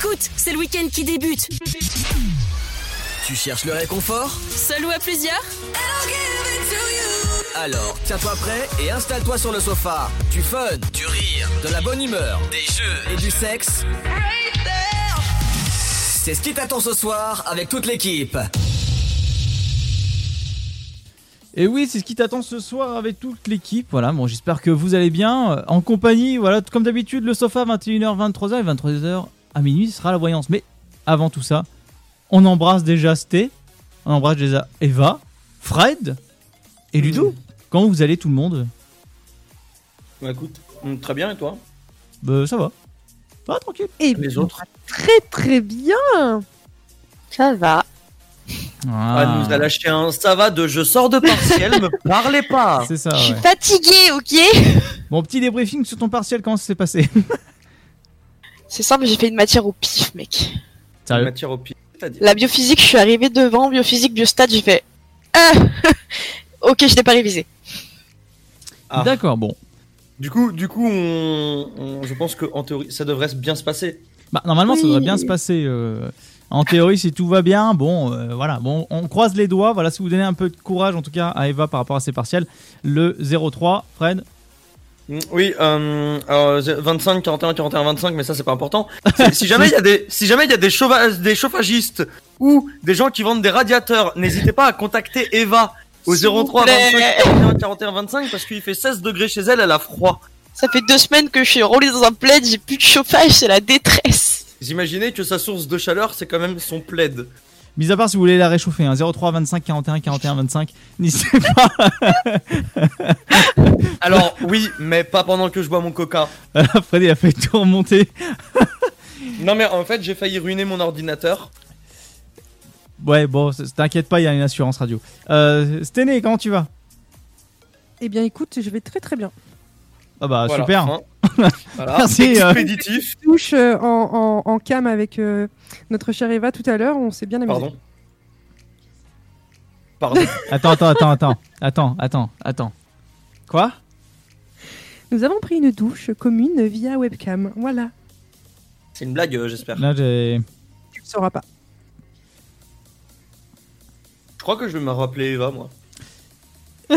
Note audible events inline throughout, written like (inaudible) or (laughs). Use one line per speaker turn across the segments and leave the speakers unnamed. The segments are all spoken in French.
Écoute, c'est le week-end qui débute.
Tu cherches le réconfort
Seul ou à plusieurs
Alors, tiens-toi prêt et installe-toi sur le sofa. Du fun, du rire, de la bonne humeur, des jeux et du sexe. C'est ce qui t'attend ce soir avec toute l'équipe.
Et oui, c'est ce qui t'attend ce soir avec toute l'équipe. Voilà, bon, j'espère que vous allez bien. Euh, En compagnie, voilà, comme d'habitude, le sofa 21h, 23h et 23h à minuit, ce sera la voyance. Mais avant tout ça, on embrasse déjà Sté, on embrasse déjà Eva, Fred et Ludo. Comment vous allez tout le monde?
Bah écoute, hum, très bien et toi?
Bah, ça va. Ça va, tranquille.
Et
Les autres?
très très bien.
Ça va.
Ah, elle nous a lâché un ça va de je sors de partiel, me (laughs) parlez pas
C'est ça,
Je suis
ouais.
fatiguée, ok?
Bon, petit débriefing sur ton partiel, comment ça s'est passé?
C'est simple, j'ai fait une matière au pif, mec.
Sérieux
Matière au pire. c'est-à-dire.
La biophysique, je suis arrivée devant, biophysique, biostat, j'ai fait... Ah (laughs) Ok, je n'ai pas révisé.
Ah.
D'accord, bon.
Du coup, du coup on, on- je pense qu'en théorie, ça devrait bien se passer.
Bah, normalement, ça devrait bien se passer. euh, en théorie, si tout va bien, bon, euh, voilà. Bon, on croise les doigts. Voilà, si vous donnez un peu de courage, en tout cas, à Eva par rapport à ses partiels. Le 0-3, Fred.
Mm, Oui, euh, alors, j'ai 25, 41, 41, 25, mais ça c'est pas important. Si jamais il y a des, si jamais il y a des, chauva- des chauffagistes ou des gens qui vendent des radiateurs, n'hésitez pas à contacter Eva au
S'il vous
03
plaît.
25 41 41 25 parce qu'il fait 16 degrés chez elle, elle a froid.
Ça fait deux semaines que je suis roulée dans un plaid, j'ai plus de chauffage, c'est la détresse.
Vous imaginez que sa source de chaleur c'est quand même son plaid.
Mis à part si vous voulez la réchauffer, hein, 03 25 41 41 25. N'hésitez pas. (laughs)
Alors oui, mais pas pendant que je bois mon coca.
Voilà, Fred, il a fait tout remonter. (laughs)
Non mais en fait j'ai failli ruiner mon ordinateur.
Ouais, bon, t'inquiète pas, il y a une assurance radio. Euh, Stené, comment tu vas?
Eh bien écoute, je vais très très bien.
Ah bah,
Voilà,
super.
hein. Voilà.
Merci, euh.
Expéditif.
Touche euh, en, en, en cam avec euh, notre chère Eva tout à l'heure, on s'est bien amusé.
Pardon. Pardon. (laughs)
Attends, attends, attends, attends. Attends, attends, attends. Quoi?
Nous avons pris une douche commune via webcam. Voilà,
C'est une blague, euh, j'espère.
Là, j'ai.
tu ne sauras pas.
Je crois que je vais me rappeler Eva moi. (laughs)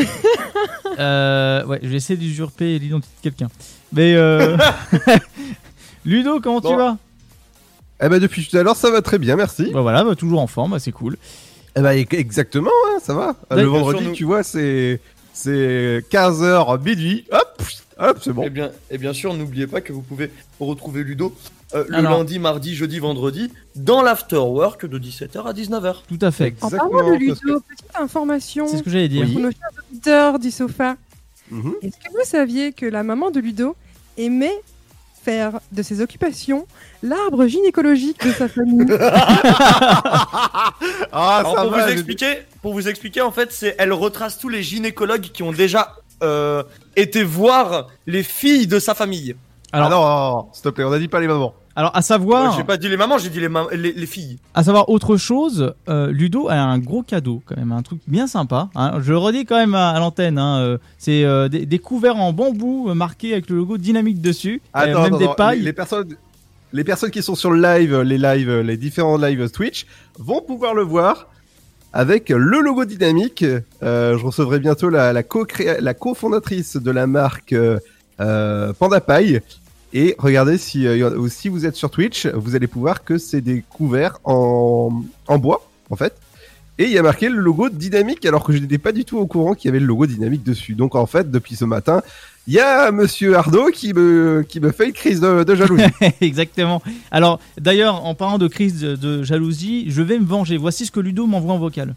Euh, ouais, je vais essayer d'usurper l'identité de quelqu'un. Mais euh... (laughs) Ludo, comment tu vas?
Eh ben depuis tout à l'heure, ça va très bien, merci.
Bah voilà, bah, toujours en forme, bah, c'est cool.
Eh ben exactement, hein, ça va.
Ouais,
le vendredi, tu vois, c'est c'est 15h midi. Hop, hop, c'est bon.
Et bien, et bien sûr, n'oubliez pas que vous pouvez retrouver Ludo euh, le
Alors.
lundi, mardi, jeudi, vendredi dans l'afterwork de 17h à 19h.
Tout à fait.
En
Exactement.
parlant de
que-
Ludo, petite information
C'est ce que j'allais dire.
pour nos chers auditeurs du sofa.
Mhm.
Est-ce que vous saviez que la maman de Ludo aimait faire de ses occupations l'arbre gynécologique de sa famille (laughs)
Ah,
Alors,
ça
pour
va.
vous
je-
expliquer, pour vous expliquer, en fait, c'est elle retrace tous les gynécologues qui ont déjà euh, été voir les filles de sa famille.
Alors,
Ah non, non, non, s'il te plaît, on a dit pas les mamans.
Alors à
Ouais,
savoir,
j'ai pas dit les mamans, j'ai dit les, les, les filles.
à savoir autre chose, euh, Ludo a un gros cadeau quand même, un truc bien sympa. hein. Je le redis quand même à, à l'antenne. hein, euh, c'est euh, des, des couverts en bambou marqués avec le logo dynamique dessus,
Attends,
même
attends,
des pailles.
Les, les personnes, les personnes qui sont sur le live, les lives, les différents lives Twitch, vont pouvoir le voir avec le logo dynamique. Euh, je recevrai bientôt la, la, co la cofondatrice de la marque Panda Pie. Et regardez si, euh, si vous êtes sur Twitch, vous allez pouvoir que c'est des couverts en, bois, en fait. Et il y a marqué le logo dynamique, alors que je n'étais pas du tout au courant qu'il y avait le logo dynamique dessus. Donc en fait, depuis ce matin, il y a Monsieur Ardo qui me, fait une crise de, jalousie. (laughs)
Exactement. Alors, d'ailleurs, en parlant de crise de jalousie, je vais me venger. Voici ce que Ludo m'envoie en vocal.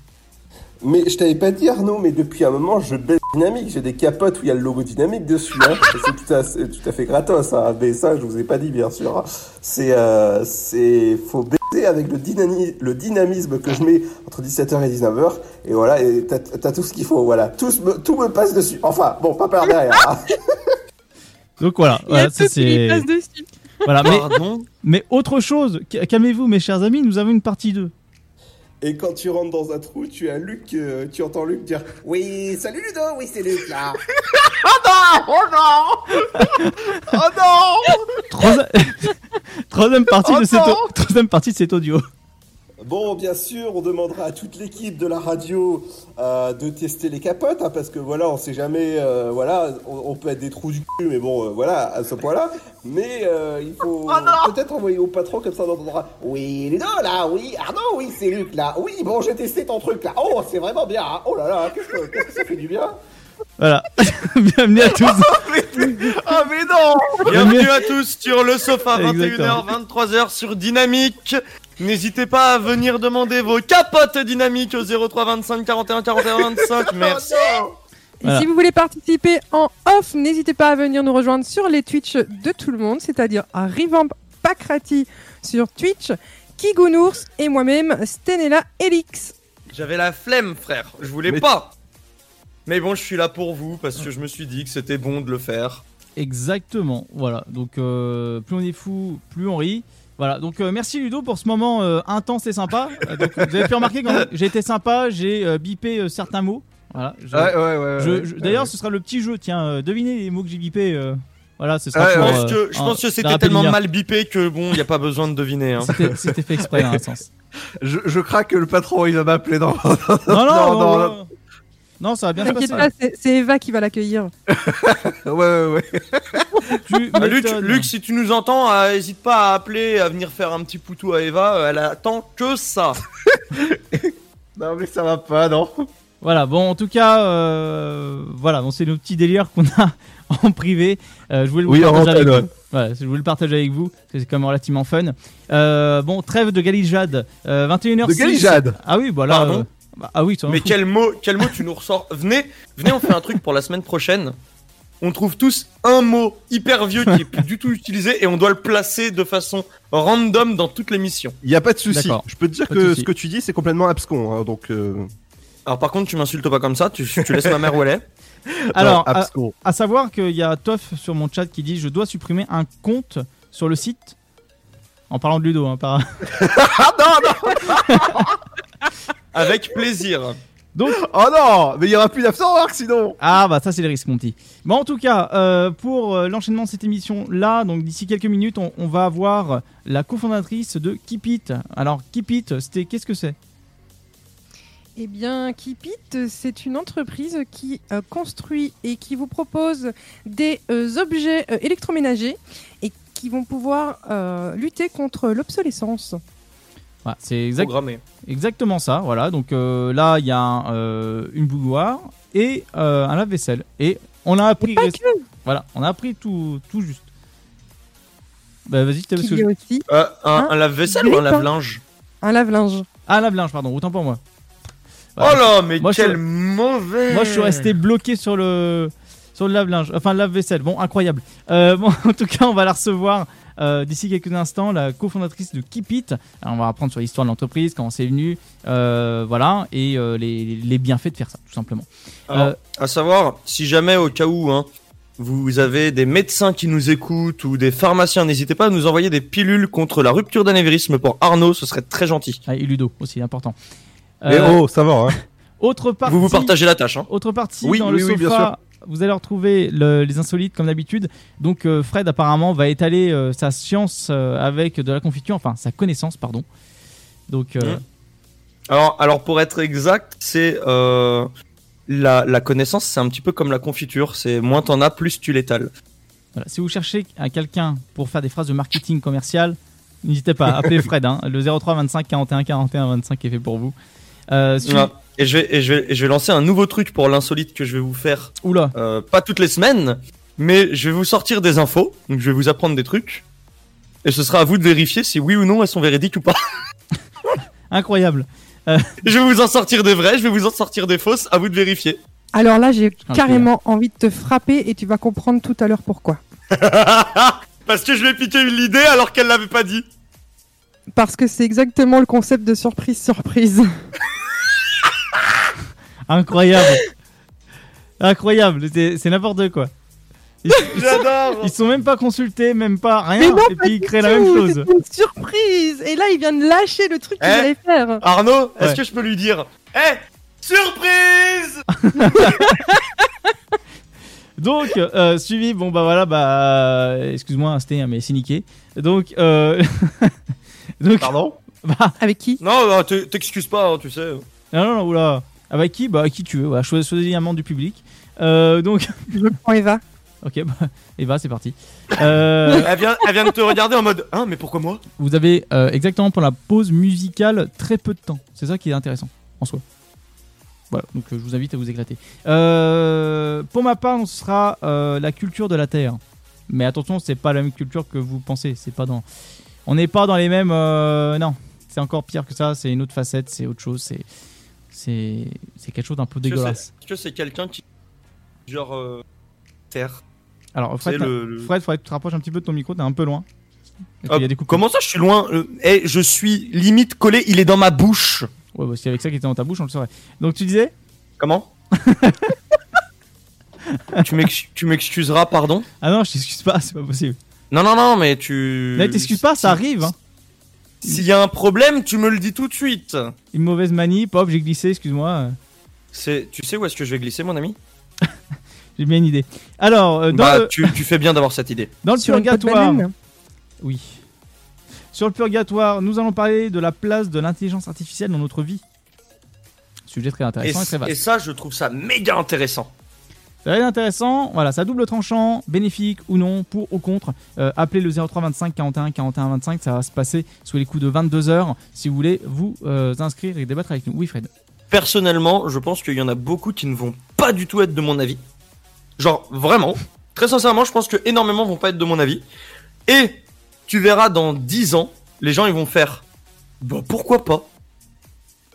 Mais je t'avais pas dit Arnaud, mais depuis un moment je baisse dynamique, j'ai des capotes où il y a le logo dynamique dessus. Hein. c'est tout à, c'est tout à fait gratos, hein. mais ça je vous ai pas dit bien sûr. hein. C'est, euh, c'est, faut baiser avec le, dynami- le dynamisme que je mets entre 17h et 19h, et voilà, et t'as, t'as tout ce qu'il faut, voilà, tout, me, tout me passe dessus. Enfin, bon, pas par derrière. hein. (laughs)
Donc voilà, voilà, ça, c'est
passe dessus.
voilà. Mais,
Pardon?
mais autre chose, ca- calmez-vous mes chers amis, nous avons une partie 2.
Et quand tu rentres dans un trou, tu as Luc, euh, tu entends Luc dire Oui, salut Ludo, oui, c'est Luc là. (laughs)
Troisième... (laughs) Troisième partie
Oh
de cette
non
troisième partie de cet audio.
Bon, bien sûr, on demandera à toute l'équipe de la radio euh, de tester les capotes, hein, parce que voilà, on sait jamais, euh, voilà, on, on peut être des trous du cul, mais bon, euh, voilà, à ce point-là. Mais euh, il faut peut-être envoyer au patron, comme ça on entendra Oui, Ludo là, oui, Arnaud, oui, c'est Luc là, oui, bon, j'ai testé ton truc là, oh, c'est vraiment bien, hein. oh là là, qu'est-ce que, ça fait du bien
Voilà. (laughs) Bienvenue à tous. (laughs)
Ah mais non
Bienvenue à tous sur le sofa,
Exactement.
21h, 23h sur Dynamique. N'hésitez pas à venir demander vos capotes dynamiques au 03 25 41 41 25. Merci.
Et
Voilà.
si vous voulez participer en off, n'hésitez pas à venir nous rejoindre sur les Twitch de tout le monde, c'est-à-dire à Rivamp Pakrati sur Twitch, Kigounours et moi-même, Stenella Elix.
J'avais la flemme, frère. Je voulais
Mais-
pas. Mais bon, je suis là pour vous parce que je me suis dit que c'était bon de le faire.
Exactement. Voilà. Donc euh, plus on est fou, plus on rit. Voilà. Donc euh, merci Ludo pour ce moment euh, intense et sympa. Euh, donc, vous avez pu remarquer quand j'ai été sympa, j'ai euh, bipé euh, certains mots. Voilà. Je-
Ouais, ouais, ouais.
je-
ouais.
je- D'ailleurs, ce sera le petit jeu. Tiens, euh, devinez les mots que j'ai bipés. euh, voilà, ce sera
Ouais,
Je
pour,
ouais.
pense
euh,
que, je
un-
pense que c'était tellement mal bipé que bon, il n'y a pas besoin de deviner. Hein.
C'était c'était fait exprès, dans un sens. (laughs)
je, je crains que le patron il va m'appeler dans.
Non, non,
Non,
non,
non,
non. Non, ça va bien se
T'inquiète
passer.
pas, c'est- Eva qui va l'accueillir. (laughs)
ouais, ouais, ouais. (laughs)
Tu
Ah, Luc, si tu nous entends, euh, hésite pas à appeler, à venir faire un petit poutou à Eva. euh, Elle attend que ça. (laughs)
Non, mais ça va pas, non.
Voilà, bon, en tout cas, euh, voilà, donc c'est nos petits délires qu'on a en privé. Euh, je voulais le
Oui, en
partager avec vous. Voilà, je voulais le partager avec vous, c'est quand même relativement fun. Euh, bon, trêve de galijade, euh, 21h06.
De Galijade.
Ah oui, voilà. Euh, bah, ah oui, ça
Mais quel mot, quel mot tu nous ressors? Venez, venez, on fait un truc pour la semaine prochaine. On trouve tous un mot hyper vieux qui est plus du tout utilisé et on doit le placer de façon random dans toute l'émission.
Il y a pas de souci. Je peux te dire
Pas
que ce que tu dis c'est complètement abscon, hein, donc. Euh...
Alors par contre, tu m'insultes pas comme ça, tu, tu laisses ma mère où elle est. (laughs)
Alors,
non,
à,
abscon.
à savoir qu'il y a Toff sur mon chat qui dit Je dois supprimer un compte sur le site. En parlant de Ludo, hein, par... (laughs)
Ah non, non. (laughs)
Avec plaisir.
Donc,
Oh non, mais il y aura plus d'afterwork sinon.
Ah bah ça c'est le risque mon petit. Bon en tout cas euh, pour euh, l'enchaînement de cette émission là donc d'ici quelques minutes on, on va avoir la cofondatrice de Keep It. Alors Keep It c'était qu'est-ce que c'est?
Eh bien, Keep It, c'est une entreprise qui euh, construit et qui vous propose des euh, objets euh, électroménagers qui vont pouvoir euh, lutter contre l'obsolescence.
Voilà, C'est exact-
Programmé.
exactement ça voilà donc euh, là il y a un, euh, une bouilloire et euh, un lave-vaisselle et on a appris
Pas que,
voilà on a appris tout tout juste. Bah vas-y t'as
aussi
Euh, un,
Hein
un lave-vaisselle ou un lave-linge
un lave-linge.
Ah lave-linge pardon autant pour moi.
Oh là, mais
Moi,
quel mauvais
Moi, je suis resté bloqué sur le sur le lave-linge, enfin le lave-vaisselle. Bon, incroyable. Euh, (laughs) bon, en tout cas, on va la recevoir euh, d'ici quelques instants, la cofondatrice de Keep It. Alors, on va apprendre sur l'histoire de l'entreprise, comment c'est venu, euh, voilà, et euh, les, les bienfaits de faire ça, tout simplement.
Alors,
Euh,
à savoir, si jamais au cas où, hein, vous avez des médecins qui nous écoutent ou des pharmaciens, n'hésitez pas à nous envoyer des pilules contre la rupture d'anévrisme pour Arnaud, ce serait très gentil.
Ah, et Ludo aussi, important.
Mais oh, ça va. Hein. (laughs)
Autre partie.
Vous vous partagez la tâche, hein.
Autre partie
Oui,
dans
oui,
le
oui, bien
sofa. Vous allez retrouver le- les insolites comme d'habitude. Donc euh, Fred apparemment va étaler euh, sa science euh, avec de la confiture, enfin sa connaissance pardon. Donc
Mmh. Alors, alors pour être exact, c'est la, la connaissance, c'est un petit peu comme la confiture. C'est moins t'en as, plus tu l'étales.
Voilà, si vous cherchez à quelqu'un pour faire des phrases de marketing commercial, n'hésitez pas, appelez (laughs) Fred. hein. le 03 25 41 41 25 est fait pour vous. Euh.
Et je vais, et je vais, et je vais lancer un nouveau truc pour l'insolite que je vais vous faire.
Oula,
euh, pas toutes les semaines, mais je vais vous sortir des infos. Donc je vais vous apprendre des trucs. Et ce sera à vous de vérifier si oui ou non elles sont véridiques ou pas. (laughs)
incroyable. (laughs)
Je vais vous en sortir des vraies, je vais vous en sortir des fausses. À vous de vérifier.
Alors là, j'ai carrément envie de te frapper et tu vas comprendre tout à l'heure pourquoi. (laughs)
Parce que je lui ai piqué une idée alors qu'elle l'avait pas dit.
Parce que c'est exactement le concept de surprise surprise. (laughs)
Incroyable. Incroyable, c'est n'importe quoi. Ils, ils sont,
J'adore.
ils sont même pas consultés, même pas
Mais
rien,
non,
et puis ils créent la même chose.
C'est une surprise. Et là, il vient de lâcher le truc qu'il
Eh
allait faire.
Arnaud, est-ce
Ouais.
que je peux lui dire Eh Surprise (laughs)
Donc, euh, suivi, bon bah voilà, bah excuse-moi, c'était hein, mais c'est niqué. Donc, euh, (laughs) donc,
Pardon (laughs)
bah,
Avec qui?
Non, non, t- t'excuses pas, hein, tu sais.
non, non, non, oula, avec qui? Bah, qui tu veux, voilà, choisis, choisis un membre du public. Euh, donc,
Je prends Eva. (laughs)
ok, bah, bah c'est parti. Euh,
Elle vient, elle vient de te regarder en mode Hein, mais pourquoi moi?
vous avez euh, exactement pour la pause musicale très peu de temps. C'est ça qui est intéressant en soi. Voilà, donc euh, je vous invite à vous éclater. Euh, pour ma part, on sera euh, la culture de la Terre. Mais attention, c'est pas la même culture que vous pensez. C'est pas dans. On n'est pas dans les mêmes. euh, non, c'est encore pire que ça. C'est une autre facette. C'est autre chose. C'est c'est quelque chose d'un peu dégueulasse.
Est-ce que c'est quelqu'un qui. Genre. Euh, terre?
Alors Fred,
le-
Fred, faudrait que tu te rapproches un petit peu de ton micro. T'es un peu loin. Il y a des coupes.
Comment ça, je suis loin? Euh, Eh, je suis limite collé, il est dans ma bouche.
Ouais, bah, si avec ça qui était dans ta bouche, on le saurait. Donc tu disais?
Comment? (laughs) Tu m'excuseras, pardon?
Ah non, je t'excuse pas. C'est pas possible.
Non, non, non, mais tu.
Ne t'excuse pas, ça arrive. Hein.
S'il y a un problème, tu me le dis tout de suite.
Une mauvaise manip, hop, j'ai glissé, excuse-moi.
C'est, tu sais où est-ce que je vais glisser, mon ami? (laughs)
J'ai bien une idée. Alors, euh, dans,
Bah,
le,
tu, tu fais bien d'avoir cette idée.
dans le
Sur
purgatoire.
banane.
Oui. Sur le purgatoire, nous allons parler de la place de l'intelligence artificielle dans notre vie. Sujet très
Et,
intéressant et, très vaste.
et ça, je trouve ça méga intéressant.
C'est très intéressant. Voilà, ça double tranchant, bénéfique ou non, pour ou contre. Euh, appelez le 03 25 41 41 25. Ça va se passer sous les coups de 22 heures. Si vous voulez vous euh, inscrire et débattre avec nous. Oui, Fred.
Personnellement, je pense qu'il y en a beaucoup qui ne vont pas du tout être de mon avis. Genre, vraiment. Très sincèrement, je pense que énormément vont pas être de mon avis. Et tu verras dans 10 ans, les gens ils vont faire. Bah pourquoi pas?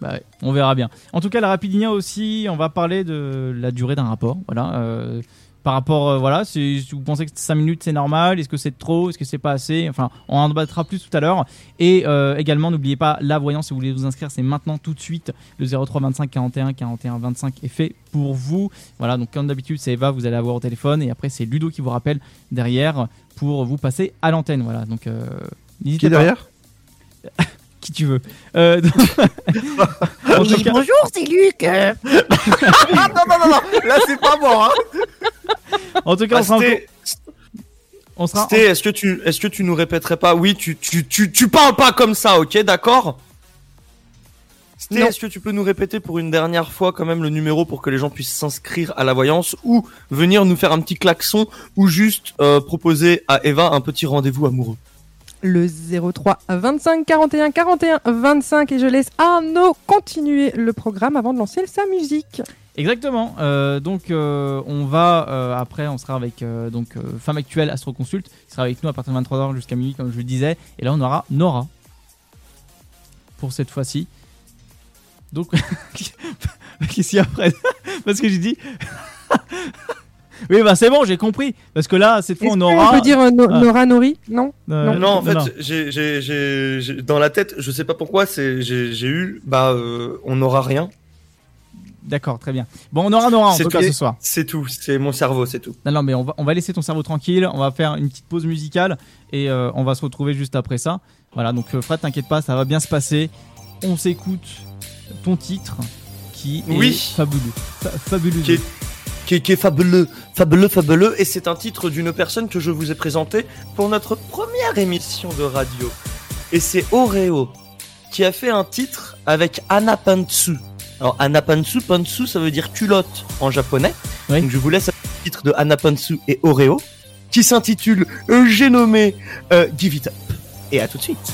Bah ouais, on verra bien. En tout cas, la Rapidinia aussi, on va parler de la durée d'un rapport. Voilà. euh, par rapport, euh, voilà, si vous pensez que 5 minutes c'est normal, est-ce que c'est trop, est-ce que c'est pas assez? Enfin, on en débattra plus tout à l'heure. Et euh, également, n'oubliez pas, la voyance, si vous voulez vous inscrire, c'est maintenant tout de suite. Le 03 25 41 41 25 est fait pour vous. Voilà, donc comme d'habitude, c'est Eva, vous allez avoir au téléphone. Et après, c'est Ludo qui vous rappelle derrière pour vous passer à l'antenne. Voilà, donc
Qui est
pas.
derrière? (laughs)
Qui tu veux. Euh, (laughs) donc- cas-
bonjour, c'est Luc. (laughs)
Ah non, non, non, non Là c'est pas moi hein.
En tout cas,
Ah,
on sera en-
Sté,
on sera
Sté, est-ce que, tu, est-ce que tu nous répéterais pas? Oui, tu, tu, tu, tu parles pas comme ça, ok, d'accord? Sté, est-ce que tu peux nous répéter pour une dernière fois quand même le numéro pour que les gens puissent s'inscrire à la voyance ou venir nous faire un petit klaxon ou juste euh, proposer à Eva un petit rendez-vous amoureux?
Le 03 25 41 41 25 et je laisse Arnaud continuer le programme avant de lancer sa musique.
Exactement. Euh, donc euh, on va euh, après on sera avec donc femme actuelle Astro Consult qui sera avec nous à partir de 23h jusqu'à minuit comme je le disais et là on aura Nora pour cette fois-ci. Donc (laughs) qu'est-ce qu'il Parce que j'ai dit Oui bah c'est bon j'ai compris parce que là cette fois on aura
peut dire euh, No-
Ah.
Nora Nori Non
Euh,
Non, en fait, j'ai, dans la tête, je sais pas pourquoi, j'ai, eu, bah, euh, on n'aura rien.
D'accord très bien. Bon on aura Nora en
C'est
tout cas ce soir.
C'est tout, c'est mon cerveau, c'est tout.
Non, non, mais on va, on va laisser ton cerveau tranquille. On va faire une petite pause musicale et euh, on va se retrouver juste après ça. Voilà, donc euh, Fred, t'inquiète pas, ça va bien se passer. On s'écoute ton titre qui est
Oui.
fabuleux. Fa- fabuleux.
Qui est- qui est, qui est fabuleux, fabuleux, fabuleux, et c'est un titre d'une personne que je vous ai présenté pour notre première émission de radio. Et c'est Oreo qui a fait un titre avec Anapantsu. Alors Anapantsu, Pantsu, ça veut dire culotte en japonais.
Oui.
Donc je vous laisse avec le titre de Anapantsu et Oreo qui s'intitule euh, J'ai nommé euh, Give It Up. Et à tout de suite.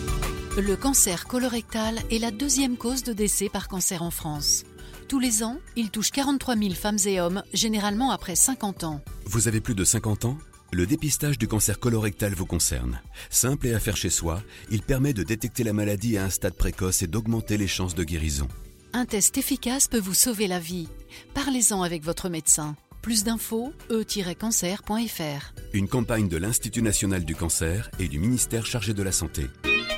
Le cancer colorectal est la deuxième cause de décès par cancer en France. Tous les ans, il touche 43 000 femmes et hommes, généralement après 50 ans.
Vous avez plus de 50 ans? Le dépistage du cancer colorectal vous concerne. Simple et à faire chez soi, il permet de détecter la maladie à un stade précoce et d'augmenter les chances de guérison.
Un test efficace peut vous sauver la vie. Parlez-en avec votre médecin. Plus d'infos, e-cancer.fr.
Une campagne de l'Institut national du cancer et du ministère chargé de la santé.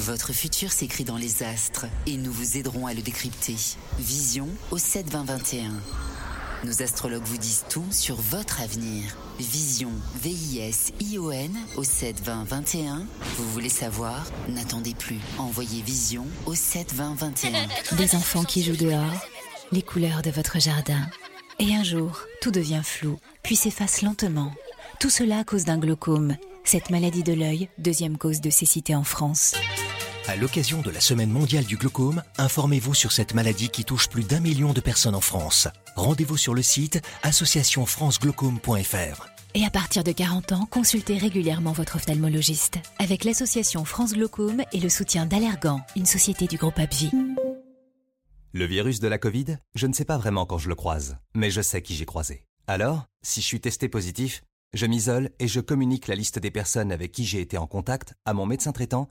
Votre futur s'écrit dans les astres et nous vous aiderons à le décrypter. Vision au 72021. Nos astrologues vous disent tout sur votre avenir. Vision, V-I-S-I-O-N au 72021. Vous voulez savoir? N'attendez plus. Envoyez Vision au 72021.
Des enfants qui jouent dehors, les couleurs de votre jardin. Et un jour, tout devient flou, puis s'efface lentement. Tout cela à cause d'un glaucome, cette maladie de l'œil, deuxième cause de cécité en France.
À l'occasion de la Semaine mondiale du glaucome, informez-vous sur cette maladie qui touche plus d'un million de personnes en France. Rendez-vous sur le site associationfranceglaucome.fr.
Et à partir de 40 ans, consultez régulièrement votre ophtalmologiste. Avec l'association France Glaucome et le soutien d'Allergan, une société du groupe Apvi.
Le virus de la Covid, je ne sais pas vraiment quand je le croise, mais je sais qui j'ai croisé. Alors, si je suis testé positif, je m'isole et je communique la liste des personnes avec qui j'ai été en contact à mon médecin traitant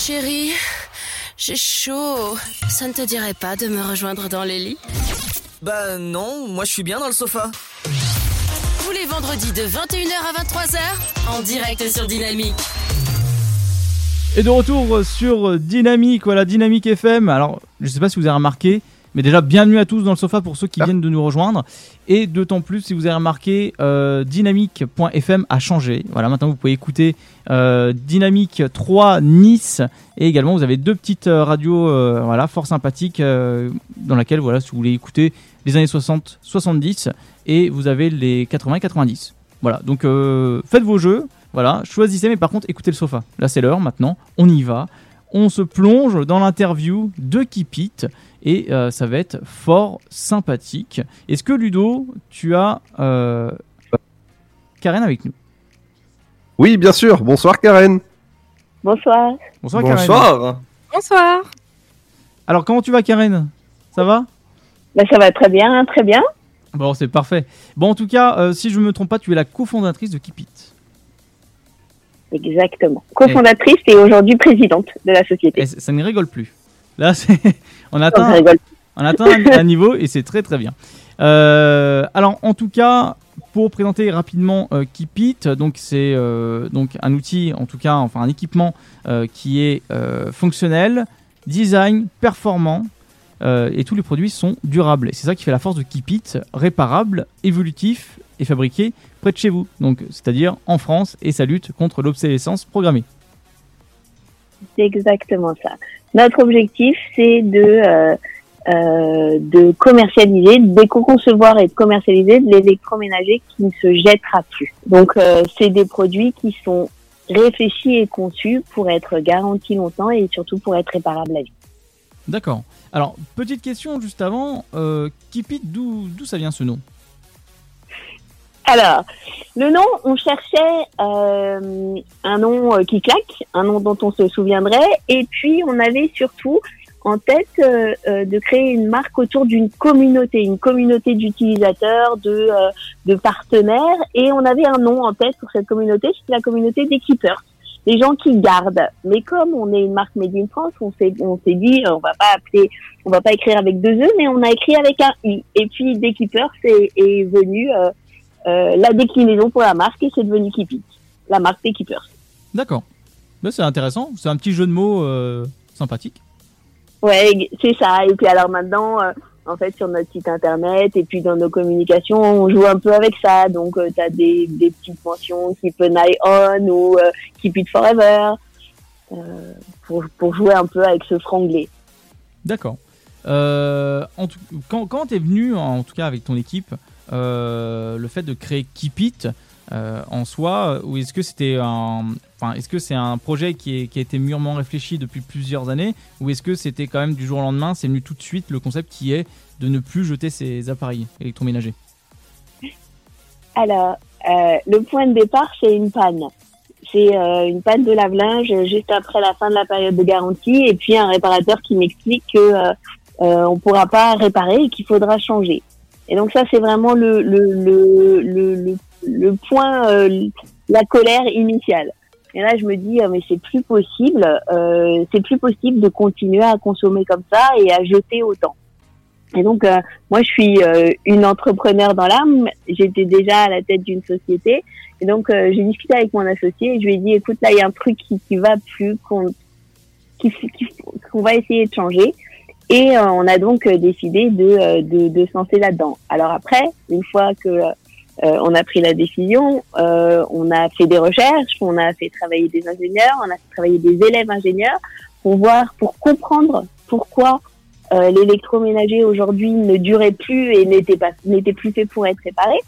Chérie, j'ai chaud. Ça ne te dirait pas de me rejoindre dans les lits
Bah non, moi je suis bien dans le sofa.
Tous les vendredis de 21h à 23h, en direct sur Dynamique.
Et de retour sur Dynamique, voilà, Dynamique FM. Alors, je sais pas si vous avez remarqué, mais déjà, bienvenue à tous dans le sofa pour ceux qui viennent de nous rejoindre. Et d'autant plus, si vous avez remarqué, euh, dynamique.fm a changé. Voilà, maintenant vous pouvez écouter euh, Dynamique 3 Nice. Et également, vous avez deux petites euh, radios euh, voilà, fort sympathiques euh, dans laquelle, voilà, si vous voulez écouter les années 60-70 et vous avez les 80-90. Voilà, donc faites vos jeux. Voilà, choisissez, mais par contre, écoutez le sofa. Là, c'est l'heure maintenant. On y va. On se plonge dans l'interview de Kipit et euh, ça va être fort sympathique. Est-ce que Ludo, tu as euh, Karen avec nous?
Oui, bien sûr. Bonsoir, Karen.
Bonsoir.
Bonsoir, Karen.
Bonsoir.
Bonsoir.
Alors, comment tu vas, Karen? Ça va?
Ben, ça va très bien, très bien.
Bon, c'est parfait. Bon, en tout cas, euh, si je ne me trompe pas, tu es la cofondatrice de Kipit.
Exactement. Cofondatrice et, aujourd'hui présidente de la société.
Et ça ne rigole plus. Là, c'est- on atteint, on un, niveau et c'est très très bien. Euh, alors, en tout cas, pour présenter rapidement euh, Kipit, donc c'est euh, donc un outil, en tout cas, enfin un équipement euh, qui est fonctionnel, design, performant. et tous les produits sont durables. C'est ça qui fait la force de Kipit, réparable, évolutif et fabriqué près de chez vous. Donc, c'est-à-dire en France et ça lutte contre l'obsolescence programmée.
C'est exactement ça. Notre objectif, c'est de, euh, euh, de commercialiser, d'éco-concevoir et de commercialiser de l'électroménager qui ne se jettera plus. Donc, euh, c'est des produits qui sont réfléchis et conçus pour être garantis longtemps et surtout pour être réparables à vie.
D'accord. Alors, petite question juste avant. Euh, Keep It, d'où d'où ça vient ce nom?
Alors, le nom, on cherchait euh, un nom euh, qui claque, un nom dont on se souviendrait, et puis on avait surtout en tête euh, euh, de créer une marque autour d'une communauté, une communauté d'utilisateurs, de, euh, de partenaires, et on avait un nom en tête pour cette communauté, c'était la communauté des keepers, les gens qui gardent. Mais comme on est une marque Made in France, on s'est on s'est dit on va pas appeler, on va pas écrire avec deux e, mais on a écrit avec un i. Et puis des keepers est, est venu euh, la déclinaison pour la marque et c'est devenu Keep la marque des keepers.
D'accord. Bah, c'est intéressant. C'est un petit jeu de mots euh, sympathique.
Ouais, c'est ça. Et puis alors maintenant, euh, en fait, sur notre site internet et puis dans nos communications, on joue un peu avec ça. Donc, tu as des, des petites mentions Keep an eye on ou Keep it forever pour, pour jouer un peu avec ce franglais.
D'accord. Euh, en tout- quand quand t'es venu, en tout cas avec ton équipe, le fait de créer Keep It euh, en soi, ou est-ce que c'était c'est un projet qui, a été mûrement réfléchi depuis plusieurs années, ou est-ce que c'était quand même du jour au lendemain, c'est venu tout de suite le concept qui est de ne plus jeter ses appareils électroménagers?
Alors, euh, le point de départ, c'est une panne. C'est euh, une panne de lave-linge juste après la fin de la période de garantie et puis un réparateur qui m'explique que euh, euh, on pourra pas réparer et qu'il faudra changer. Et donc ça, c'est vraiment le, le, le, le, le, point, euh, la colère initiale. Et là, je me dis, euh, mais c'est plus possible, euh, c'est plus possible de continuer à consommer comme ça et à jeter autant. Et donc, euh, moi, je suis euh, une entrepreneur dans l'âme. J'étais déjà à la tête d'une société. Et donc, euh, j'ai discuté avec mon associé et je lui ai dit, écoute, là, il y a un truc qui, qui va plus, qu'on qui- va essayer de changer. Et euh, on a donc euh, décidé de, euh, de, de se là-dedans. Alors après, une fois que euh, on a pris la décision, euh, on a fait des recherches, on a fait travailler des ingénieurs, on a fait travailler des élèves ingénieurs pour voir, pour comprendre pourquoi euh, l'électroménager aujourd'hui ne durait plus et n'était pas n'était plus fait pour être réparé,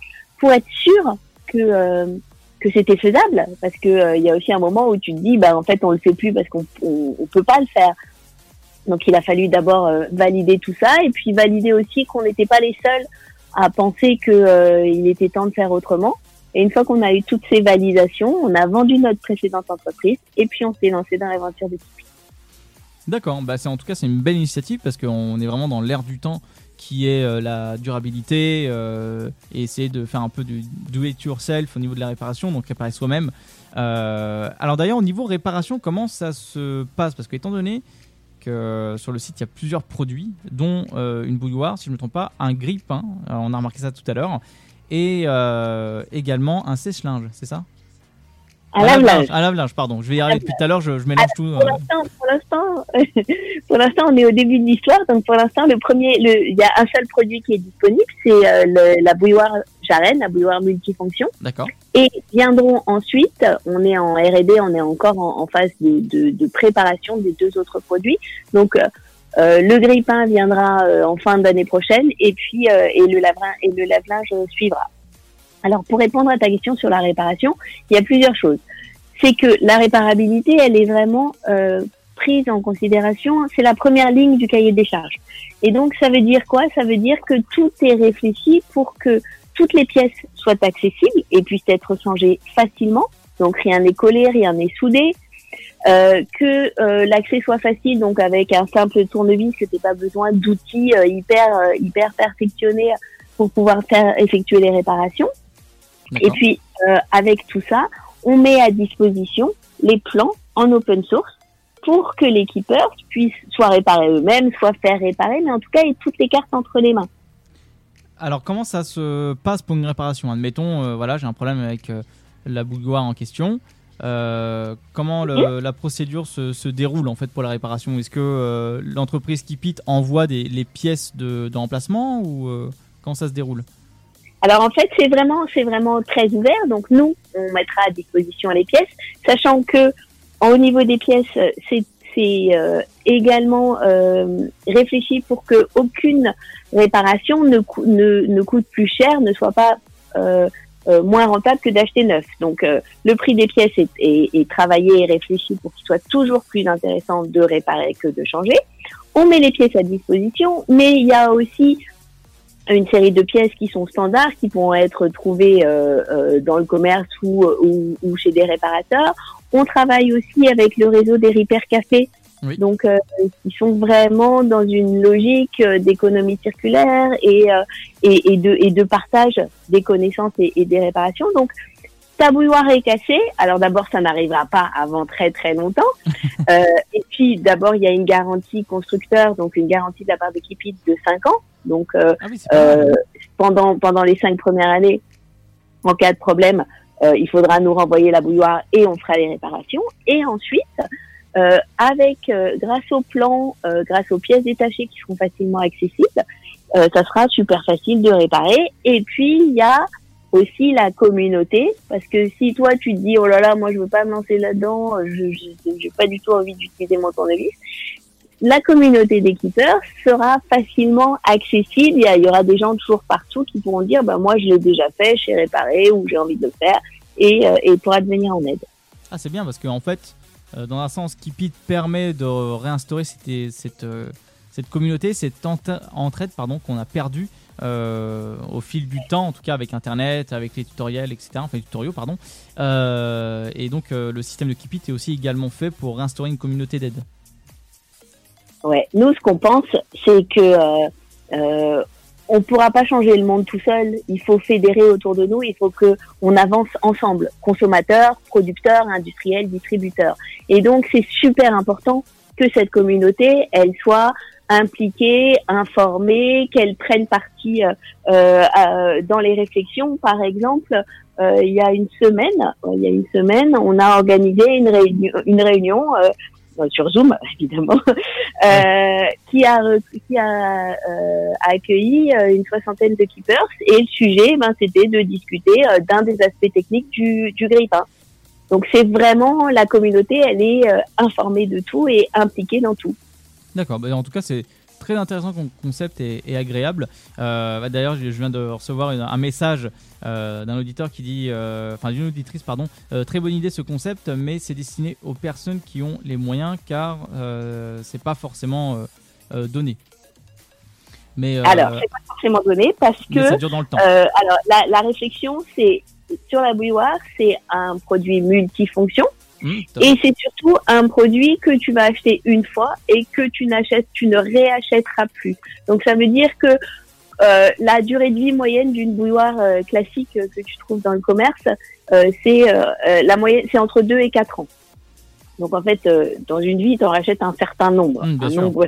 pour être sûr que que c'était faisable, parce que il y a aussi un moment où tu te dis, bah en fait on le fait plus parce qu'on on, on peut pas le faire. Donc il a fallu d'abord euh, valider tout ça et puis valider aussi qu'on n'était pas les seuls à penser que euh, était temps de faire autrement. Et une fois qu'on a eu toutes ces validations, on a vendu notre précédente entreprise et puis on s'est lancé dans l'aventure de
D'accord, bah c'est en tout cas c'est une belle initiative parce qu'on est vraiment dans l'ère du temps qui est euh, la durabilité et essayer de faire un peu du do it yourself au niveau de la réparation, donc réparer soi-même. Alors d'ailleurs au niveau réparation, comment ça se passe? Parce que étant donné que sur le site il y a plusieurs produits, dont euh, une bouilloire, si je ne me trompe pas, un grille-pain, euh, on a remarqué ça tout à l'heure, et euh, également un sèche-linge, c'est ça?
Un lave-linge.
Un lave-linge, pardon. Je vais y arriver depuis tout à l'heure, je, je mélange tout.
Pour
euh.
l'instant, pour l'instant, (laughs) pour l'instant, on est au début de l'histoire. Donc, pour l'instant, le premier, le, il y a un seul produit qui est disponible, c'est euh, la bouilloire Jaren, la bouilloire multifonction.
D'accord.
Et viendront ensuite, on est en R&D, on est encore en, en phase de, de, de préparation des deux autres produits. Donc, euh, euh, le grille-pain viendra euh, en fin d'année prochaine, et puis euh, et le lave et le lave-linge suivra. Alors, pour répondre à ta question sur la réparation, il y a plusieurs choses. C'est que la réparabilité, elle est vraiment euh, prise en considération. C'est la première ligne du cahier des charges. Et donc, ça veut dire quoi? Ça veut dire que tout est réfléchi pour que toutes les pièces soient accessibles et puissent être changées facilement. Donc, rien n'est collé, rien n'est soudé. Euh, que euh, l'accès soit facile, donc avec un simple tournevis, que tu pas besoin d'outils euh, hyper euh, hyper perfectionnés pour pouvoir faire effectuer les réparations. Et puis euh, avec tout ça, on met à disposition les plans en open source pour que les keepers puissent soit réparer eux-mêmes, soit faire réparer, mais en tout cas aient toutes les cartes entre les mains.
Alors comment ça se passe pour une réparation? Admettons, euh, voilà, j'ai un problème avec euh, la bouilloire en question. Euh, comment le- la procédure se, se déroule en fait pour la réparation? Est-ce que l'entreprise qui pite envoie des, les pièces de, de remplacement ou comment ça se déroule?
Alors en fait, c'est vraiment, c'est vraiment très ouvert. Donc nous, on mettra à disposition les pièces, sachant que au niveau des pièces, euh, c'est euh, également euh, réfléchi pour que aucune réparation ne, ne, coûte plus cher, ne soit pas moins rentable que d'acheter neuf. Donc le prix des pièces est travaillé et réfléchi pour qu'il soit toujours plus intéressant de réparer que de changer. on met les pièces à disposition, mais il y a aussi une série de pièces qui sont standards, qui pourront être trouvées euh, euh, dans le commerce ou, ou, ou chez des réparateurs. On travaille aussi avec le réseau des Repair Café, donc euh, ils sont vraiment dans une logique euh, d'économie circulaire et, euh, et, et, de, et de partage des connaissances et, et des réparations. Donc ta bouilloire est cassée. Alors d'abord, ça n'arrivera pas avant très très longtemps. (laughs) Euh, et puis d'abord, il y a une garantie constructeur, donc une garantie de la part de Kipit de 5 ans. Donc euh, euh, pendant pendant les cinq premières années, en cas de problème, il faudra nous renvoyer la bouilloire et on fera les réparations. Et ensuite, avec grâce au plan, grâce aux pièces détachées qui seront facilement accessibles, ça sera super facile de réparer. Et puis il y a aussi la communauté, parce que si toi tu te dis oh là là, moi je veux pas me lancer là-dedans, je j'ai pas du tout envie d'utiliser mon tournevis, la communauté d'équipeurs sera facilement accessible. Il y, aura des gens toujours partout qui pourront dire bah moi je l'ai déjà fait, j'ai réparé ou j'ai envie de le faire et, euh, et pourra te venir en aide.
Ah, c'est bien parce qu'en fait, euh, dans un sens, Kipit permet de réinstaurer cette, cette, euh, cette communauté, cette entraide pardon, qu'on a perdue euh, au fil du temps, en tout cas avec Internet, avec les tutoriels, etc. Enfin, les tutoriaux, pardon. Euh, et donc, euh, le système de Kipit est aussi également fait pour réinstaurer une communauté d'aide.
Ouais, nous ce qu'on pense, c'est que on pourra pas changer le monde tout seul. Il faut fédérer autour de nous. Il faut que on avance ensemble, consommateurs, producteurs, industriels, distributeurs. Et donc c'est super important que cette communauté, elle soit impliquée, informée, qu'elle prenne partie euh, euh, dans les réflexions. Par exemple, euh, il y a une semaine, il y a une semaine, on a organisé une réunion, une réunion sur Zoom (laughs) évidemment, qui a accueilli une soixantaine de keepers et le sujet, ben, c'était de discuter d'un des aspects techniques du, du. Donc c'est vraiment la communauté, elle est euh, informée de tout et impliquée dans tout.
D'accord, bah, en tout cas, c'est très intéressant comme concept et, et agréable. Euh, bah, D'ailleurs, je viens de recevoir une- un message euh, d'un auditeur qui dit, euh, enfin d'une auditrice, pardon, très bonne idée ce concept, mais c'est destiné aux personnes qui ont les moyens car c'est pas forcément donné. Mais
Alors, c'est pas forcément donné parce que
ça dure dans le temps.
alors la, la réflexion, c'est sur la bouilloire, c'est un produit multifonction.
Mmh,
Et c'est surtout un produit que tu vas acheter une fois et que tu n'achètes, tu ne réachèteras plus. Donc ça veut dire que euh, la durée de vie moyenne d'une bouilloire euh, classique euh, que tu trouves dans le commerce, c'est la moyenne, c'est entre 2 et 4 ans. Donc en fait, dans une vie, tu en rachètes un certain nombre,
Mmh, bien
un
sûr.
nombre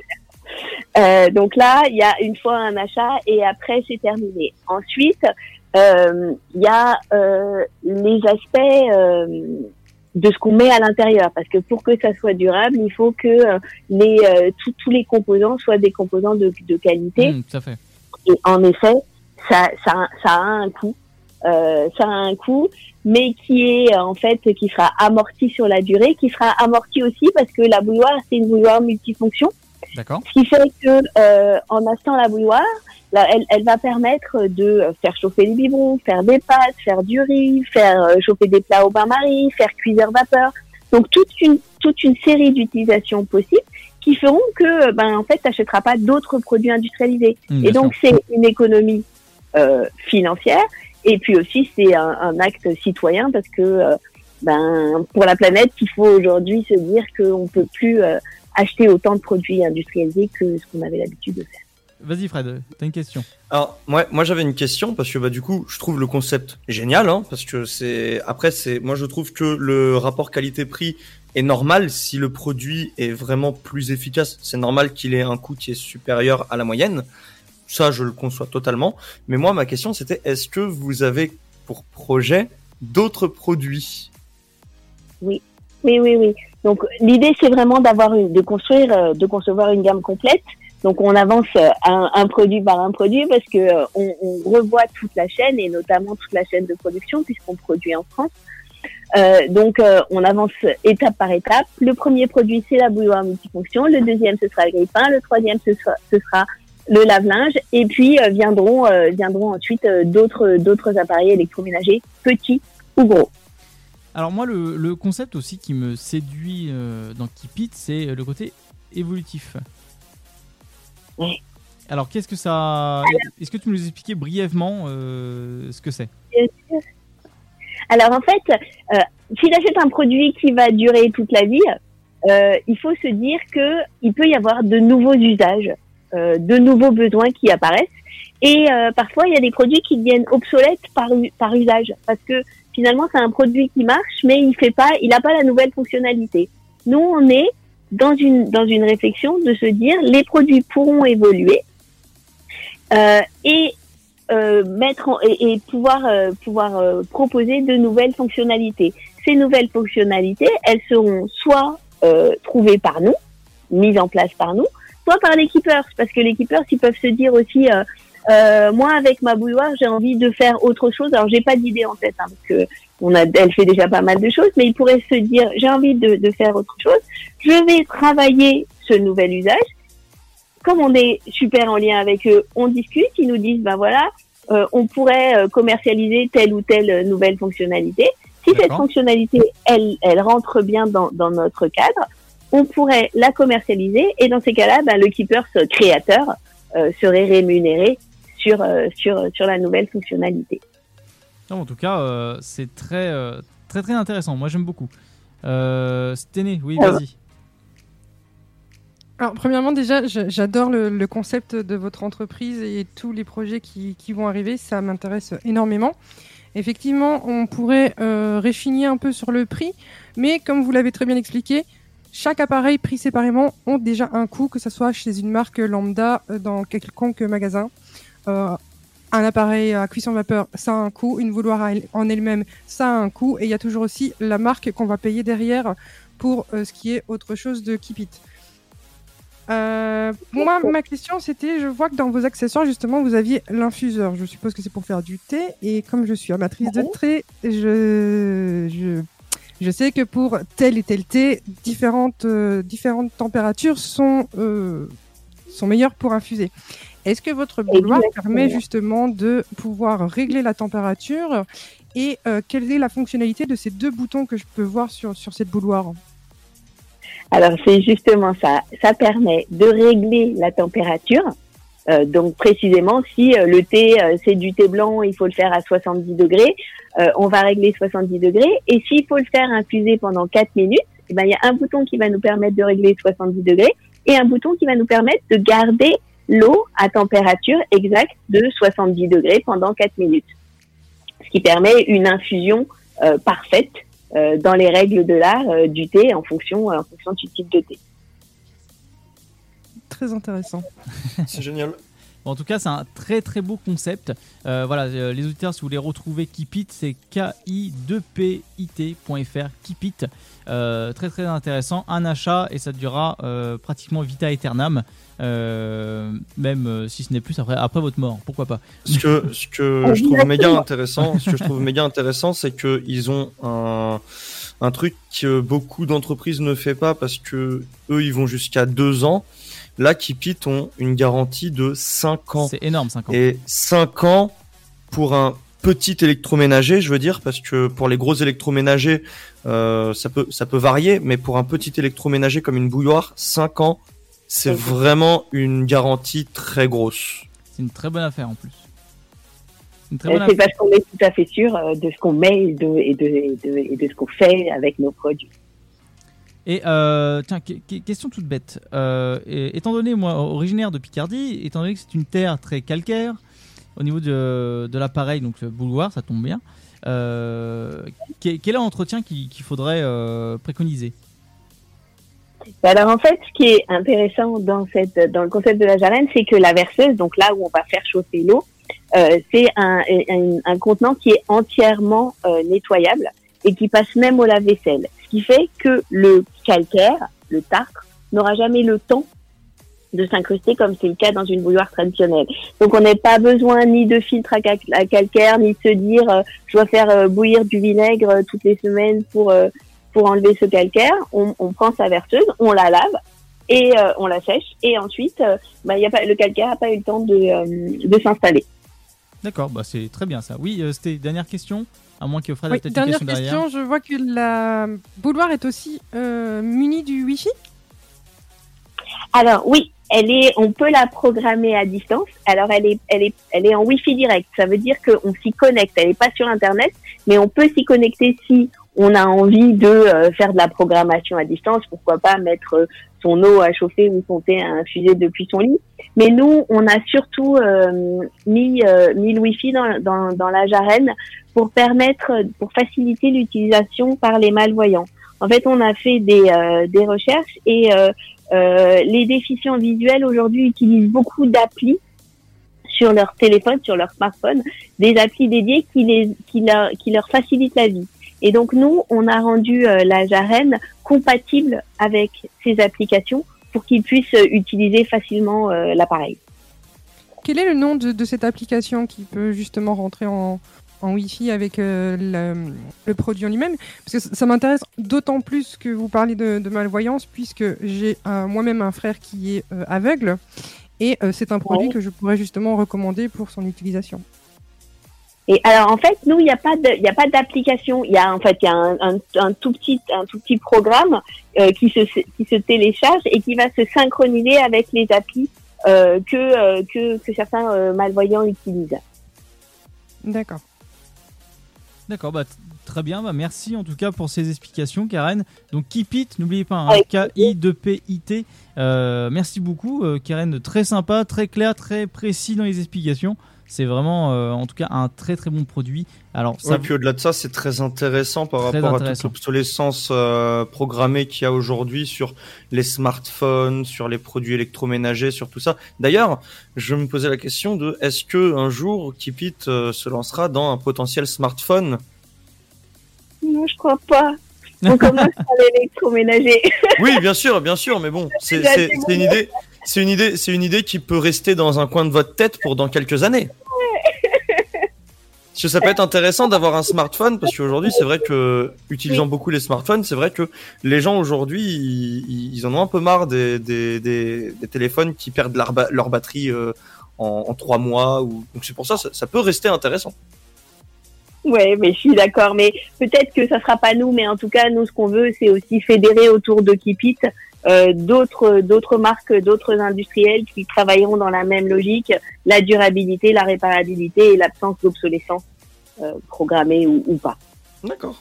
donc là, il y a une fois un achat et après c'est terminé. Ensuite, il y a euh, les aspects euh, de ce qu'on met à l'intérieur, parce que pour que ça soit durable, il faut que euh, les euh, tous- tous les composants soient des composants de, de qualité.
Mmh, tout à fait.
Et en effet, ça, ça, ça a un coût. Euh, ça a un coût, mais qui est euh, en fait qui sera amorti sur la durée, qui sera amorti aussi parce que la bouilloire c'est une bouilloire multifonction.
D'accord.
Ce qui fait que euh, en achetant la bouilloire, là, elle, elle va permettre de faire chauffer les biberons, faire des pâtes, faire du riz, faire euh, chauffer des plats au bain-marie, faire cuiseur vapeur. Donc toute une toute une série d'utilisations possibles qui feront que ben en fait t'achèteras pas d'autres produits industrialisés.
Mmh,
Et donc c'est une économie euh, financière et puis aussi c'est un, un acte citoyen parce que euh, ben pour la planète il faut aujourd'hui se dire qu'on peut plus acheter autant de produits industrialisés que ce qu'on avait l'habitude de faire.
Vas-y Fred, t'as une question.
Alors moi, moi j'avais une question parce que bah du coup je trouve le concept génial hein, parce que c'est après c'est moi je trouve que le rapport qualité-prix est normal si le produit est vraiment plus efficace c'est normal qu'il ait un coût qui est supérieur à la moyenne ça je le conçois totalement mais moi ma question c'était est-ce que vous avez pour projet d'autres produits?
Oui, oui, oui, oui. Donc l'idée c'est vraiment d'avoir de construire, euh, de concevoir une gamme complète. Donc on avance euh, un, produit par un produit parce que euh, on, revoit toute la chaîne et notamment toute la chaîne de production puisqu'on produit en France. Donc on avance étape par étape. Le premier produit c'est la bouilloire multifonction, le deuxième ce sera le grille-pain, le troisième ce sera, le lave-linge et puis viendront viendront ensuite d'autres appareils électroménagers petits ou gros.
Alors moi, le, le concept aussi qui me séduit euh, dans Keep It, c'est le côté évolutif.
Ouais.
Alors, qu'est-ce que ça. Est-ce que tu nous expliquer brièvement euh, ce que c'est?
Alors en fait, euh, si j'achète un produit qui va durer toute la vie, euh, il faut se dire que il peut y avoir de nouveaux usages, de nouveaux besoins qui apparaissent. Et parfois, il y a des produits qui deviennent obsolètes par, par usage, parce que finalement, c'est un produit qui marche, mais il fait pas, il n'a pas la nouvelle fonctionnalité. Nous, on est dans une dans une réflexion de se dire les produits pourront évoluer euh, et euh, mettre en- et, et pouvoir euh, pouvoir euh, proposer de nouvelles fonctionnalités. Ces nouvelles fonctionnalités, elles seront soit euh, trouvées par nous, mises en place par nous, soit par keepers, parce que keepers, ils peuvent se dire aussi, euh, moi avec ma bouilloire, j'ai envie de faire autre chose. Alors j'ai pas d'idée en tête, hein, parce que on a, elle fait déjà pas mal de choses, mais ils pourraient se dire, j'ai envie de, de faire autre chose. Je vais travailler ce nouvel usage comme on est super en lien avec eux, on discute, ils nous disent, ben voilà, euh, on pourrait euh, commercialiser telle ou telle nouvelle fonctionnalité. Si cette fonctionnalité, elle, elle rentre bien dans, dans notre cadre, on pourrait la commercialiser et dans ces cas-là, ben, le keeper ce créateur euh, serait rémunéré sur, euh, sur, sur la nouvelle fonctionnalité.
Non, en tout cas, euh, c'est très, euh, très, très intéressant. Moi, j'aime beaucoup. Euh, Sténé, oui,
Ah.
vas-y.
Alors, premièrement, déjà, j'adore le, le concept de votre entreprise et tous les projets qui, qui vont arriver. Ça m'intéresse énormément. Effectivement, on pourrait euh, réfiner un peu sur le prix, mais comme vous l'avez très bien expliqué, chaque appareil pris séparément ont déjà un coût, que ce soit chez une marque lambda euh, dans quelconque magasin. Euh, un appareil à cuisson vapeur, ça a un coût. Une elle- en elle-même, ça a un coût. Et il y a toujours aussi la marque qu'on va payer derrière pour euh, ce qui est autre chose de Keep It. Euh, moi, ma question, c'était, je vois que dans vos accessoires, justement, vous aviez l'infuseur. Je suppose que c'est pour faire du thé. Et comme je suis amatrice de thé, je, je, je sais que pour tel et tel thé, différentes, euh, différentes températures sont, sont meilleures pour infuser. Est-ce que votre bouilloire
Exactement.
permet justement de pouvoir régler la température et euh, quelle est la fonctionnalité de ces deux boutons que je peux voir sur, sur cette bouilloire
Alors c'est justement ça. Ça permet de régler la température. Euh, donc précisément, si euh, le thé c'est du thé blanc, il faut le faire à 70 degrés, on va régler 70 degrés. Et s'il faut le faire infuser pendant 4 minutes, eh ben il y a un bouton qui va nous permettre de régler 70 degrés et un bouton qui va nous permettre de garder l'eau à température exacte de 70 degrés pendant 4 minutes. Ce qui permet une infusion euh, parfaite euh, dans les règles de l'art euh, du thé en fonction, en fonction du type de thé.
Très intéressant.
C'est génial.
Bon, en tout cas, c'est un très très beau concept. Euh, voilà, euh, les auditeurs, si vous voulez retrouver Keepit, c'est ki2pit.fr. Keepit, euh, très très intéressant. Un achat et ça durera euh, pratiquement vita aeternam, euh, même euh, si ce n'est plus après, après votre mort. Pourquoi pas
Ce que, (laughs) ce que je trouve méga intéressant, ce que je trouve méga intéressant, c'est que ils ont un, un truc que beaucoup d'entreprises ne fait pas parce que eux, ils vont jusqu'à deux ans. Là, Keepit ont une garantie de 5 ans.
C'est énorme, 5 ans.
Et 5 ans pour un petit électroménager, je veux dire, parce que pour les gros électroménagers, euh, ça peut ça peut varier, mais pour un petit électroménager comme une bouilloire, 5 ans, c'est vraiment une garantie très grosse.
C'est une très bonne affaire en plus.
C'est parce qu'on est tout à fait sûr euh, de ce qu'on met et de, et de, et de, et de ce qu'on fait avec nos produits.
Et euh, tiens, que- que- question toute bête. Euh, étant donné, moi, originaire de Picardie, étant donné que c'est une terre très calcaire, au niveau de, de l'appareil, donc le bouilloire, ça tombe bien. Euh, quel est l'entretien qu'il faudrait préconiser?
Alors en fait, ce qui est intéressant dans cette dans le concept de la jarenne, c'est que la verseuse, donc là où on va faire chauffer l'eau, c'est un, un, contenant qui est entièrement nettoyable et qui passe même au lave-vaisselle. Ce qui fait que le calcaire, le tartre, n'aura jamais le temps de s'incruster comme c'est le cas dans une bouilloire traditionnelle. Donc on n'a pas besoin ni de filtre à, cal- à calcaire, ni de se dire euh, je dois faire euh, bouillir du vinaigre euh, toutes les semaines pour pour enlever ce calcaire. On, prend sa verseuse, on la lave et on la sèche et ensuite bah, y a pas, le calcaire n'a pas eu le temps de, s'installer.
D'accord, bah c'est très bien ça. Oui, c'était dernière question, à moins que Fred
Oui,
ait peut-être une
dernière
question derrière.
question, je vois que la bouilloire est aussi euh, munie du Wi-Fi.
Alors oui, elle est, on peut la programmer à distance. Alors elle est, elle est, elle est en Wi-Fi direct. Ça veut dire qu'on s'y connecte. Elle n'est pas sur Internet, mais on peut s'y connecter si on a envie de euh, faire de la programmation à distance. Pourquoi pas mettre euh, son eau à chauffer ou son thé à infuser depuis son lit. Mais nous, on a surtout euh, mis, euh, mis le Wi-Fi dans, dans, dans la jarenne pour permettre, pour faciliter l'utilisation par les malvoyants. En fait, on a fait des, euh, des recherches et euh, euh, les déficients visuels aujourd'hui utilisent beaucoup d'applis sur leur téléphone, sur leur smartphone, des applis dédiées qui, les, qui, leur, qui leur facilitent la vie. Et donc nous, on a rendu euh, la Jarenne compatible avec ces applications pour qu'ils puissent utiliser facilement euh, l'appareil.
Quel est le nom de, de cette application qui peut justement rentrer en, en Wi-Fi avec euh, le, le produit en lui-même? Parce que ça, m'intéresse d'autant plus que vous parlez de, de malvoyance, puisque j'ai euh, moi-même un frère qui est euh, aveugle, et c'est un produit
Ouais.
que je pourrais justement recommander pour son utilisation.
Et alors en fait, nous, il n'y a pas de, il y a pas d'application. Il y a en fait, il y a un, un, un tout petit, un tout petit programme euh, qui se qui se télécharge et qui va se synchroniser avec les applis euh, que, euh, que que certains euh, malvoyants utilisent.
D'accord.
D'accord, bah, t- très bien. Bah, merci en tout cas pour ces explications, Karen. Donc, Keep It, n'oubliez pas, hein,
Avec
K-I-2-P-I-T. Euh, merci beaucoup, euh, Karen. Très sympa, très clair, très précis dans les explications. C'est vraiment, euh, en tout cas, un très très bon produit. Alors, ça,
Ouais, puis au-delà de ça, c'est très intéressant par
Très
rapport à toute l'obsolescence euh, programmée qu'il y a aujourd'hui sur les smartphones, sur les produits électroménagers, sur tout ça. D'ailleurs, je me posais la question de est-ce que un jour Kipit euh, se lancera dans un potentiel smartphone?
Non, je crois pas. On commence par l'électroménager.
Oui, bien sûr, bien sûr, mais bon, une idée, c'est une idée, c'est une idée qui peut rester dans un coin de votre tête pour dans quelques années. Parce que ça peut être intéressant d'avoir un smartphone parce qu'aujourd'hui c'est vrai que utilisant beaucoup les smartphones, c'est vrai que les gens aujourd'hui ils, en ont un peu marre des, des, des, téléphones qui perdent leur, leur batterie euh, en, trois mois ou donc c'est pour ça, ça ça peut rester intéressant.
Ouais, mais je suis d'accord. Mais peut-être que ça sera pas nous, mais en tout cas, nous, ce qu'on veut, c'est aussi fédérer autour de Kipit d'autres d'autres marques, d'autres industriels qui travailleront dans la même logique, la durabilité, la réparabilité et l'absence d'obsolescence euh, programmée ou, ou pas.
D'accord.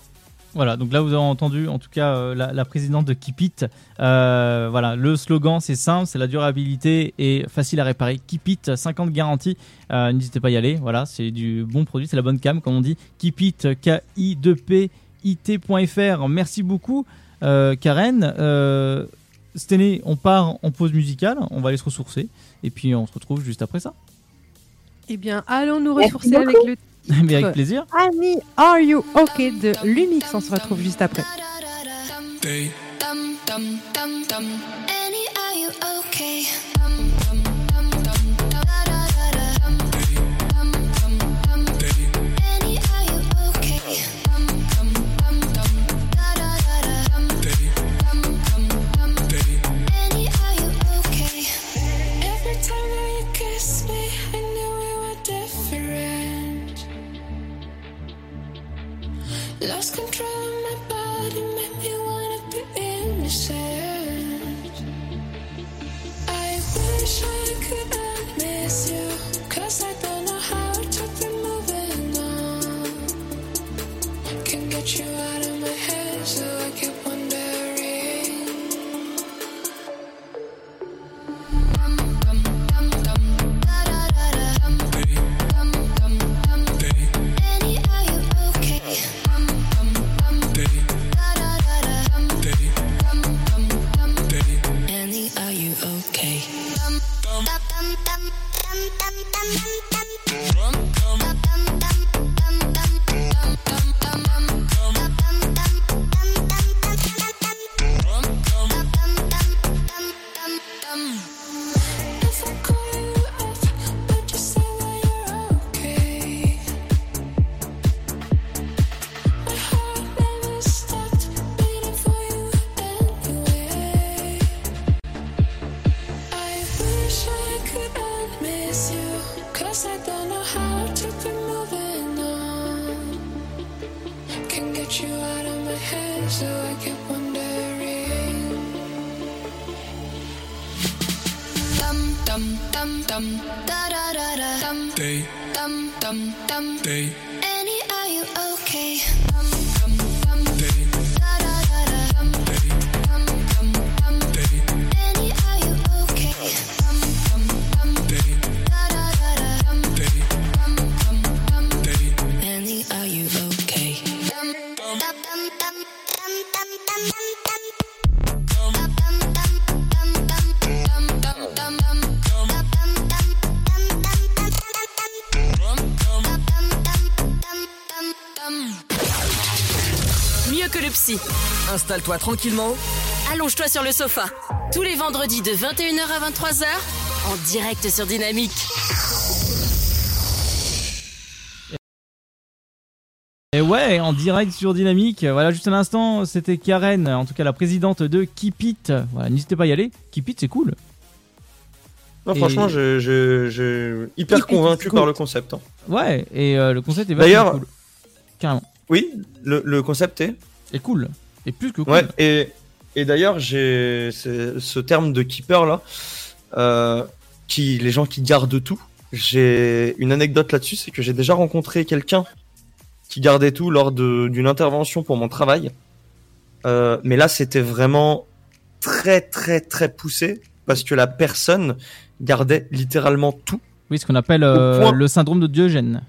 Voilà, donc là vous avez entendu en tout cas euh, la, la présidente de Keep It. Euh, voilà, le slogan c'est simple, c'est la durabilité et facile à réparer. Keep It, 50 garanties. Euh, N'hésitez pas à y aller. Voilà, c'est du bon produit, c'est la bonne cam comme on dit. Keep It, K-I-2-P-I-T.fr. Merci beaucoup, euh, Karen. Stené, on part en pause musicale, on va aller se ressourcer et puis on se retrouve juste après ça.
Eh bien, allons nous
Merci
ressourcer avec
beaucoup.
le (laughs)
Mais avec plaisir.
Annie, are you okay de Lumix On se retrouve juste après.
Dum Lost control
Installe-toi tranquillement.
Allonge-toi sur le sofa. Tous les vendredis de 21h à 23h, en direct sur Dynamique.
Et ouais, en direct sur Dynamique. Voilà, juste un instant, c'était Karen, en tout cas la présidente de Keep It. Voilà, n'hésitez pas à y aller. Keep It, c'est cool.
Non,
Et-
franchement, je, je, je hyper
Keep
convaincu
cool.
par le concept. hein.
Ouais, et euh, le concept est vachement
D'ailleurs,
cool. Carrément.
oui, le, le concept est.
Et cool. Et plus que cool.
Ouais, et, et d'ailleurs, j'ai ce terme de keeper là, euh, qui les gens qui gardent tout. J'ai une anecdote là-dessus, c'est que j'ai déjà rencontré quelqu'un qui gardait tout lors de- d'une intervention pour mon travail. Euh, mais là, c'était vraiment très très très poussé parce que la personne gardait littéralement tout
Oui, ce qu'on appelle euh,
point-
le syndrome de Diogène.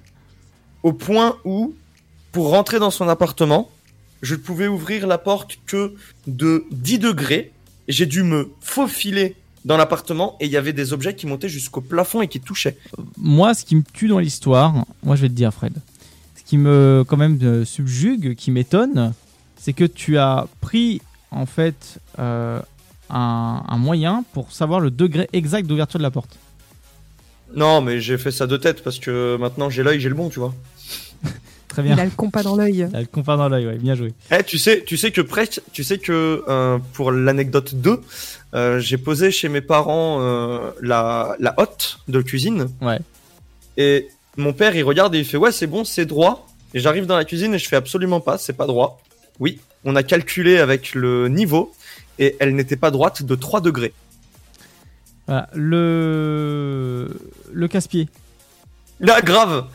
au point où, pour rentrer dans son appartement, je ne pouvais ouvrir la porte que de 10 degrés. J'ai dû me faufiler dans l'appartement et il y avait des objets qui montaient jusqu'au plafond et qui touchaient.
Moi, ce qui me tue dans l'histoire, moi je vais te dire, Fred, ce qui me quand même euh, subjugue, qui m'étonne, c'est que tu as pris en fait euh, un, un moyen pour savoir le degré exact d'ouverture de la porte.
Non, mais j'ai fait ça de tête parce que maintenant j'ai l'œil, j'ai le bon, tu vois.
Très bien.
Il a le compas dans l'œil.
Elle compare dans l'œil, ouais, bien joué.
Eh, tu sais, tu sais que presque, tu sais que euh, pour l'anecdote 2, euh, j'ai posé chez mes parents euh, la, la hotte de cuisine.
Ouais.
Et mon père, il regarde et il fait ouais, c'est bon, c'est droit. Et j'arrive dans la cuisine et je fais absolument pas, c'est pas droit. Oui, on a calculé avec le niveau et elle n'était pas droite de 3 degrés.
Voilà, le le casse-pied.
Là, grave.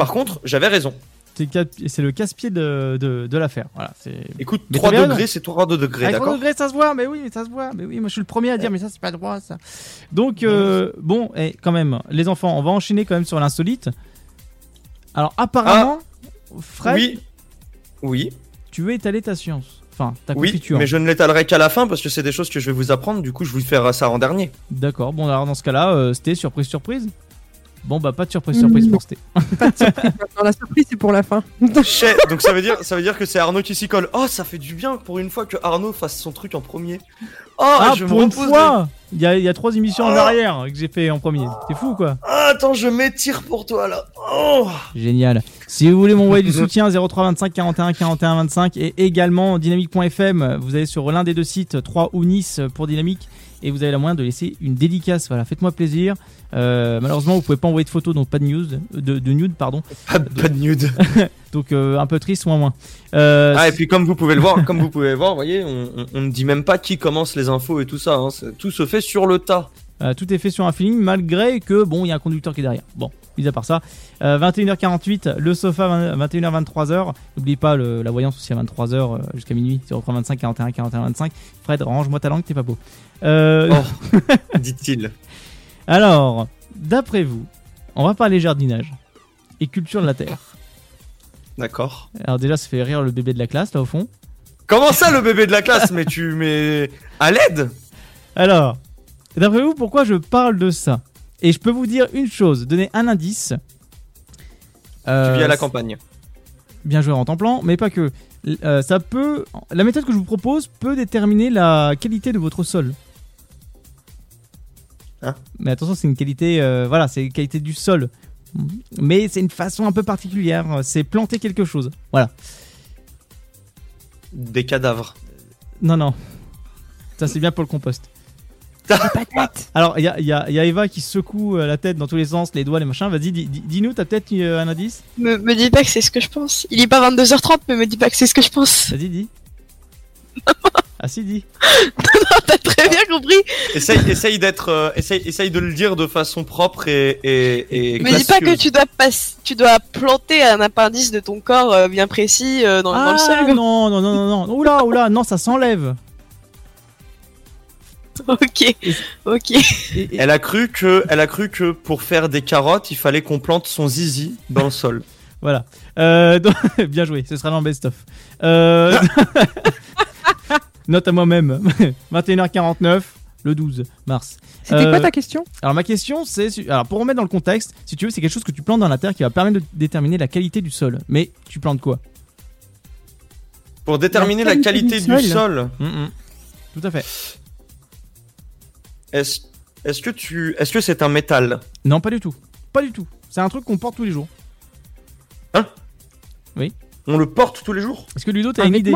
Par contre, j'avais raison.
C'est le casse-pied de, de, de l'affaire. Voilà.
Écoute,
Mais
3
t'as bien
degrés, c'est 3 degrés,
Ah, 3
d'accord
degrés, ça se voit, mais oui, mais ça se voit. Mais oui, moi je suis le premier à dire, mais ça c'est pas droit, ça. Donc, euh, bon, et quand même, les enfants, on va enchaîner quand même sur l'insolite. Alors, apparemment, Fred,
Ah. Oui. Oui.
tu veux étaler ta science. Enfin, ta
Oui, mais je ne l'étalerai qu'à la fin parce que c'est des choses que je vais vous apprendre. Du coup, je vous ferai ça en dernier.
D'accord, bon, alors dans ce cas-là, euh, c'était surprise, surprise. Bon, bah, pas de surprise, surprise
Mm.
pour Sté. (laughs)
La surprise, c'est pour la fin. (laughs)
Donc ça veut dire, ça veut dire que c'est Arnaud qui s'y colle. Oh, ça fait du bien pour une fois que Arnaud fasse son truc en premier. Oh,
ah,
je me
pour une fois Il y a, il y a trois émissions en
Ah.
arrière que j'ai fait en premier. C'est fou, quoi.
Ah, attends, je m'étire pour toi là. Oh.
Génial. Si vous voulez m'envoyer du soutien, 0325 41 41 25 et également dynamique.fm. Vous allez sur l'un des deux sites, 3 ou Nice pour Dynamique et vous avez la moyen de laisser une dédicace. Voilà, faites-moi plaisir. Euh, malheureusement, vous pouvez pas envoyer de photos, donc pas de news, de, de nude, pardon.
Pas, pas de nude. (laughs)
donc euh, un peu triste, moins moins. Euh,
Ah, et puis comme vous pouvez le voir, (laughs) comme vous pouvez le voir, voyez, on, on, on ne dit même pas qui commence les infos et tout ça. Hein. Tout se fait sur le tas.
Euh, tout est fait sur un feeling malgré que bon il y a un conducteur qui est derrière. Bon, mis à part ça, euh, 21h48, le sofa 20 21h 23h. N'oublie pas le- la voyance aussi à 23h euh, jusqu'à minuit 03 25 41 41 25. Fred, range-moi ta langue, t'es pas beau. Euh, (laughs)
Dit-il.
Alors, d'après vous, on va parler jardinage et culture de la terre.
D'accord.
Alors déjà, ça fait rire le bébé de la classe là au fond.
Comment ça, le bébé de la classe? Mais tu mets à l'aide?
Alors, d'après vous, pourquoi je parle de ça Et je peux vous dire une chose, donner un indice.
Tu
Euh,
vis à la campagne.
bien joué en temps plan, mais pas que. Euh, ça peut, la méthode que je vous propose peut déterminer la qualité de votre sol.
Hein
mais attention, c'est une qualité, euh, voilà, c'est une qualité du sol. Mais c'est une façon un peu particulière. C'est planter quelque chose. Voilà.
Des cadavres.
Non, non. Ça, c'est bien pour le compost. Alors, il y a, il y a- il y a Eva qui secoue euh, la tête dans tous les sens, les doigts, les machins. Vas-y, dis- dis- dis-nous, t'as peut-être euh, un indice
Me, me dis pas que c'est ce que je pense. Il est pas 22h30, mais me dis pas que c'est ce que je pense.
Vas-y, dis. (laughs) Ah si, dis.
T'as très bien compris.
Essaye, essaye d'être, euh, essaye, essaye de le dire de façon propre et et, et
Mais dis pas que tu dois pas, tu dois planter un appendice de ton corps euh, bien précis euh, dans, dans le sol.
Ah non, non, non, non, non. Oula, oula, non, ça s'enlève. (laughs)
Ok, ok.
Elle a cru que, elle a cru que pour faire des carottes, il fallait qu'on plante son zizi dans le sol. (laughs)
Voilà. Euh, donc- (laughs) bien joué, ce sera dans le best-of. Euh, Note à moi-même. 21h49, le 12 mars.
C'était
Euh,
quoi ta question?
Alors ma question c'est, alors pour remettre dans le contexte, si tu veux, c'est quelque chose que tu plantes dans la terre qui va permettre de déterminer la qualité du sol. Mais tu plantes quoi?
Pour déterminer la qualité, du sol.
Tout à fait.
Est-ce, est-ce que tu, est-ce que c'est un métal?
Non, pas du tout. Pas du tout. C'est un truc qu'on porte tous les jours.
Hein?
Oui.
On le porte tous les jours?
Est-ce que Ludo, t'as
Un
une idée?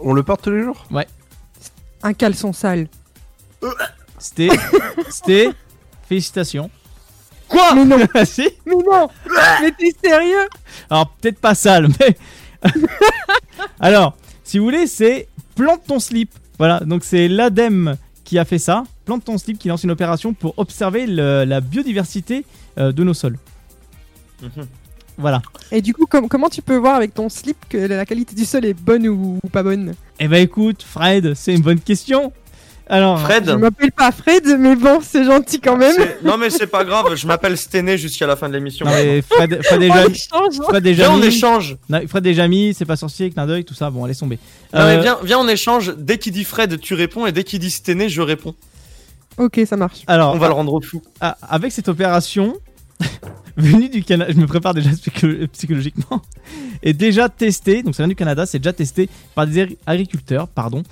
On le porte tous les jours?
Ouais.
Un caleçon sale.
C'était. (laughs) C'était. Félicitations.
Quoi?
Mais non (laughs)
si?
Mais non Mais t'es sérieux?
Alors, peut-être pas sale, mais. (laughs) Alors, si vous voulez, c'est plante ton slip. Voilà, donc c'est l'ADEME qui a fait ça. Plante ton slip qui lance une opération pour observer le- la biodiversité euh, de nos sols.
Mhm.
Voilà.
Et du coup, com- comment tu peux voir avec ton slip que la qualité du sol est bonne ou, ou pas bonne?
Eh ben écoute, Fred, c'est une bonne question. Alors,
Fred
Je m'appelle pas Fred, mais bon, c'est gentil quand même.
Non mais c'est pas grave, je m'appelle Stené jusqu'à la fin de l'émission.
Fred, (laughs) Fred
On échange, hein.
Fred déjà
Viens, on échange.
Non, Fred déjà mis, c'est pas sorcier, clin d'œil, tout ça. Bon, allez tomber.
Non, mais
Euh,
viens, viens, on échange. Dès qu'il dit Fred, tu réponds, et dès qu'il dit Stené, je réponds.
Ok, ça marche.
Alors,
On va le rendre fou.
Ah, avec cette opération, (laughs) venue du Canada, je me prépare déjà psycho- psychologiquement, (laughs) et déjà testé, donc ça vient du Canada, c'est déjà testé par des agri- agriculteurs, pardon.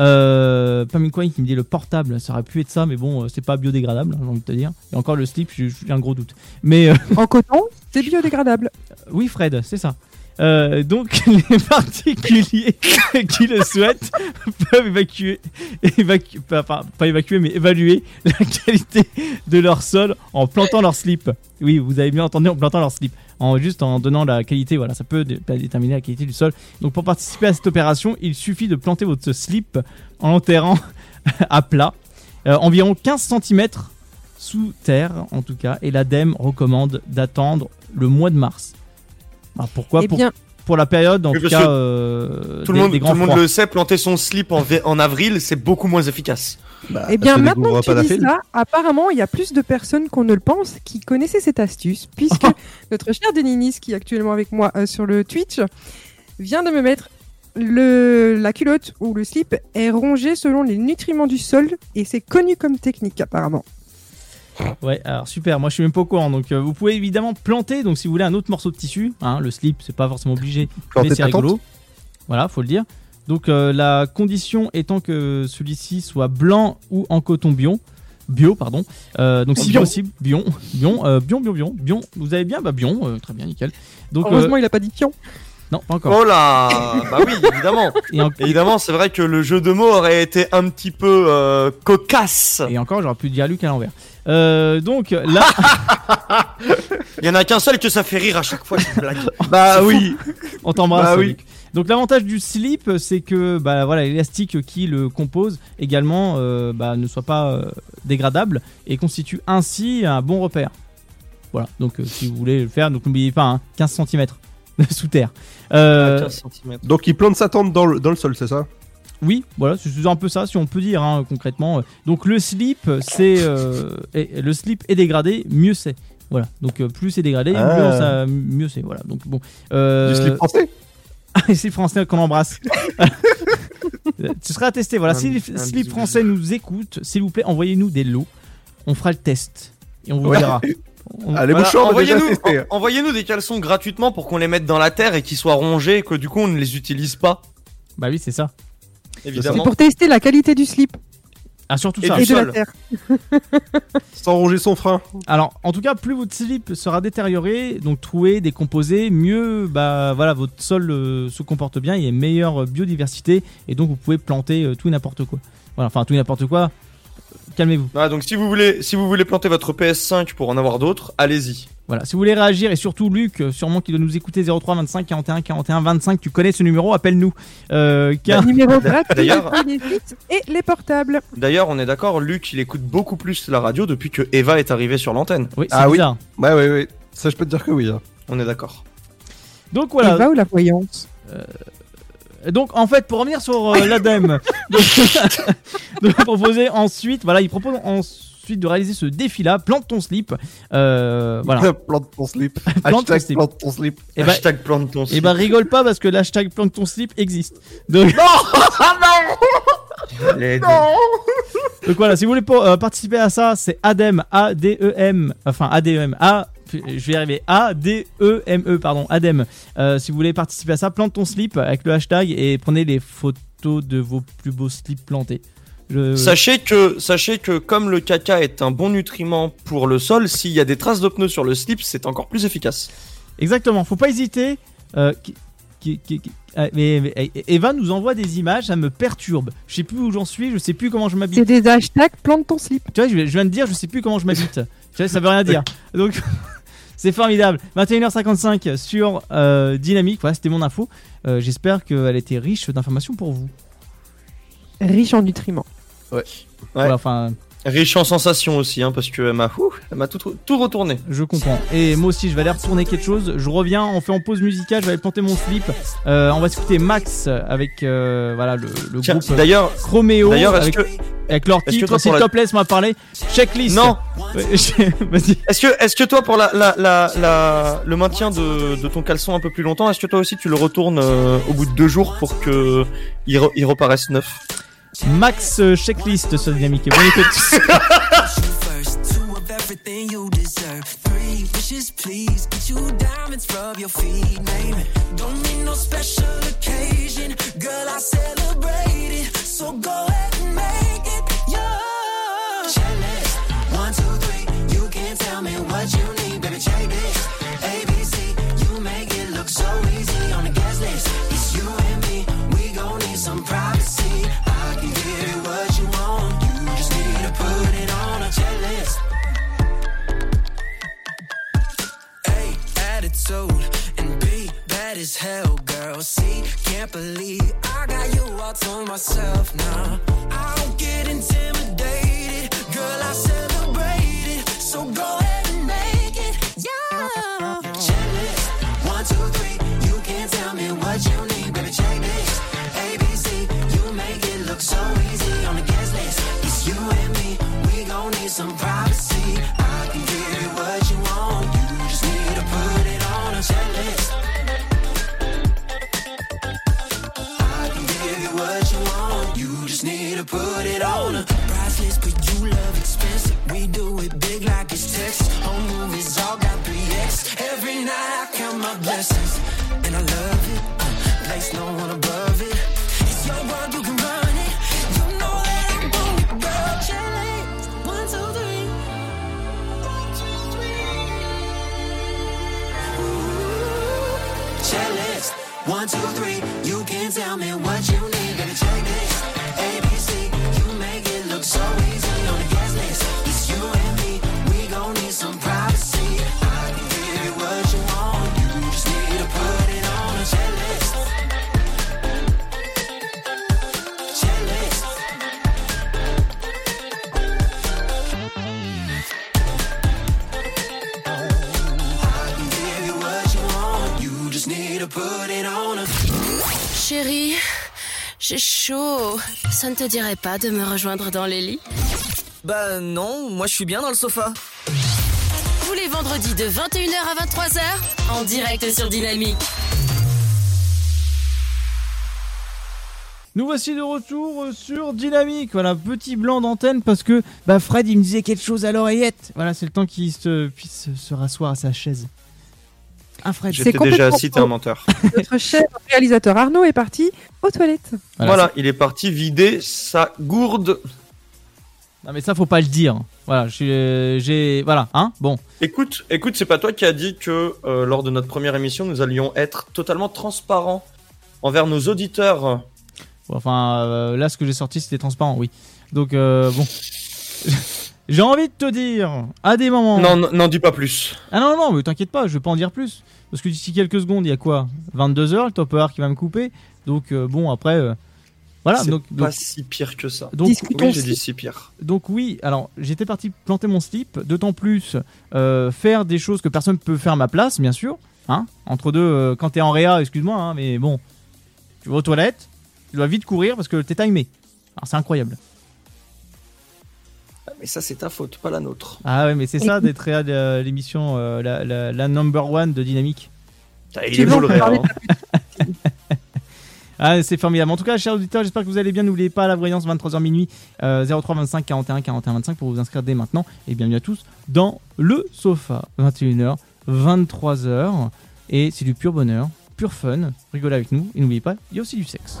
Euh, Pamikwa qui me dit le portable, ça aurait pu être ça, mais bon, euh, c'est pas biodégradable, hein, j'ai envie de te dire. Et encore le slip, j'ai un gros doute. Mais euh,
En coton, c'est biodégradable. (laughs)
oui, Fred, c'est ça. Euh, donc (laughs) les particuliers (laughs) qui le souhaitent peuvent évacuer, évacu- pas, pas- pas évacuer, mais évaluer la qualité de leur sol en plantant leur slip. Oui, vous avez bien entendu, en plantant leur slip. En, juste en donnant la qualité, voilà, ça peut dé- déterminer la qualité du sol. Donc pour participer à cette opération, il suffit de planter votre slip en l'enterrant (laughs) à plat, euh, environ 15 cm sous terre en tout cas, et l'ADEME recommande d'attendre le mois de mars. Alors pourquoi?
Eh
pour,
bien-
pour la période, en
Oui,
tout cas, euh,
Tout
des,
le monde,
des
tout
grands
le monde
froids.
le sait, planter son slip en avril, c'est beaucoup moins efficace.
Bah,
Eh bien, maintenant que tu dis ça, apparemment, il y a plus de personnes qu'on ne le pense qui connaissaient cette astuce, puisque (laughs) notre cher Deninis, qui est actuellement avec moi euh, sur le Twitch, vient de me mettre le, la culotte ou le slip est rongé selon les nutriments du sol, et c'est connu comme technique, apparemment.
Ouais, alors super, moi je suis même pas au courant. Donc euh, vous pouvez évidemment planter, donc si vous voulez un autre morceau de tissu, hein, le slip c'est pas forcément obligé,
Planter
mais c'est rigolo. Voilà, faut le dire. Donc euh, la condition étant que celui-ci soit blanc ou en coton bio. Bio, pardon. Euh, donc si
Bion.
possible, bion, bion, euh, bion, bion, bion, bion. Vous avez bien, bah bion, euh, très bien, nickel. Donc euh,
Heureusement, il a pas dit pion.
non, pas encore.
Oh là Bah oui, évidemment. (laughs)
Et en-
Évidemment, c'est vrai que le jeu de mots aurait été un petit peu euh, cocasse.
Et encore, j'aurais pu dire Luc à l'envers. Euh, donc là, (laughs)
Il y en a qu'un seul que ça fait rire à chaque fois, cette blague. (laughs)
Bah oui.
on t'embrasse.
Bah oui.
Luc. Donc l'avantage du slip, c'est que bah, voilà, l'élastique qui le compose également euh, bah, ne soit pas euh, dégradable et constitue ainsi un bon repère. Voilà, donc euh, si vous voulez le faire, donc n'oubliez pas, hein, 15 cm (laughs) sous terre. Euh,
15 centimètres.
Donc il plante sa tente dans le, dans le sol, c'est ça?
Oui, voilà, c'est un peu ça, si on peut dire hein, concrètement. Donc le slip, c'est euh, le slip est dégradé, mieux c'est. Voilà, donc plus c'est dégradé,
Ah.
mieux, c'est. Voilà, donc bon. Euh,
Du slip français? (laughs)
les slips français qu'on embrasse. (laughs) Tu seras attesté. Voilà,
Un-
si les
un bisou,
français nous écoutent, s'il vous plaît, envoyez-nous des lots. On fera le test et on vous
Ouais.
dira. (laughs) On-
Voilà, envoyez-nous,
testé.
en- envoyez-nous des caleçons gratuitement pour qu'on les mette dans la terre et qu'ils soient rongés et que du coup on ne les utilise pas.
Bah oui, c'est ça.
C'est pour tester la qualité du slip
Ah, surtout
Et
ça.
du
et de la
sol.
terre. (laughs)
Sans ronger son frein.
Alors, en tout cas, plus votre slip sera détérioré, donc troué, décomposé, mieux bah voilà votre sol euh, se comporte bien, il y a une meilleure biodiversité et donc vous pouvez planter euh, tout et n'importe quoi. Voilà, enfin tout et n'importe quoi. Calmez-vous.
Ah, donc si vous voulez, si vous voulez planter votre PS5 pour en avoir d'autres, allez-y.
Voilà, si vous voulez réagir et surtout Luc, euh, sûrement qui doit nous écouter 03 25 41 41 25, tu connais ce numéro, appelle-nous. Euh, car-
Un numéro
D'ailleurs-
et les portables.
D'ailleurs, on est d'accord, Luc, il écoute beaucoup plus la radio depuis que Eva est arrivée sur l'antenne.
Oui,
Ah oui.
bizarre.
Ouais, ouais, ouais. Ça, je peux te dire que oui. hein.
On est d'accord.
Donc voilà.
Eva ou la voyance?
Donc en fait, pour revenir sur euh, l'ADEME, (laughs) de (laughs) proposer ensuite, voilà, il propose ensuite de réaliser ce défi-là, plante ton slip. Euh, voilà. (laughs)
plante ton slip.
Plante ton
Hashtag
slip.
plante ton slip.
Et bah,
Hashtag plante ton
et
slip.
bah rigole pas parce que l'hashtag plante ton slip existe. Donc,
Les-
donc voilà, si vous voulez pour- euh, participer à ça, c'est ADEM, A-D-E-M, enfin A-D-E-M, A, je vais y arriver, A-D-E-M-E, E, pardon, ADEM. Euh, si vous voulez participer à ça, plante ton slip avec le hashtag et prenez les photos de vos plus beaux slips plantés. Je-
Sachez que, sachez que comme le caca est un bon nutriment pour le sol, s'il y a des traces de pneus sur le slip, c'est encore plus efficace.
Exactement, faut pas hésiter. Euh, qui- qui- qui- qui- ah, mais, mais, eh, Eva nous envoie des images, ça me perturbe. Je sais plus où j'en suis, je sais plus comment je m'habite.
C'est des hashtags plante ton slip.
Tu vois, je, je viens de dire, je sais plus comment je m'habite. tu vois, ça veut rien dire. (laughs) Donc, c'est formidable. 21h55 sur euh, Dynamique. Voilà, c'était mon info. Euh, J'espère qu'elle était riche d'informations pour vous.
Riche en nutriments.
Ouais.
Voilà, enfin,
Riche en sensations aussi, hein, parce qu'elle m'a, elle m'a tout, tout retourné.
je comprends. Et moi aussi, je vais aller retourner quelque chose. Je reviens, on fait en pause musicale. Je vais aller planter mon slip. Euh, on va écouter Max avec euh, voilà le, le
Tiens,
groupe
d'ailleurs-
Chroméo.
d'ailleurs, est-ce
avec,
que-
avec leur
est-ce que
titre,
toi,
s'il te
la-
plaît, laisse-moi parler. Checklist.
Non. (laughs)
Je- Vas-y.
Est-ce que, est-ce que toi, pour la, la, la, la- le maintien de, de ton caleçon un peu plus longtemps, est-ce que toi aussi tu le retournes euh, au bout de deux jours pour que il, re- il reparaisse neuf?
Max euh, checklist sur Dynamique. Bonne écoute. (laughs)
everything it. Attitude, and B, bad as hell, girl. C, can't believe I got you all to myself now. I don't get intimidated, girl. I celebrate it. So go ahead and make it, yeah. One, two, three. You can tell me what you need, baby. Check this. ABC, you make it look so easy on the guest list. It's you and me. We gon' need some privacy. Night I count my blessings. And I love it. Uh, place no one above it. It's your world, you can run it. You know that on it, girl. Checklist. One, two, three. One, two, three. Ooh. Checklist. One, two, three. You can tell me what you need, baby. Check this.
Chérie, j'ai chaud. Ça ne te dirait pas de me rejoindre dans les lits?
Bah non, moi je suis bien dans le sofa.
Tous les vendredis de 21h à 23h, en direct sur Dynamique.
Nous voici de retour euh, sur Dynamique. Voilà, petit blanc d'antenne parce que bah, Fred il me disait quelque chose à l'oreillette. Voilà, c'est le temps qu'il se, puisse se rasseoir à sa chaise. Ah Fred,
J'étais déjà assis, t'es un menteur. (laughs)
Notre cher réalisateur Arnaud est parti aux toilettes.
Voilà, il est parti vider sa gourde.
Non mais ça faut pas le dire. Voilà, euh, j'ai, voilà, hein, bon.
Écoute, écoute, c'est pas toi qui as dit que euh, lors de notre première émission, nous allions être totalement transparents envers nos auditeurs.
Enfin, euh, là ce que j'ai sorti c'était transparent, oui. Donc euh, bon. (laughs) J'ai envie de te dire, à des moments.
Non, non, n'en dis pas plus.
Ah non, non, mais t'inquiète pas, je vais pas en dire plus. Parce que d'ici quelques secondes, il y a quoi? 22h, le top hour qui va me couper. Donc, euh, bon, après. euh, voilà,
C'est
donc.
pas
donc-
si pire que ça.
donc,
oui, j'ai dit si pire.
donc oui, alors j'étais parti planter mon slip, d'autant plus euh, faire des choses que personne peut faire à ma place, bien sûr. Hein Entre deux, euh, quand t'es en réa, excuse-moi, hein, mais bon, tu vas aux toilettes, tu dois vite courir parce que t'es timé. Alors c'est incroyable.
Mais ça, c'est ta faute, pas la nôtre.
Ah ouais, mais c'est ça d'être de euh, l'émission, euh, la, la- la number one de Dynamique.
Ah, il est beau le.
Ah, c'est formidable. En tout cas, chers auditeurs, j'espère que vous allez bien. N'oubliez pas la voyance 23h minuit euh, 03 25 41 41 25 pour vous inscrire dès maintenant. Et bienvenue à tous dans le sofa 21h 23h et c'est du pur bonheur, pur fun. Rigolez avec nous et n'oubliez pas, il y a aussi du sexe.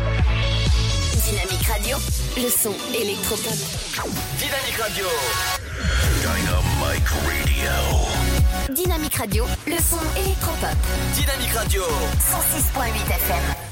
Radio. Le son électropop.
Dynamique Radio.
Dynamite Radio.
Dynamique Radio. Le son électropop.
Dynamique Radio.
106.8 FM.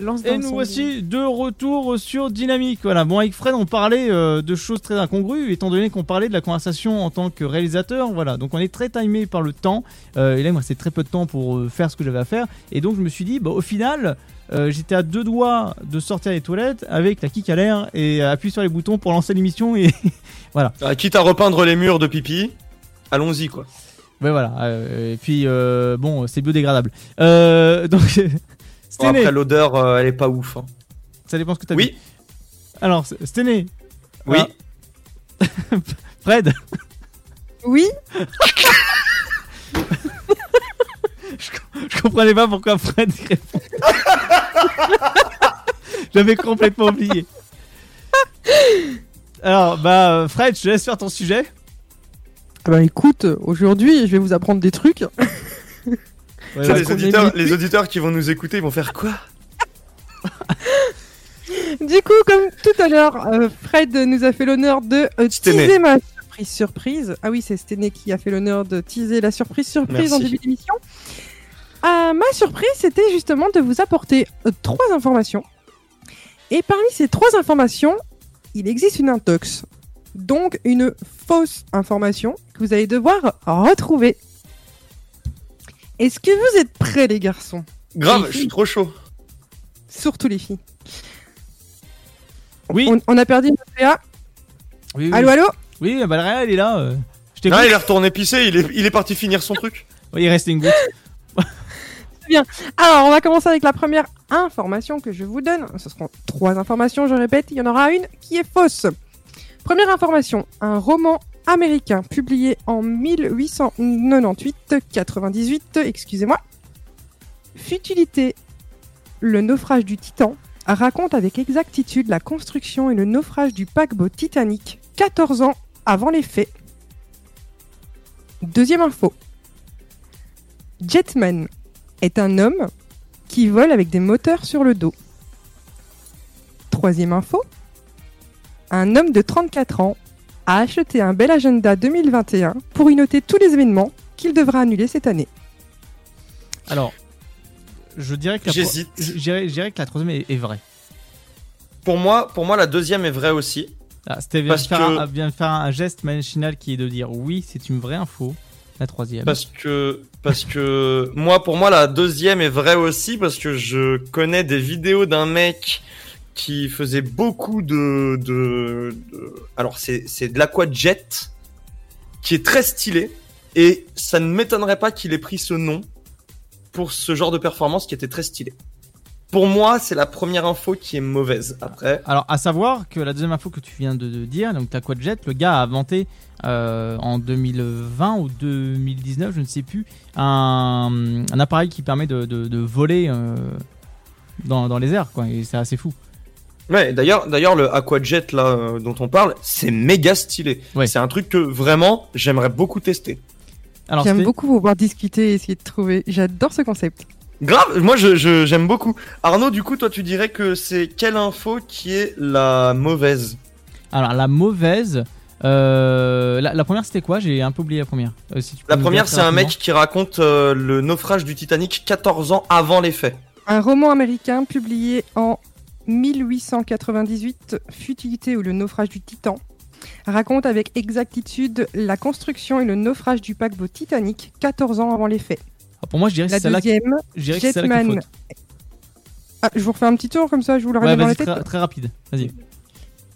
Lance
Et nous voici de retour sur Dynamique. Voilà. Bon, avec Fred, on parlait euh, de choses très incongrues, étant donné qu'on parlait de la conversation en tant que réalisateur. Voilà. Donc, on est très timé par le temps. Euh, et là, moi, c'est très peu de temps pour euh, faire ce que j'avais à faire. Et donc, je me suis dit, bah, au final, euh, j'étais à deux doigts de sortir des toilettes avec la kick à l'air et appuyer sur les boutons pour lancer l'émission. Et (laughs) voilà.
Ah, quitte à repeindre les murs de pipi, allons-y quoi.
Ouais, voilà. Euh, et puis, euh, bon, c'est biodégradable. Euh, donc, (laughs)
Bon, après l'odeur, euh, elle est pas ouf. hein.
ça dépend ce que t'as
Oui.
vu. Alors, Stené.
Oui.
Ah. (laughs) Fred.
Oui. (laughs)
Je comprenais pas pourquoi Fred (laughs) répond. J'avais complètement oublié. Alors, bah, Fred, je te laisse faire ton sujet.
Ah bah écoute, aujourd'hui, je vais vous apprendre des trucs.
Les, auditeurs,
limité.
les auditeurs qui vont nous écouter, ils vont faire quoi?
Du coup, comme tout à l'heure, euh, Fred nous a fait l'honneur de euh, teaser ma surprise surprise. Ah oui, c'est Stené qui a fait l'honneur de teaser la surprise surprise en début d'émission. Euh, ma surprise, c'était justement de vous apporter euh, trois informations. Et parmi ces trois informations, il existe une intox. Donc une fausse information que vous allez devoir retrouver. Est-ce que vous êtes prêts, les garçons?
Grave,
Les
je suis trop chaud.
Surtout les filles.
Oui.
On, on a perdu notre Léa.
Oui, oui.
Allô, allô?
Oui, bah, le réel, il est là. euh, Je.
Non, il est retourné pisser, il est, il est parti finir son truc.
Oui, il reste une goutte. (laughs) (laughs)
Alors, on va commencer avec la première information que je vous donne. Ce seront trois informations, je répète. Il y en aura une qui est fausse. Première information. Un roman américain publié en 1898-98, excusez-moi, Futilité, le naufrage du Titan, raconte avec exactitude la construction et le naufrage du paquebot Titanic 14 ans avant les faits. Deuxième info. Jetman est un homme qui vole avec des moteurs sur le dos. Troisième info. Un homme de 34 ans a acheté un bel agenda 2021 pour y noter tous les événements qu'il devra annuler cette année.
Alors, je dirais que la, pro-
J'hésite.
je dirais, je dirais que la troisième est, est vraie.
Pour moi, pour moi, la deuxième est vraie aussi.
Ah, C'était vient, de
Parce
faire
que-
un, vient de faire un geste machinal qui est de dire oui, c'est une vraie info. La troisième.
Parce que, parce que moi, pour moi, la deuxième est vraie aussi parce que je connais des vidéos d'un mec qui faisait beaucoup de, de, alors c'est, c'est de l'aquajet qui est très stylé et ça ne m'étonnerait pas qu'il ait pris ce nom pour ce genre de performance qui était très stylé. Pour moi, c'est la première info qui est mauvaise. Après,
Alors, à savoir que la deuxième info que tu viens de, dire, donc Aquajet, le gars a inventé euh, en 2020 ou 2019, je ne sais plus, un, appareil qui permet de, de- de voler euh, dans, dans les airs, quoi. Et c'est assez fou.
Ouais, d'ailleurs, d'ailleurs, le Aquajet là euh, dont on parle, c'est méga stylé. C'est un truc que vraiment j'aimerais beaucoup tester.
Alors,
J'aime beaucoup vous voir discuter et essayer de trouver. J'adore ce concept.
Grave, moi je je- j'aime beaucoup. Arnaud, du coup, toi tu dirais que c'est quelle info qui est la mauvaise?
Alors, la mauvaise. euh, la, la première, c'était quoi? J'ai un peu oublié la première. Euh, si tu peux
La première, c'est un mec qui raconte euh, le naufrage du Titanic 14 ans avant les faits.
Un roman américain publié en 1898, Futilité ou le naufrage du Titan, raconte avec exactitude la construction et le naufrage du paquebot Titanic 14 ans avant les faits.
Ah, pour moi, je dirais que
La
c'est qui-
deuxième,
je dirais que c'est celle-là qui
Jetman. Ah, je vous refais un petit tour comme ça, je vous le
Ouais,
remets dans la tête.
très, très rapide. Vas-y.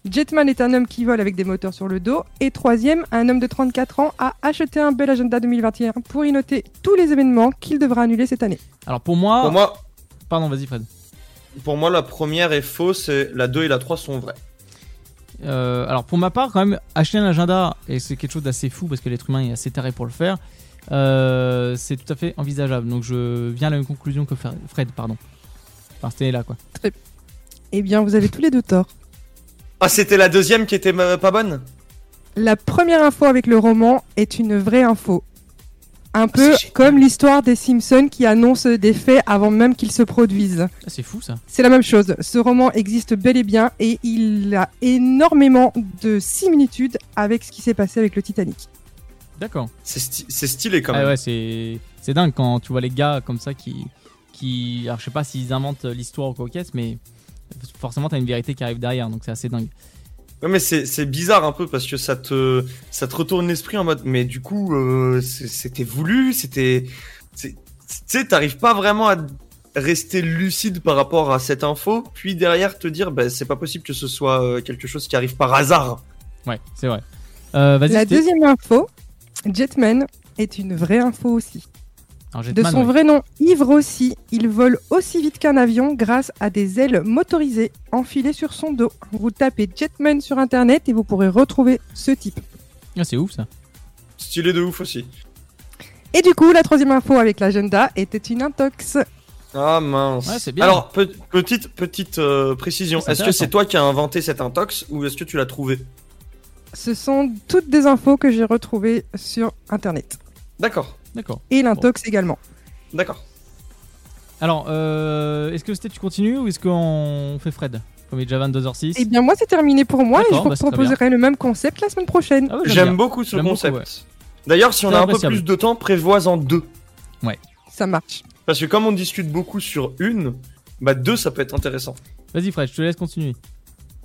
Jetman est un homme qui vole avec des moteurs sur le dos. Et troisième, un homme de 34 ans a acheté un bel agenda 2021 pour y noter tous les événements qu'il devra annuler cette année.
Alors, pour moi.
Pour moi,
Pardon, vas-y, Fred.
Pour moi, la première est fausse et la 2 et la 3 sont vraies.
Euh, alors pour ma part, quand même, acheter un agenda, et c'est quelque chose d'assez fou parce que l'être humain est assez taré pour le faire, euh, c'est tout à fait envisageable. Donc je viens à la même conclusion que Fred, Fred, pardon. Enfin, c'était là quoi.
Eh bien, vous avez tous les deux tort.
Ah, c'était la deuxième qui était euh, pas bonne?
La première info avec le roman est une vraie info. Un peu comme l'histoire des Simpsons qui annonce des faits avant même qu'ils se produisent.
Ah, c'est fou ça.
C'est la même chose. Ce roman existe bel et bien et il a énormément de similitudes avec ce qui s'est passé avec le Titanic.
D'accord.
C'est sti- stylé quand
Ah
même.
ouais, c'est dingue quand tu vois les gars comme ça qui qui alors je sais pas s'ils inventent l'histoire ou quoi mais forcément t'as une vérité qui arrive derrière, donc c'est assez dingue.
Ouais, mais c'est c'est bizarre un peu parce que ça te ça te retourne l'esprit en mode mais du coup euh, c'était voulu c'était c'est- tu sais t'arrives pas vraiment à rester lucide par rapport à cette info puis derrière te dire bah c'est pas possible que ce soit euh, quelque chose qui arrive par hasard
Ouais, c'est vrai. Euh.
La deuxième info, Jetman est une vraie info aussi.
Alors,
De son
ouais.
vrai nom, Yves Rossi, il vole aussi vite qu'un avion grâce à des ailes motorisées enfilées sur son dos. Vous tapez Jetman sur internet et vous pourrez retrouver ce type.
Ah, c'est ouf ça.
stylé de ouf aussi
Et du coup, la troisième info avec l'agenda était une intox.
ah mince
Ouais, c'est bien.
alors pe- petite petite euh, précision
C'est
est-ce que c'est toi qui as inventé cette intox ou est-ce que tu l'as trouvé
Ce sont toutes des infos que j'ai retrouvées sur internet.
d'accord
D'accord.
Et l'intox également.
d'accord
Alors, euh, est-ce que c'était tu continues ou est-ce qu'on fait Fred? Comme il est déjà 22h06.
Eh bien, moi, c'est terminé pour moi et je vous
bah,
proposerai le même concept la semaine prochaine.
Ah ouais,
j'aime beaucoup ce concept
ouais.
d'ailleurs si on a un peu plus de temps prévois-en deux
Ouais.
Ça marche.
Parce que comme on discute beaucoup sur une, bah deux ça peut être intéressant.
Vas-y Fred, je te laisse continuer.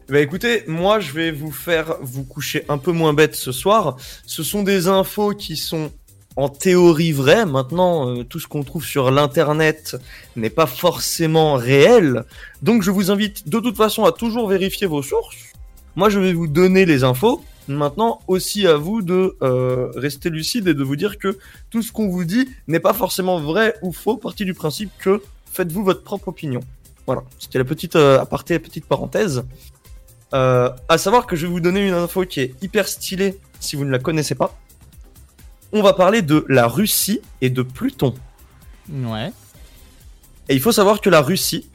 Bah écoutez, moi je vais vous faire vous coucher un peu moins bête ce soir. Ce sont des infos qui sont en théorie vraies. Maintenant, euh, tout ce qu'on trouve sur l'internet n'est pas forcément réel. Donc je vous invite de toute façon à toujours vérifier vos sources. Moi je vais vous donner les infos. Maintenant aussi à vous de euh, rester lucide et de vous dire que tout ce qu'on vous dit n'est pas forcément vrai ou faux. Partie du principe que faites-vous votre propre opinion. Voilà, c'était la petite euh, aparté, petite parenthèse. Euh, à savoir que je vais vous donner une info qui est hyper stylée si vous ne la connaissez pas. On va parler de la Russie et de Pluton.
Ouais.
Et il faut savoir que la Russie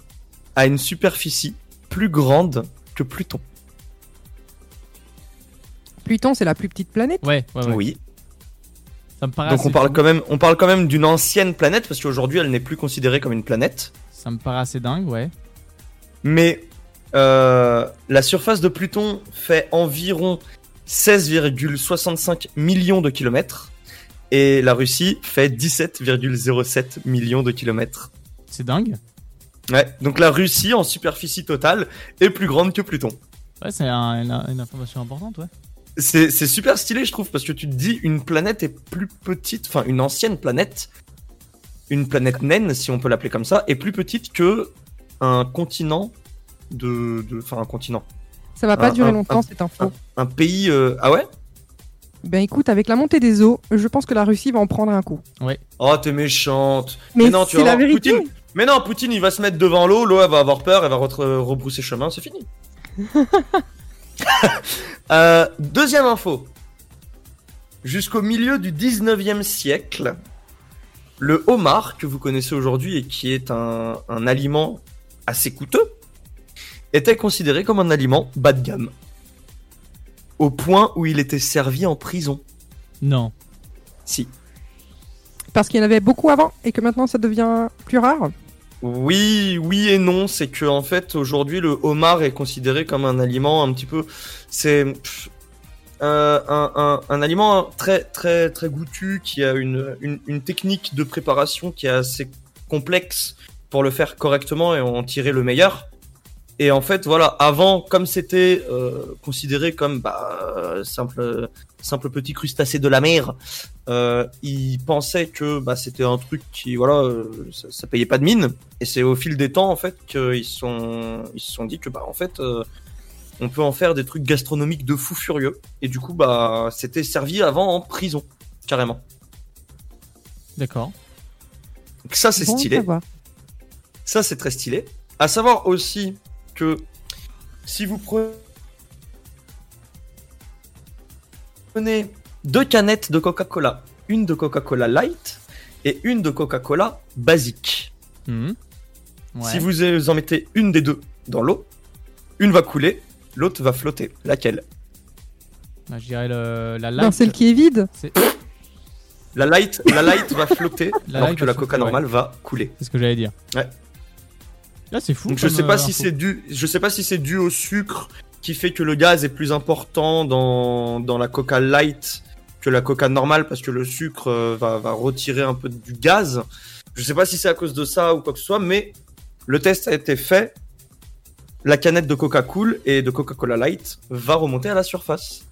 a une superficie plus grande que Pluton.
Pluton, c'est la plus petite planète.
Ouais, ouais, ouais.
Oui.
Ça me paraît
Donc
assez
on parle
fou.
quand même, on parle quand même d'une ancienne planète parce qu'aujourd'hui elle n'est plus considérée comme une planète.
Ça me paraît assez dingue, ouais.
Mais euh, la surface de Pluton fait environ 16,65 millions de kilomètres et la Russie fait 17,07 millions de kilomètres.
C'est dingue.
Ouais, donc la Russie en superficie totale est plus grande que Pluton.
Ouais, c'est un- une, une information importante, ouais.
C'est c'est super stylé, je trouve, parce que tu te dis une planète est plus petite, enfin une ancienne planète, une planète naine, si on peut l'appeler comme ça, est plus petite que un continent de, de- enfin un continent,
Ça va pas
Un-
durer
un-
longtemps
un-
cette info.
un pays. euh, Ah ouais?
Ben écoute, avec la montée des eaux, je pense que la Russie va en prendre un coup.
Ouais.
Oh, t'es méchante.
Mais
non, tu vas
la
voir,
vérité.
Poutine. Mais non, Poutine, il va se mettre devant l'eau, l'eau, elle va avoir peur, elle va re- rebrousser chemin, c'est fini. (laughs) Euh, deuxième info. Jusqu'au milieu du 19e siècle, le homard, que vous connaissez aujourd'hui et qui est un, un aliment assez coûteux, était considéré comme un aliment bas de gamme. Au point où il était servi en prison.
Non.
Si.
Parce qu'il y en avait beaucoup avant et que maintenant ça devient plus rare?
Oui, oui et non. C'est que en fait aujourd'hui le homard est considéré comme un aliment un petit peu. C'est euh, un, un, un aliment très très très goûtu qui a une, une, une technique de préparation qui est assez complexe pour le faire correctement et en tirer le meilleur. Et en fait, voilà, avant, comme c'était euh, considéré comme bah, simple, simple petit crustacé de la mer, euh, ils pensaient que bah, c'était un truc qui, voilà, euh, ça, ça payait pas de mine. Et c'est au fil des temps, en fait, qu'ils sont, ils se sont dit que, bah, en fait, euh, on peut en faire des trucs gastronomiques de fou furieux. Et du coup, bah, c'était servi avant en prison, carrément.
D'accord.
Donc ça, c'est
Bon
stylé. Ça, c'est très stylé. À savoir aussi que si vous prenez deux canettes de Coca-Cola, une de Coca-Cola Light et une de Coca-Cola basique.
Ouais.
Si vous en mettez une des deux dans l'eau, une va couler, l'autre va flotter. Laquelle?
Bah, je dirais le, la
Non,
light.
celle qui est vide.
C'est
La light, la light va flotter
La
alors
light
que la
flotter,
Coca normale
ouais.
va couler.
c'est ce que j'allais dire.
Ouais.
Là, c'est fou.
Donc je sais pas
euh,
si
info.
c'est dû, je sais pas si c'est dû au sucre qui fait que le gaz est plus important dans, dans la Coca Light que la Coca normale parce que le sucre euh, va, va retirer un peu du gaz. Je sais pas si c'est à cause de ça ou quoi que ce soit, mais le test a été fait. La canette de Coca Cool et de Coca-Cola Light va remonter à la surface.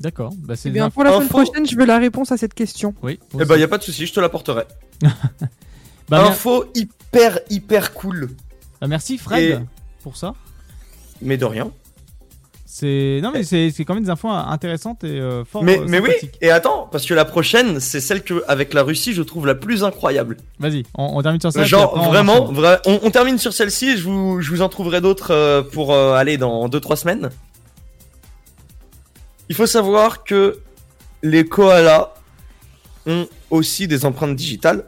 D'accord. Bah, c'est
Eh bien, pour la semaine
Info.
prochaine, je veux la réponse à cette question.
Oui.
Eh ben y a pas de souci, je te l'apporterai.
Bah, (laughs)
Info hyper hyper cool.
Bah, merci Fred
Et-
pour ça.
Mais de rien.
C'est non mais c'est quand même des infos intéressantes et euh, fort
Mais,
euh,
mais oui, et attends, parce que la prochaine, c'est celle que, avec la Russie, je trouve la plus incroyable.
Vas-y, on, on termine sur ça. puis
Genre,
après,
vraiment, on, on termine sur celle-ci je vous, je vous en trouverai d'autres euh, pour euh, aller dans 2-3 semaines. Il faut savoir que les koalas ont aussi des empreintes digitales.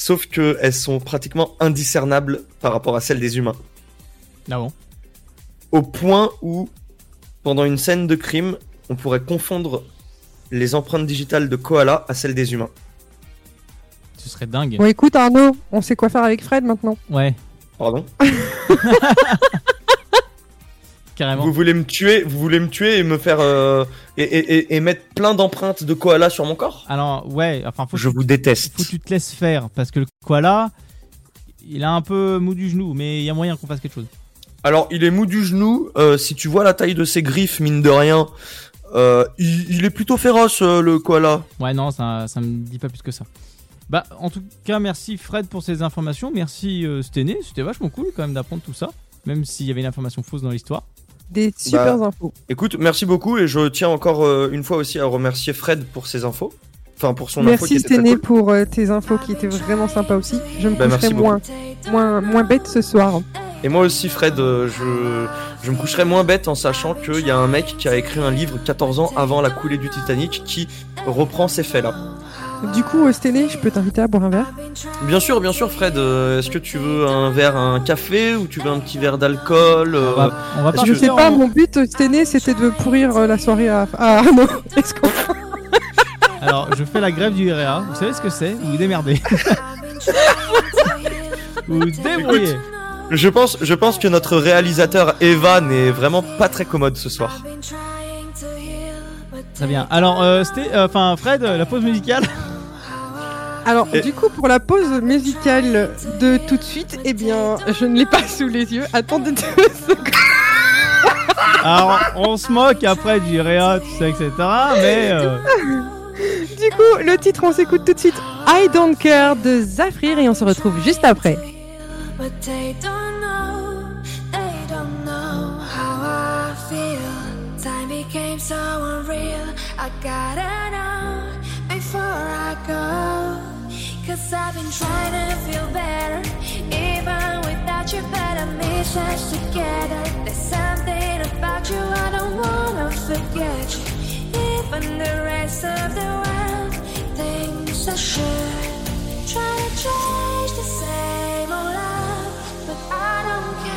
Sauf qu'elles sont pratiquement indiscernables par rapport à celles des humains.
Ah bon?
Au point où, pendant une scène de crime, on pourrait confondre les empreintes digitales de koala à celles des humains.
Ce serait dingue.
Bon, écoute, Arnaud, on sait quoi faire avec Fred maintenant.
Ouais,
Pardon? (laughs)
carrément.
Vous voulez me tuer, vous voulez me tuer et me faire euh, et, et- et- et mettre plein d'empreintes de koala sur mon corps?
Alors ouais, enfin faut
Je
que,
vous déteste.
faut que tu te laisses faire parce que le koala, il a un peu mou du genou, mais il y a moyen qu'on fasse quelque chose.
Alors, il est mou du genou. euh, si tu vois la taille de ses griffes, mine de rien, euh, il, il est plutôt féroce euh, le koala.
Ouais non, ça ça me dit pas plus que ça. Bah en tout cas merci Fred pour ces informations, merci euh, Stené, c'était vachement cool quand même d'apprendre tout ça, même s'il y avait une information fausse dans l'histoire.
Des super
Bah,
infos.
Écoute, merci beaucoup et je tiens encore euh, une fois aussi à remercier Fred pour ses infos. Enfin, pour son info
Merci
très
Sténé
cool.
pour euh, tes infos qui étaient vraiment sympas aussi. Je me
Bah, merci
coucherai moins, moins, moins bête ce soir.
Et moi aussi, Fred, euh, je, je me coucherai moins bête en sachant qu'il y a un mec qui a écrit un livre 14 ans avant la coulée du Titanic qui reprend ces faits-là.
Du coup, euh, Sténé, je peux t'inviter à boire un verre
Bien sûr, bien sûr, Fred. euh, Est-ce que tu veux un verre, un café ou tu veux un petit verre d'alcool euh,
On va, on va pas
Je sais pas, mon but, Sténé, c'était de pourrir euh, la soirée à, à Arnaud. (laughs) Est-ce qu'on- (laughs)
Alors je fais la grève du REA, vous savez ce que c'est? Vous démerdez. (laughs) vous débrouillez.
Je pense, je pense que notre réalisateur Eva n'est vraiment pas très commode ce soir.
Très bien. Alors euh, euh, Fred, la pause musicale.
Alors,
Et-
du coup, pour la pause musicale de tout de suite, eh bien, je ne l'ai pas sous les yeux. Attendez deux secondes.
Alors on se moque après du REA, tu sais, etc. Mais euh,
Du coup, le titre, on s'écoute tout de suite I Don't Care de Zafrir et on se retrouve juste après.
But they don't know, they don't know how I feel. Time became so unreal. I gotta know before I go. Cause I've been trying to feel better. Even without you, better miss us together. There's something about you I don't wanna forget. Even the rest of the world thinks I should. Try to change the same old love, but I don't care.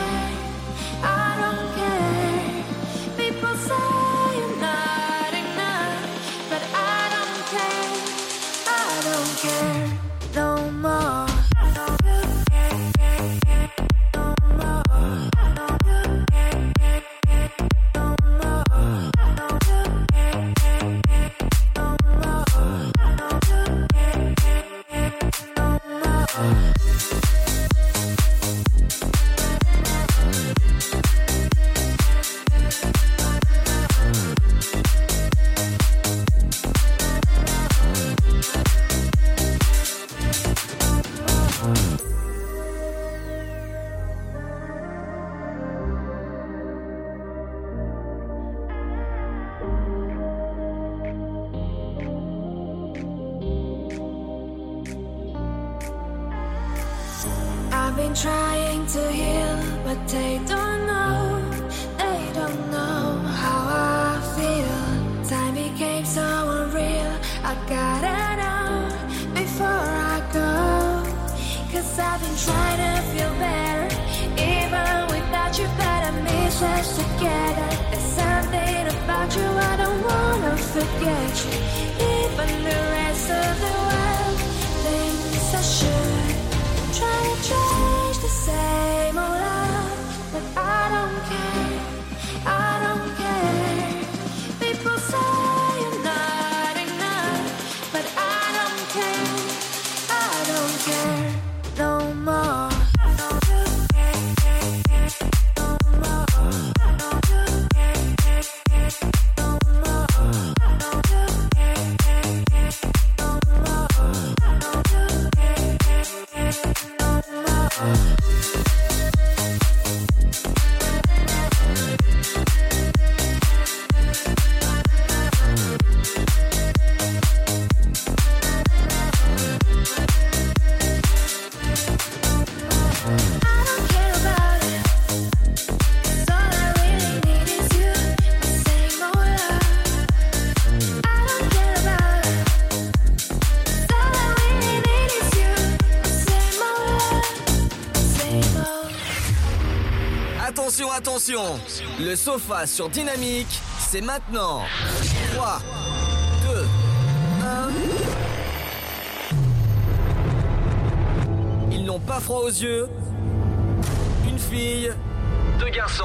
Le sofa sur Dynamique, c'est maintenant 3, 2, 1... Ils n'ont pas froid aux yeux. Une fille, deux garçons.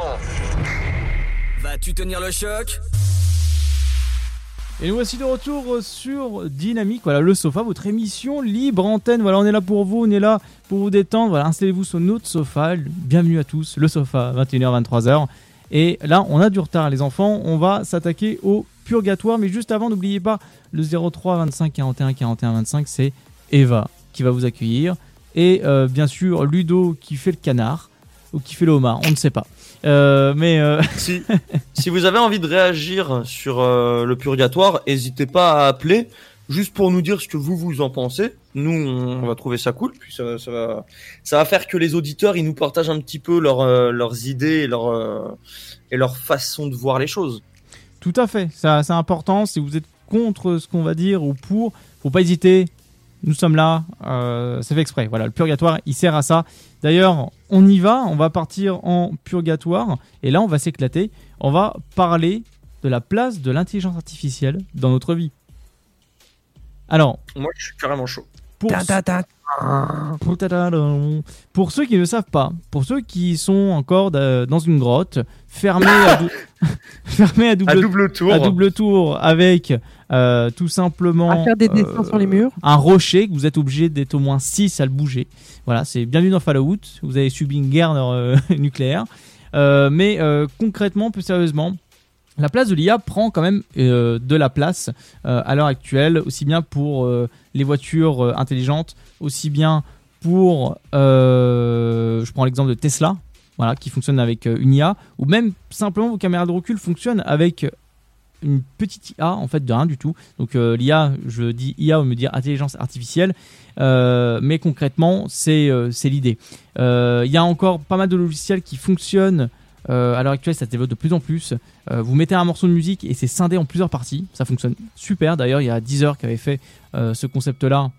Vas-tu tenir le choc?
Et nous voici de retour sur Dynamique, voilà le sofa, votre émission libre antenne. Voilà, on est là pour vous, on est là pour vous détendre. Voilà, installez-vous sur notre sofa. Bienvenue à tous, le sofa, 21h, 23h. Et là, on a du retard, les enfants. On va s'attaquer au purgatoire. Mais juste avant, n'oubliez pas le 03 25 41 41 25, c'est Eva qui va vous accueillir. Et euh, bien sûr, Ludo qui fait le canard ou qui fait le homard, on ne sait pas. Euh, mais euh, (laughs)
si, si vous avez envie de réagir sur le purgatoire, n'hésitez pas à appeler juste pour nous dire ce que vous vous en pensez. Nous, on va trouver ça cool, puis ça, va, ça va faire que les auditeurs ils nous partagent un petit peu leurs euh, leurs idées et leur euh, et leur façon de voir les choses.
Tout à fait, c'est important. Si vous êtes contre ce qu'on va dire ou pour, faut pas hésiter. Nous sommes là, euh, c'est fait exprès. Voilà, le purgatoire, il sert à ça. D'ailleurs, on y va, on va partir en purgatoire, et là, on va s'éclater. On va parler de la place de l'intelligence artificielle dans notre vie. Alors,
Moi, je suis carrément chaud.
pour, pour ceux qui ne savent pas, pour ceux qui sont encore da- dans une grotte, fermés à, dou- (laughs) (laughs) fermés à double,
À double tour.
à double tour avec euh, tout simplement
À faire des dessins sur les murs.
un rocher que vous êtes obligé d'être au moins 6 à le bouger. Voilà, c'est bienvenue dans Fallout. Vous avez subi une guerre euh, (laughs) nucléaire. Euh, mais euh, concrètement, plus sérieusement, la place de l'IA prend quand même euh, de la place euh, à l'heure actuelle, aussi bien pour euh, les voitures intelligentes, aussi bien pour, je prends l'exemple de Tesla, voilà, qui fonctionne avec une IA, ou même simplement vos caméras de recul fonctionnent avec une petite IA en fait de rien du tout. Donc l'IA, je dis IA, on me dire intelligence artificielle, mais concrètement c'est l'idée. Il y a encore pas mal de logiciels qui fonctionnent. Euh, à l'heure actuelle, ça se développe de plus en plus. Euh, vous mettez un morceau de musique et c'est scindé en plusieurs parties. Ça fonctionne super. D'ailleurs, il y a Deezer qui avait fait euh, ce concept-là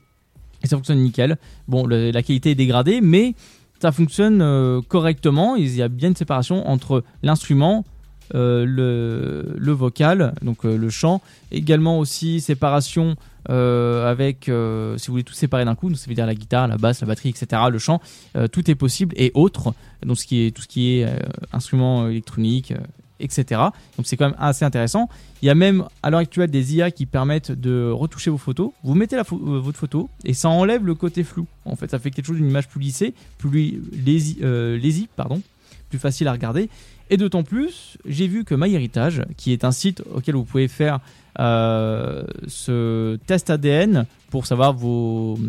et ça fonctionne nickel. Bon, la qualité est dégradée, mais ça fonctionne correctement. Il y a bien une séparation entre l'instrument, le, le vocal, donc euh, le chant, également aussi séparation euh, avec, euh, si vous voulez tout séparer d'un coup, donc ça veut dire la guitare, la basse, la batterie, etc., le chant, euh, tout est possible et autres, donc ce qui est, tout ce qui est euh, instruments électroniques, euh, etc. Donc c'est quand même assez intéressant. Il y a même à l'heure actuelle des IA qui permettent de retoucher vos photos. Vous mettez la euh, votre photo et ça enlève le côté flou. En fait, ça fait quelque chose d'une image plus lissée, plus euh, lazy, pardon, plus facile à regarder. Et d'autant plus, j'ai vu que MyHeritage, qui est un site auquel vous pouvez faire euh, ce test ADN pour savoir vos,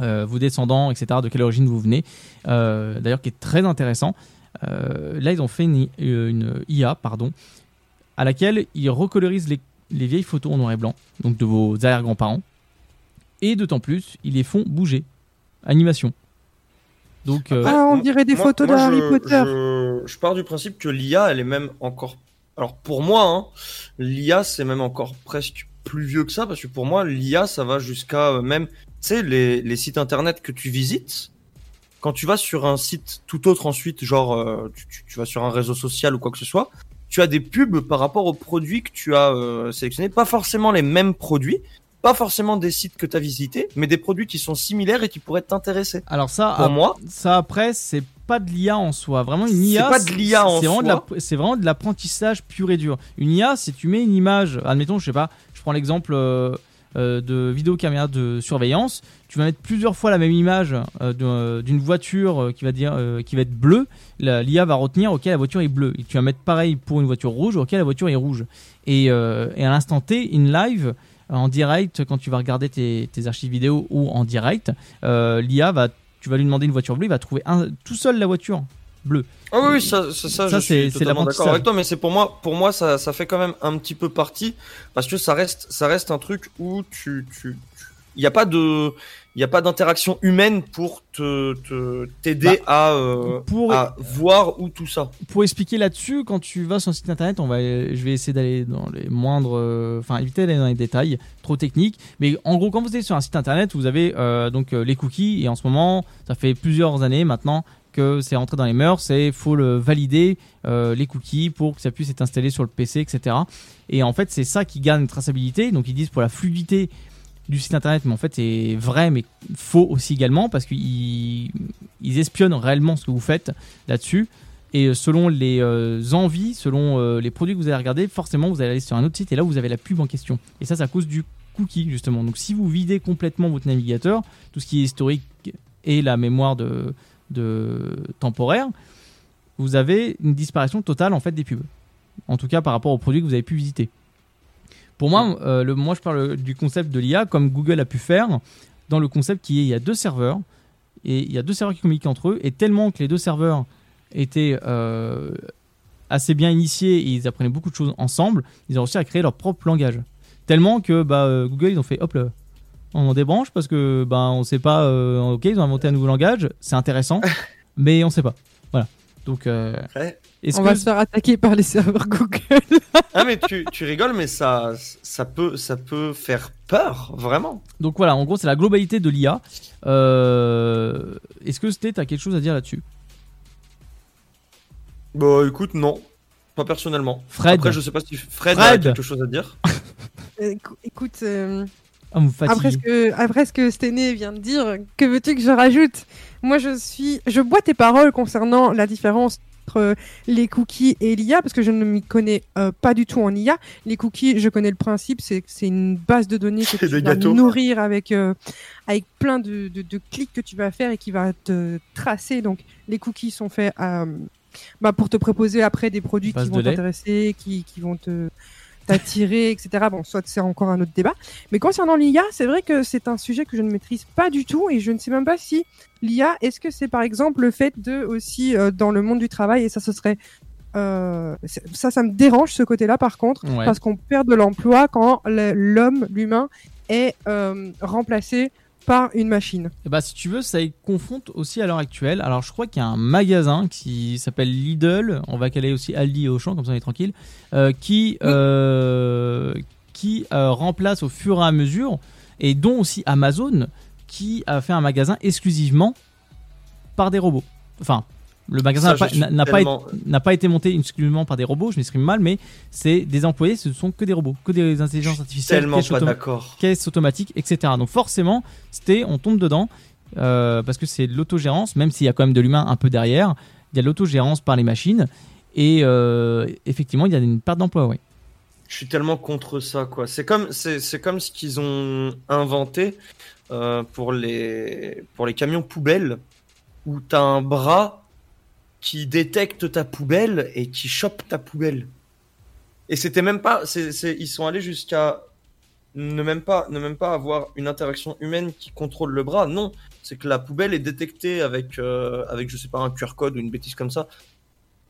euh, vos descendants, etc., de quelle origine vous venez, euh, d'ailleurs qui est très intéressant. Là, ils ont fait une, une IA, pardon, à laquelle ils recolorisent les, les vieilles photos en noir et blanc, donc de vos arrière-grands-parents, et d'autant plus, ils les font bouger. Animation. Donc, euh,
Ah, on dirait des
Moi-
photos
je-
Potter.
Je, je pars du principe que l'IA, elle est même encore. Alors pour moi, hein, l'IA, c'est même encore presque plus vieux que ça, parce que pour moi, l'IA, ça va jusqu'à euh, même, tu sais, les, les sites internet que tu visites. Quand tu vas sur un site tout autre ensuite, genre euh, tu, tu- tu vas sur un réseau social ou quoi que ce soit, tu as des pubs par rapport aux produits que tu as euh, sélectionnés. Pas forcément les mêmes produits, pas forcément des sites que tu as visités, mais des produits qui sont similaires et qui pourraient t'intéresser.
Alors ça,
Pour moi-
ça après, c'est pas de l'IA en soi. Vraiment une IA.
pas de l'IA en
c'est vraiment de. C'est vraiment de l'apprentissage pur et dur. Une IA, si tu mets une image, admettons, je sais pas, je prends l'exemple euh, euh, de vidéocaméra de surveillance. Tu vas mettre plusieurs fois la même image euh, d'une voiture qui va dire, qui va être bleue. L'IA va retenir, ok, la voiture est bleue. Et tu vas mettre pareil pour une voiture rouge, ok, la voiture est rouge. Et, et à l'instant T, in live, en direct, quand tu vas regarder tes, tes archives vidéo ou en direct, euh, l'IA va, tu vas lui demander une voiture bleue, il va trouver un, tout seul la voiture bleue.
Ah oui, oui, ça, ça, ça,
Ça,
je
c'est-
suis totalement d'accord avec toi, mais c'est pour moi, pour moi, ça, ça fait quand même un petit peu partie parce que ça reste, ça reste un truc où tu, tu, il n'y a pas de, il y a pas d'interaction humaine pour te, t'aider
Bah,
à, euh,
pour-
à voir où tout ça.
Pour expliquer là-dessus, quand tu vas sur un site internet, on va, je vais essayer d'aller dans les moindres, euh, enfin éviter d'aller dans les détails trop techniques. Mais en gros, quand vous êtes sur un site internet, vous avez euh, donc les cookies et en ce moment, ça fait plusieurs années maintenant que c'est rentré dans les mœurs, c'est faut le valider euh, les cookies pour que ça puisse être installé sur le PC, etc. Et en fait, c'est ça qui gagne une traçabilité. Donc ils disent pour la fluidité du site internet, mais en fait c'est vrai mais faux aussi également parce qu'ils ils espionnent réellement ce que vous faites là-dessus. Et euh, selon les euh, envies, selon euh, les produits que vous allez regarder, forcément vous allez aller sur un autre site et là vous avez la pub en question. Et ça, c'est à cause du cookie justement. Donc si vous videz complètement votre navigateur, tout ce qui est historique et la mémoire de, de temporaire, vous avez une disparition totale en fait des pubs. En tout cas par rapport aux produits que vous avez pu visiter. Pour moi, euh, le, moi je parle du concept de l'IA comme Google a pu faire dans le concept qui est il y a deux serveurs et il y a deux serveurs qui communiquent entre eux et tellement que les deux serveurs étaient euh, assez bien initiés et ils apprenaient beaucoup de choses ensemble, ils ont réussi à créer leur propre langage. Tellement que bah, euh, Google ils ont fait hop là, on en débranche parce que bah, on sait pas, euh, ok ils ont inventé un nouveau langage, c'est intéressant, (laughs) mais on sait pas. Voilà. Donc euh,
Ouais.
Est-ce
On
que
va se faire attaquer par les serveurs Google.
Ah mais tu, tu rigoles, mais ça, ça peut, ça peut faire peur, vraiment.
Donc voilà, en gros, c'est la globalité de l'IA. Euh, Est-ce que Sté, t'as quelque chose à dire là-dessus?
Bah écoute, non, pas personnellement.
Fred.
Après, je sais pas si Fred,
Fred.
a quelque chose à dire. (laughs)
Écou- Écoute, euh,
Ah,
après ce que après ce que Stené vient de dire, que veux-tu que je rajoute? Moi, je suis, je bois tes paroles concernant la différence entre les cookies et l'IA parce que je ne m'y connais euh, pas du tout en IA. Les cookies, je connais le principe, c'est une base de données que
C'est
tu vas
gâteaux.
nourrir avec euh, avec plein de, de, de clics que tu vas faire et qui va te tracer. Donc, les cookies sont faits euh, bah, pour te proposer après des produits qui
de
vont t'intéresser, qui, qui vont te t'attirer, etc. Bon, soit c'est encore un autre débat. Mais concernant l'IA, c'est vrai que c'est un sujet que je ne maîtrise pas du tout et je ne sais même pas si l'IA, est-ce que c'est par exemple le fait de aussi euh, dans le monde du travail et ça ce serait euh, ça, ça me dérange ce côté-là par contre,
Ouais.
parce qu'on perd de l'emploi quand l'homme, l'humain, est euh, remplacé par une machine.
Eh bah, si tu veux, ça y confronte aussi à l'heure actuelle. Alors, je crois qu'il y a un magasin qui s'appelle Lidl, on va caler aussi Aldi et Auchan, comme ça on est tranquille, euh, qui, qui remplace au fur et à mesure, et dont aussi Amazon, qui a fait un magasin exclusivement par des robots. Enfin, le magasin n'a pas, été- n'a pas été monté exclusivement par des robots, je m'exprime mal, mais c'est des employés, ce ne sont que des robots, que des intelligences artificielles,
tellement
caisses
pas
autom-
d'accord.
caisse automatique, etc. Donc forcément, c'était, on tombe dedans euh, parce que c'est de l'autogérance, même s'il y a quand même de l'humain un peu derrière. Il y a de l'autogérance par les machines et euh, effectivement, il y a une perte d'emploi. Ouais.
Je suis tellement contre ça, quoi. C'est comme, c'est comme ce qu'ils ont inventé euh, pour les, pour les camions poubelles, où t'as un bras qui détecte ta poubelle et qui chope ta poubelle. Et c'était même pas, c'est, c'est, ils sont allés jusqu'à ne même pas, ne même pas avoir une interaction humaine qui contrôle le bras. Non, c'est que la poubelle est détectée avec, euh, avec je sais pas un QR code ou une bêtise comme ça.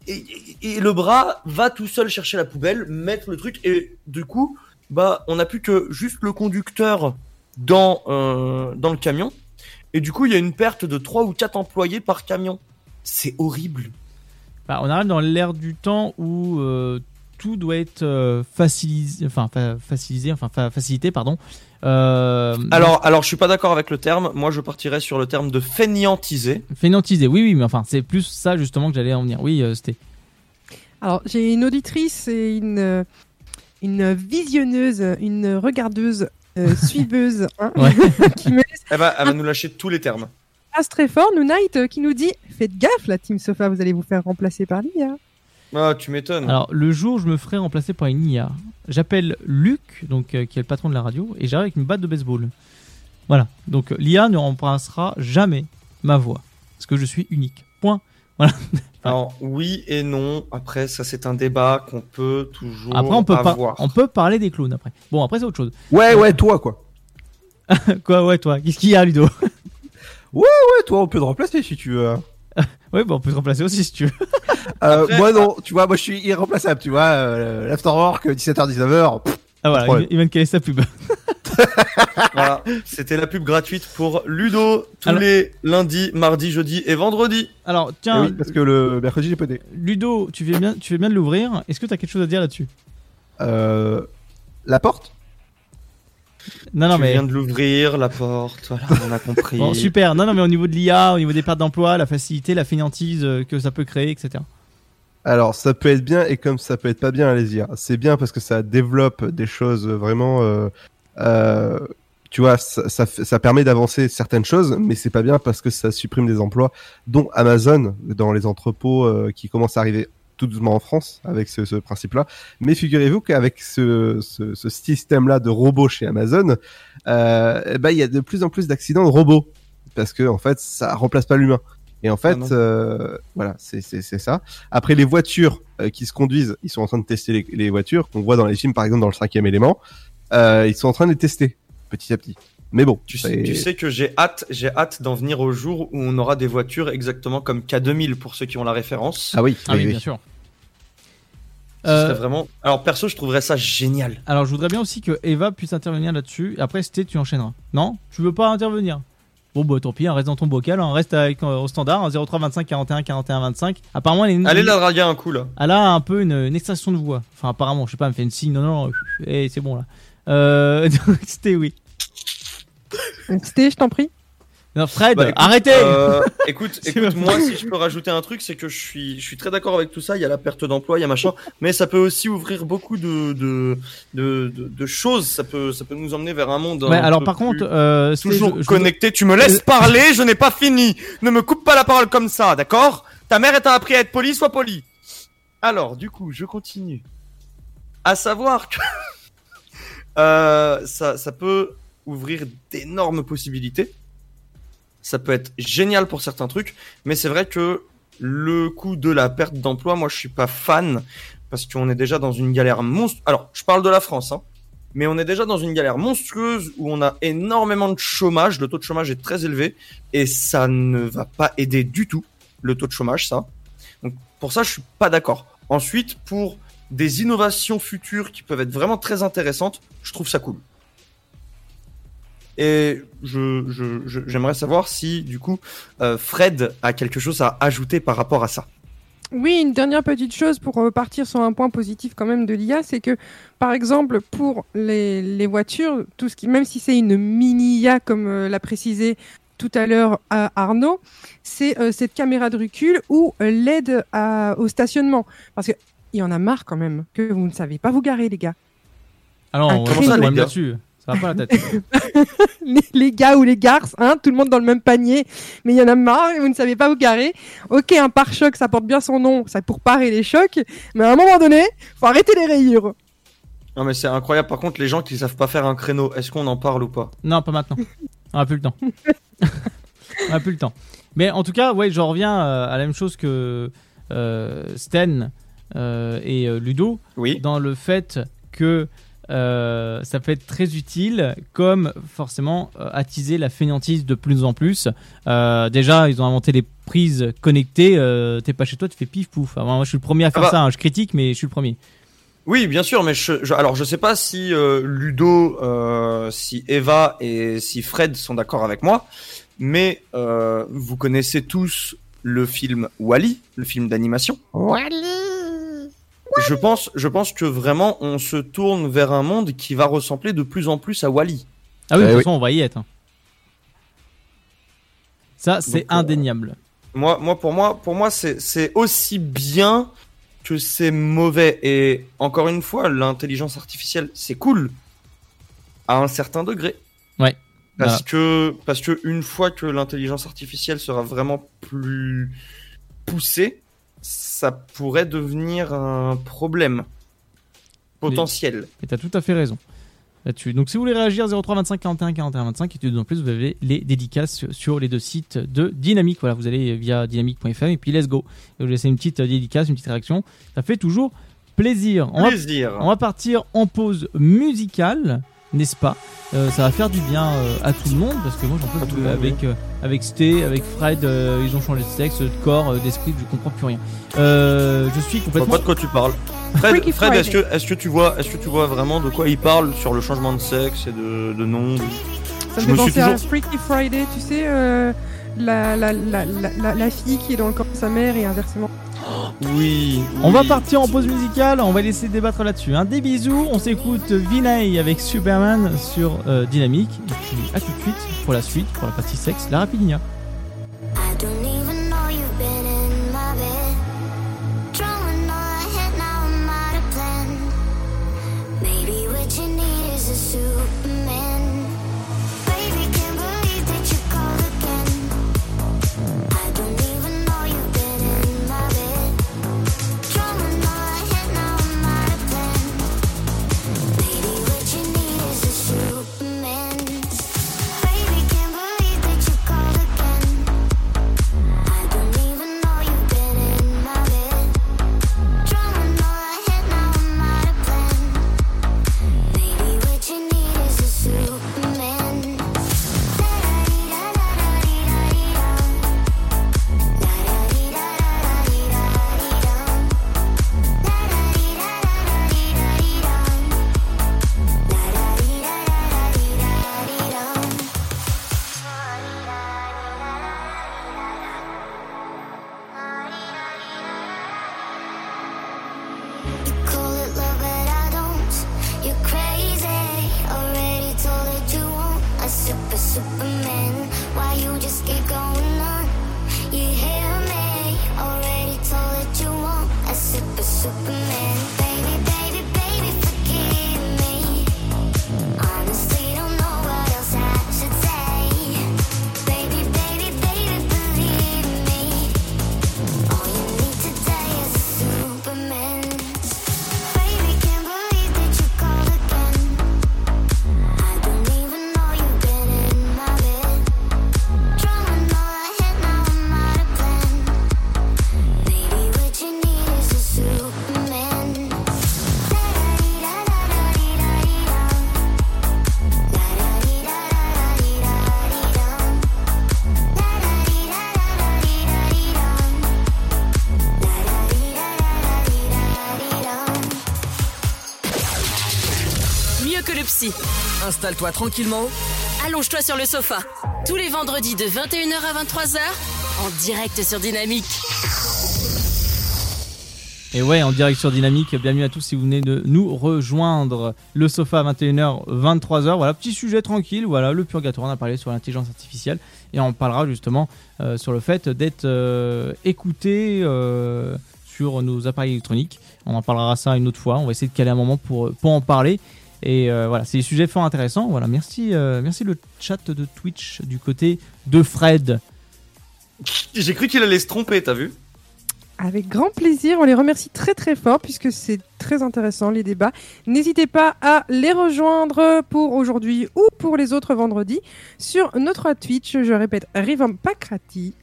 Et, et- et le bras va tout seul chercher la poubelle, mettre le truc, et du coup, bah, on n'a plus que juste le conducteur dans, euh, dans le camion. et du coup il y a une perte de 3 ou 4 employés par camion. C'est horrible.
Bah, on arrive dans l'ère du temps où euh, tout doit être euh, facilisé, enfin fa- facilisé, enfin fa- facilité, pardon. Euh,
Alors, alors je suis pas d'accord avec le terme. Moi, je partirais sur le terme de fainéantiser.
fainéantisé, oui, oui, mais enfin c'est plus ça justement que j'allais en venir. Oui, euh, c'était.
Alors, j'ai une auditrice et une, une visionneuse, une regardeuse, euh, (laughs) suiveuse, hein, (laughs) qui me laisse
Elle va, elle va nous lâcher tous les termes.
passe très fort, nous Night, euh, qui nous dit Faites gaffe, la Team Sofa, vous allez vous faire remplacer par l'IA.
Ah, tu m'étonnes.
Alors le jour où je me ferai remplacer par une IA, j'appelle Luc, donc euh, qui est le patron de la radio, et j'arrive avec une batte de baseball. Voilà. Donc l'IA ne remplacera jamais ma voix, parce que je suis unique. Point. Voilà. (laughs)
Alors, oui et non. Après, ça, c'est un débat qu'on peut toujours
Après on peut pas,
avoir.
on peut parler des clones après. Bon après c'est autre chose.
Ouais, ouais, toi, quoi. (laughs)
quoi ouais toi Qu'est-ce qu'il y a Ludo? (laughs)
Ouais, ouais, toi, on peut te remplacer si tu veux. hein. (laughs)
Ouais, bon, on peut te remplacer aussi si tu veux.
Euh,
Après-
moi, non, tu vois, moi, je suis irremplaçable, tu vois. Euh, L'afterwork, 17h-19h.
Ah voilà, il, il vient de caler sa pub. (laughs)
Voilà, c'était la pub gratuite pour Ludo tous
Alors-
les lundis, mardis, jeudis et vendredis.
Alors tiens,
Eh oui, parce que le mercredi, j'ai podé.
Ludo, tu fais bien, tu fais bien de l'ouvrir. Est-ce que tu as quelque chose à dire là-dessus?
Euh, la porte?
Non, non,
tu
mais
viens de l'ouvrir, la porte, voilà, on a compris. (laughs)
Bon, super. Non, non, mais au niveau de l'IA, au niveau des pertes d'emploi, la facilité, la fainéantise que ça peut créer, etc.
Alors, ça peut être bien et comme ça peut être pas bien, allez-y. C'est bien parce que ça développe des choses vraiment. euh, euh, tu vois, ça, ça, permet d'avancer certaines choses, mais c'est pas bien parce que ça supprime des emplois, dont Amazon dans les entrepôts euh, qui commencent à arriver tout doucement en France avec ce, ce principe-là. Mais figurez-vous qu'avec ce, ce, ce système-là de robots chez Amazon, euh, eh ben, il y a de plus en plus d'accidents de robots parce que en fait, ça remplace pas l'humain. Et en fait,
non.
euh, voilà, c'est ça. Après, les voitures euh, qui se conduisent, ils sont en train de tester les, les voitures qu'on voit dans les films, par exemple dans le cinquième élément. Euh, ils sont en train de les tester petit à petit. Mais bon,
Tu sais, tu sais que j'ai hâte, j'ai hâte d'en venir au jour où on aura des voitures exactement comme K2000 pour ceux qui ont la référence.
Ah oui,
Ah oui, bien sûr. Euh,
vraiment. Alors perso, je trouverais ça génial.
Alors, je voudrais bien aussi que Eva puisse intervenir là-dessus. Après, c'était, tu enchaîneras. Non? Tu veux pas intervenir? Bon, bah tant pis, hein, reste dans ton bocal, hein, reste avec, euh, au standard, hein, 03 25 41 41 25. Apparemment, elle, est-
Allez la draguer un coup là.
elle a un peu une, une extraction de voix. Enfin, apparemment, je sais pas, elle me fait une signe. Non, non, non, eh, c'est bon là. Euh, (laughs) donc, c'était oui.
Sté, je t'en prie.
Non, Fred,
Bah, écoute,
arrêtez
euh, Écoute, (laughs) écoute moi, si je peux rajouter un truc, c'est que je suis, je suis très d'accord avec tout ça. Il y a la perte d'emploi, il y a machin, mais ça peut aussi ouvrir beaucoup de, de, de, de, choses. Ça peut, ça peut nous emmener vers un monde.
Ouais,
un
alors par contre, euh,
toujours
je- je-
connecté. Tu me laisses
Euh,
parler, (laughs) je n'ai pas fini. Ne me coupe pas la parole comme ça, d'accord? Ta mère t'a appris à être poli, sois poli. Alors, du coup, je continue. À savoir que (laughs) euh, ça, ça peut ouvrir d'énormes possibilités. Ça peut être génial pour certains trucs, mais c'est vrai que le coût de la perte d'emploi, moi, je suis pas fan parce qu'on est déjà dans une galère monstrueuse. Alors, je parle de la France, hein, mais on est déjà dans une galère monstrueuse où on a énormément de chômage. Le taux de chômage est très élevé et ça ne va pas aider du tout le taux de chômage, ça. Donc, pour ça, je suis pas d'accord. Ensuite, pour des innovations futures qui peuvent être vraiment très intéressantes, je trouve ça cool. Et je, je- je- j'aimerais savoir si, du coup, euh, Fred a quelque chose à ajouter par rapport à ça.
Oui, une dernière petite chose pour euh, partir sur un point positif quand même de l'IA, c'est que par exemple pour les, les voitures, tout ce qui, même si c'est une mini IA comme euh, l'a précisé tout à l'heure à Arnaud, c'est euh, cette caméra de recul ou euh, l'aide au stationnement. Parce que il y en a marre quand même que vous ne savez pas vous garer les gars.
Alors,
Un
on va là-dessus. Ça va pas la tête. (laughs)
les, les gars ou les garces, hein, tout le monde dans le même panier, mais il y en a marre, vous ne savez pas vous garer. Ok, un pare-choc, ça porte bien son nom, c'est pour parer les chocs, mais à un moment donné, faut arrêter les rayures.
Non, mais c'est incroyable. Par contre, les gens qui savent pas faire un créneau, est-ce qu'on en parle ou pas?
Non, pas maintenant. On a plus le temps. (laughs) On a plus le temps. Mais en tout cas, ouais, j'en reviens euh, à la même chose que euh, Sten euh, et euh, Ludo.
Oui.
Dans le fait que euh, ça peut être très utile, comme forcément euh, attiser la fainéantise de plus en plus. Euh, déjà, ils ont inventé les prises connectées. euh, T'es pas chez toi, tu fais pif pouf. Moi, je suis le premier à faire
Ah bah.
ça. hein. Je critique, mais je suis le premier.
Oui, bien sûr, mais je, je- alors je sais pas si euh, Ludo, euh, si Eva et si Fred sont d'accord avec moi, mais euh, vous connaissez tous le film Wally, le film d'animation? Je pense, je pense que vraiment on se tourne vers un monde qui va ressembler de plus en plus à Wally.
Ah oui, de
Eh
toute façon, on va y être. hein. Ça, c'est
euh,
indéniable.
Moi, moi, pour moi, pour moi, c'est c'est aussi bien que c'est mauvais. Et encore une fois, l'intelligence artificielle, c'est cool à un certain degré.
Ouais.
Parce
Voilà.
que parce que une fois que l'intelligence artificielle sera vraiment plus poussée, ça pourrait devenir un problème potentiel.
Et t'as tout à fait raison là-dessus. Donc si vous voulez réagir 03 25 41 41 25 et tout en plus vous avez les dédicaces sur, sur les deux sites de Dynamique. Voilà, vous allez via dynamique.fm et puis let's go. Et vous laissez une petite euh, dédicace, une petite réaction. Ça fait toujours plaisir. On va-
Plaisir.
on va partir en pause musicale, n'est-ce pas Euh, Ça va faire du bien euh, à tout le monde parce que moi j'en peux
tout
plus avec euh, avec Sté, avec Fred, euh, ils ont changé de sexe, de corps, euh, d'esprit, je comprends plus rien. Euh, je suis
Je vois
complètement
pas de quoi tu parles. Fred, Fred est-ce que, est-ce que tu vois, est-ce que tu vois vraiment de quoi il parle sur le changement de sexe et de, de nom
Ça
Je
me fait
me
penser à Freaky Friday, tu sais, euh, la, la, la, la, la, la fille qui est dans le corps de sa mère et inversement.
Oui.
On va partir en pause musicale, on va laisser débattre là-dessus. hein. Des bisous, on s'écoute Vinay avec Superman sur euh, Dynamique. Et puis à tout de suite pour la suite, pour la partie sexe, la Rapidinia.
I don't even You
Installe-toi tranquillement.
Allonge-toi sur le sofa. Tous les vendredis de 21h à 23h, en direct sur Dynamique.
Et ouais, en direct sur Dynamique, bienvenue à tous si vous venez de nous rejoindre. Le sofa à 21h, 23h. Voilà, petit sujet tranquille. Voilà, le purgatoire. On a parlé sur l'intelligence artificielle et on parlera justement euh, sur le fait d'être euh, écouté euh, sur nos appareils électroniques. On en parlera ça une autre fois. On va essayer de caler un moment pour, pour en parler. Et euh, voilà, c'est des sujets fort intéressants. Voilà, merci, euh, merci le chat de Twitch du côté de Fred.
J'ai cru qu'il allait se tromper, t'as vu?
Avec grand plaisir, on les remercie très très fort puisque c'est très intéressant les débats. N'hésitez pas à les rejoindre pour aujourd'hui ou pour les autres vendredis sur notre Twitch. Je répète, Rivam Pakrati,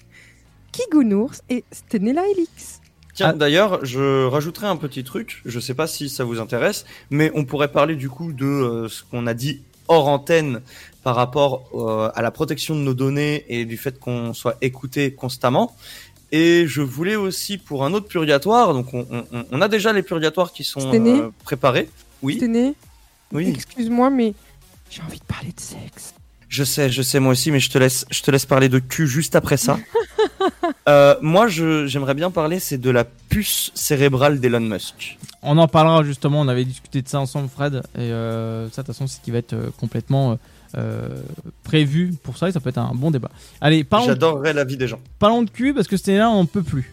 Kigounours et Stenella Elix.
Tiens, d'ailleurs, je rajouterai un petit truc. Je sais pas si ça vous intéresse, mais on pourrait parler du coup de euh, ce qu'on a dit hors antenne par rapport euh, à la protection de nos données et du fait qu'on soit écouté constamment. Et je voulais aussi pour un autre purgatoire, donc on, on- on a déjà les purgatoires qui sont euh, préparés. Oui.
Stené,
Oui.
excuse-moi, mais j'ai envie de parler de sexe.
Je sais, je sais moi aussi, mais je te laisse, je te laisse parler de cul juste après ça. (laughs) Euh, moi, je, j'aimerais bien parler, c'est de la puce cérébrale d'Elon Musk.
On en parlera justement, on avait discuté de ça ensemble, Fred, et euh, ça, de toute façon, c'est ce qui va être euh, complètement euh, prévu pour ça, et ça peut être un bon débat. Allez, parlons,
J'adorerais la vie des gens.
parlons de cul, parce que c'était là, on peut plus.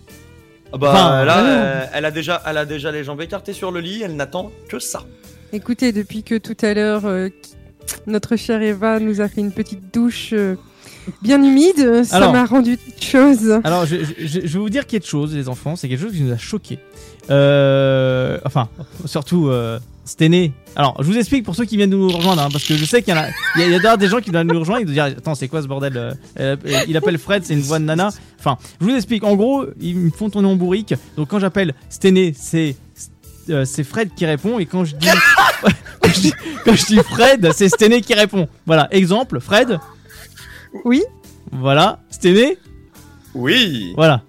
Ah bah
Enfin,
là,
euh,
elle a déjà, elle a déjà les jambes écartées sur le lit, elle n'attend que ça.
Écoutez, depuis que tout à l'heure, euh, notre chère Eva nous a fait une petite douche euh, bien humide, ça m'a rendu chose.
Alors, je, je- je vais vous dire quelque chose, les enfants, c'est quelque chose qui nous a choqués. Euh, enfin, surtout, euh. Alors, je vous explique pour ceux qui viennent nous rejoindre, hein, parce que je sais qu'il y en a, il y a, il y a d'ailleurs des gens qui viennent nous rejoindre, ils nous dire, attends, c'est quoi ce bordel euh, Il appelle Fred, c'est une voix de nana. Enfin, je vous explique. En gros, ils me font tourner en bourrique. Donc, quand j'appelle Stené, c'est euh, c'est Fred qui répond, et quand je dis (laughs) quand je dis, quand je dis Fred, c'est Stené qui répond. Voilà, exemple, Fred.
Oui.
Voilà, Stené.
Oui.
Voilà.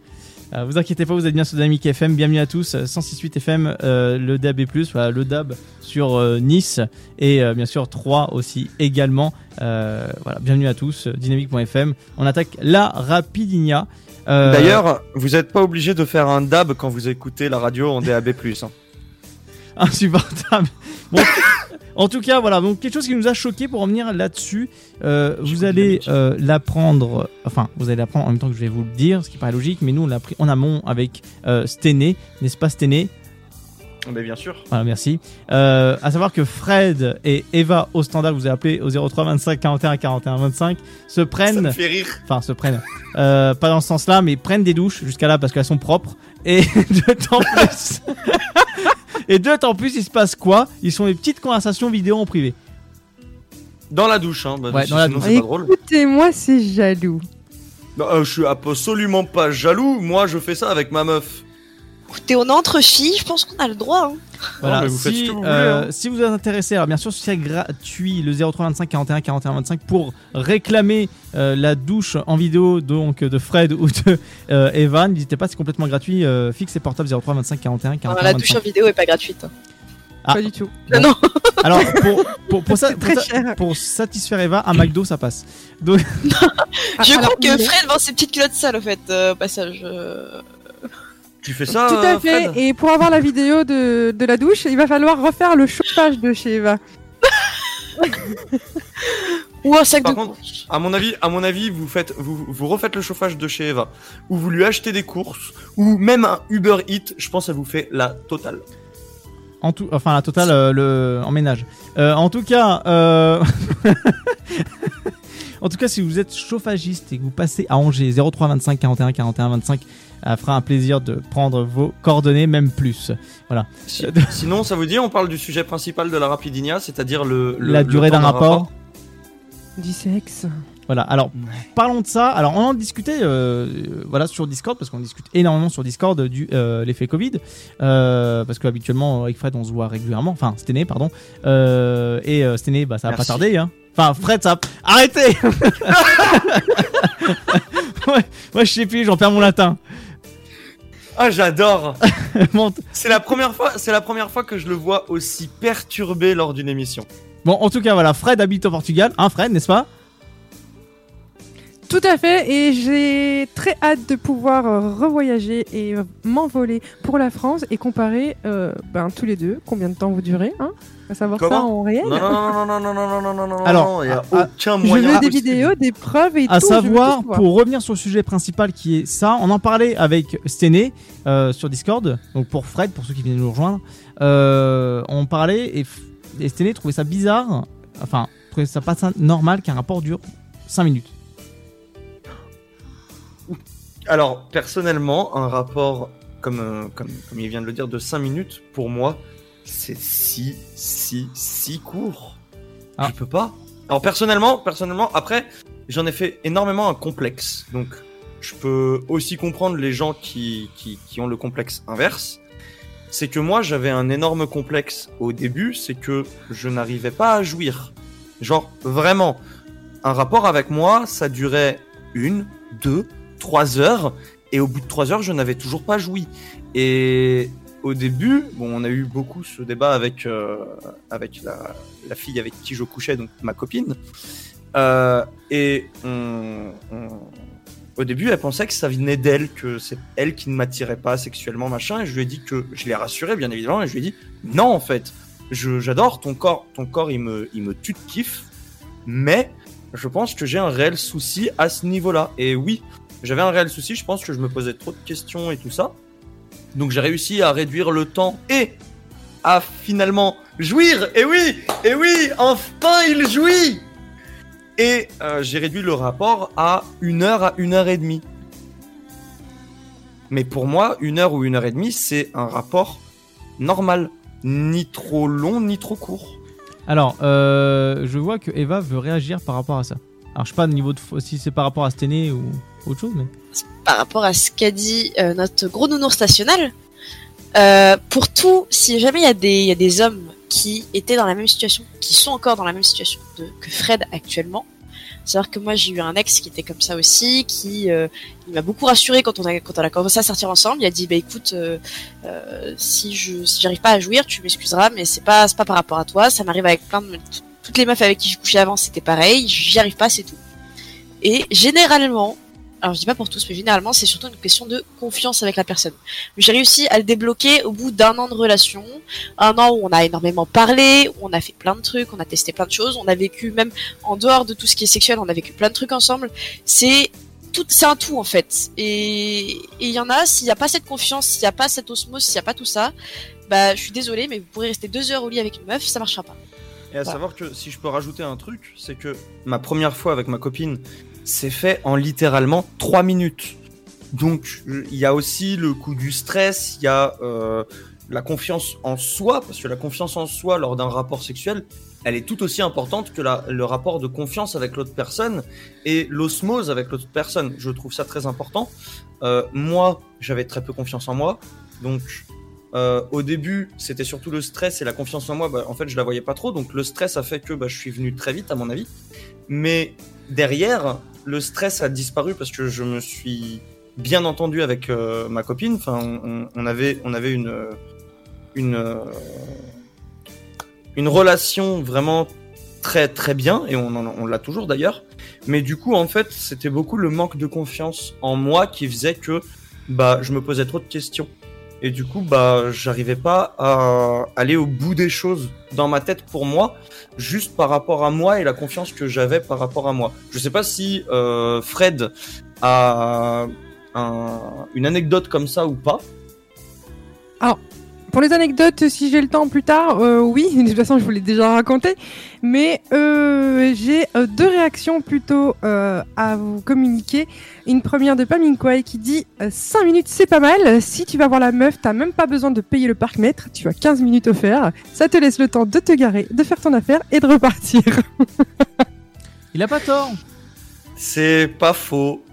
Euh, vous inquiétez pas, vous êtes bien sur Dynamique FM. Bienvenue à tous. euh, 106.8 FM, euh, le DAB+, voilà, le DAB sur euh, Nice et euh, bien sûr 3 aussi également. Euh, voilà, bienvenue à tous. Dynamique.fm. On attaque la Rapidinia. Euh,
D'ailleurs, vous n'êtes pas obligé de faire un dab quand vous écoutez la radio en DAB+. Hein. (laughs)
insupportable. Bon, en tout cas, voilà, donc quelque chose qui nous a choqué pour revenir là-dessus. euh, vous allez euh, l'apprendre, enfin, vous allez l'apprendre en même temps que je vais vous le dire, ce qui paraît logique, mais nous on l'a pris en amont avec euh, Stené, n'est-ce pas Stené?
Mais bien sûr.
Voilà, merci. Euh, à savoir que Fred et Eva au standard, vous avez appelé au 03 25 41 41 25, se prennent.
Ça me fait rire.
Enfin, se prennent. Euh, pas dans ce sens-là, mais prennent des douches jusqu'à là parce qu'elles sont propres. Et (laughs) de temps plus. (laughs) et de temps plus, il se passe quoi? Ils sont des petites conversations vidéo en privé.
Dans la douche, hein. Bah,
Ouais,
si-
dans la
sinon,
douche.
c'est pas drôle.
Écoutez-moi, c'est jaloux.
Bah, euh, je suis absolument pas jaloux. Moi, je fais ça avec ma meuf.
Écoutez, on est entre filles, je pense qu'on a le droit. hein.
Voilà,
vous faites
si,
vous
euh,
voulez, hein.
si vous êtes intéressé, alors bien sûr, c'est gratuit, le 03 25 41 41 25 pour réclamer euh, la douche en vidéo donc de Fred ou de euh, Evan. N'hésitez pas, c'est complètement gratuit. Euh, fixe et portable 03 25 41 41
Alors, la douche en
25.
vidéo est pas gratuite.
Ah.
Pas du tout.
Bon.
Non. (laughs)
Alors pour pour pour, ça- (laughs)
C'est
pour,
très
ça-
cher.
pour satisfaire Eva, un McDo ça passe. Donc (laughs)
Je
Ah,
crois
alors,
que Fred vend ses petites culottes sales, au fait, euh, au passage.
Tu fais ça,
Tout à
euh,
fait.
Fred
Et pour avoir la vidéo de, de la douche, il va falloir refaire le chauffage de chez Eva.
Ou un sac
Par
de
contre, à mon avis, à mon avis, vous faites, vous, vous refaites le chauffage de chez Eva, ou vous lui achetez des courses, ou même un Uber Eat. Je pense, que ça vous fait la totale.
en tout, enfin la totale euh, le en ménage. Euh, en tout cas. Euh... (laughs) En tout cas, si vous êtes chauffagiste et que vous passez à Angers 03 25 41 41 25, ça fera un plaisir de prendre vos coordonnées, même plus. Voilà.
Si- sinon, ça vous dit, on parle du sujet principal de la Rapidinia, c'est-à-dire le, le-
La durée d'un rapport.
Du sexe.
Voilà, alors parlons de ça. Alors on en discutait euh, voilà, sur Discord, parce qu'on discute énormément sur Discord du euh, l'effet Covid. Euh, parce que habituellement, avec Fred, on se voit régulièrement. Enfin, Stené, pardon. Euh, et euh, Stené, bah, ça va pas tarder. Hein. Enfin, Fred, ça va... Arrêtez (laughs) ouais, Moi, je sais plus, j'en perds mon latin.
Ah, j'adore. (laughs) C'est la première fois, c'est la première fois que je le vois aussi perturbé lors d'une émission.
bon, en tout cas, voilà, Fred habite au Portugal. Hein, Fred, n'est-ce pas?
Tout à fait, et j'ai très hâte de pouvoir euh, revoyager et euh, m'envoler pour la France et comparer euh, ben, tous les deux combien de temps vous durez, hein? À savoir ça en réel.
Non, non, non, non, non, non, non, non, non, non,
Alors,
non, il y a
ah,
aucun
Je
moyen.
veux des vidéos, des preuves et
à
tout. je veux
savoir, pour revenir sur le sujet principal qui est ça, on en parlait avec Stené euh, sur Discord, donc pour Fred, pour ceux qui viennent nous rejoindre, euh, on parlait et, et Stené trouvait ça bizarre, enfin, trouvait ça pas normal qu'un rapport dure 5 minutes.
Alors, personnellement, un rapport, comme, euh, comme, comme il vient de le dire, de 5 minutes, pour moi, c'est si, si, si court.
Ah.
Je peux pas. Alors, personnellement, personnellement, après, j'en ai fait énormément un complexe. Donc, je peux aussi comprendre les gens qui, qui, qui ont le complexe inverse. C'est que moi, j'avais un énorme complexe au début, c'est que je n'arrivais pas à jouir. Genre, vraiment, un rapport avec moi, ça durait une, deux, trois heures, et au bout de trois heures, je n'avais toujours pas joui. Et au début, bon, on a eu beaucoup ce débat avec, euh, avec la, fille avec qui je couchais, donc ma copine. Euh, et au début, elle pensait que ça venait d'elle, que c'est elle qui ne m'attirait pas sexuellement, machin. Et je lui ai dit que je l'ai rassuré, bien évidemment, et je lui ai dit non, en fait, j'adore ton corps, ton corps, il me, il me tue de kiff, mais je pense que j'ai un réel souci à ce niveau-là. Et oui, j'avais un réel souci. Je pense que je me posais trop de questions et tout ça. Donc j'ai réussi à réduire le temps et à finalement jouir. Et oui, et oui, enfin il jouit. Et euh, j'ai réduit le rapport à une heure à une heure et demie. Mais pour moi, une heure ou une heure et demie, c'est un rapport normal, ni trop long ni trop court.
Alors, euh, je vois que Eva veut réagir par rapport à ça. Alors, je sais pas au niveau de si c'est par rapport à Stené ou
par rapport à ce qu'a dit euh, notre gros nounours national. Euh, pour tout, si jamais il y, a des- des hommes qui étaient dans la même situation, qui sont encore dans la même situation que Fred actuellement, c'est-à-dire que moi j'ai eu un ex qui était comme ça aussi, qui euh, m'a beaucoup rassuré quand on a quand on a commencé à sortir ensemble. Il a dit bah écoute, si je si j'arrive pas à jouir, tu m'excuseras, mais c'est pas pas par rapport à toi. Ça m'arrive avec plein de toutes les meufs avec qui je couchais avant, c'était pareil. J'y arrive pas, c'est tout. Et généralement, alors je dis pas pour tous, mais généralement c'est surtout une question de confiance avec la personne. J'ai réussi à le débloquer au bout d'un an de relation, un an où on a énormément parlé, où on a fait plein de trucs, on a testé plein de choses, on a vécu même en dehors de tout ce qui est sexuel, on a vécu plein de trucs ensemble. C'est tout, c'est un tout en fait. Et il y en a, s'il n'y a pas cette confiance, s'il n'y a pas cette osmose, s'il n'y a pas tout ça, bah je suis désolée, mais vous pourrez rester deux heures au lit avec une meuf, ça marchera pas.
Et à
Voilà.
savoir que si je peux rajouter un truc, c'est que ma première fois avec ma copine s'est fait en littéralement 3 minutes. Donc euh, il y a aussi le coup du stress, il y a euh, la confiance en soi, parce que la confiance en soi lors d'un rapport sexuel, elle est tout aussi importante que le rapport de confiance avec l'autre personne et l'osmose avec l'autre personne. Je trouve ça très important. Euh, moi, j'avais très peu confiance en moi, donc au début, c'était surtout le stress et la confiance en moi. Bah, en fait, je la voyais pas trop, donc le stress a fait que bah, je suis venu très vite, à mon avis. Mais derrière, le stress a disparu parce que je me suis bien entendu avec euh, ma copine. Enfin, on, avait, on avait une, euh, une relation vraiment très très bien et on, on l'a toujours d'ailleurs. Mais du coup, en fait, c'était beaucoup le manque de confiance en moi qui faisait que bah je me posais trop de questions. Et du coup, bah, j'arrivais pas à aller au bout des choses dans ma tête pour moi, juste par rapport à moi et la confiance que j'avais par rapport à moi. Je sais pas si euh, Fred a un- une anecdote comme ça ou pas.
Alors, pour les anecdotes, si j'ai le temps plus tard, euh, oui, (laughs) de toute façon, je vous l'ai déjà raconté. Mais euh, j'ai euh, deux réactions plutôt euh, à vous communiquer. Une première de Paminkwai qui dit 5 minutes, c'est pas mal. Si tu vas voir la meuf, t'as même pas besoin de payer le parc-mètre. Tu as 15 minutes offertes. Ça te laisse le temps de te garer, de faire ton affaire et de repartir. (laughs)
Il a pas tort.
C'est pas faux.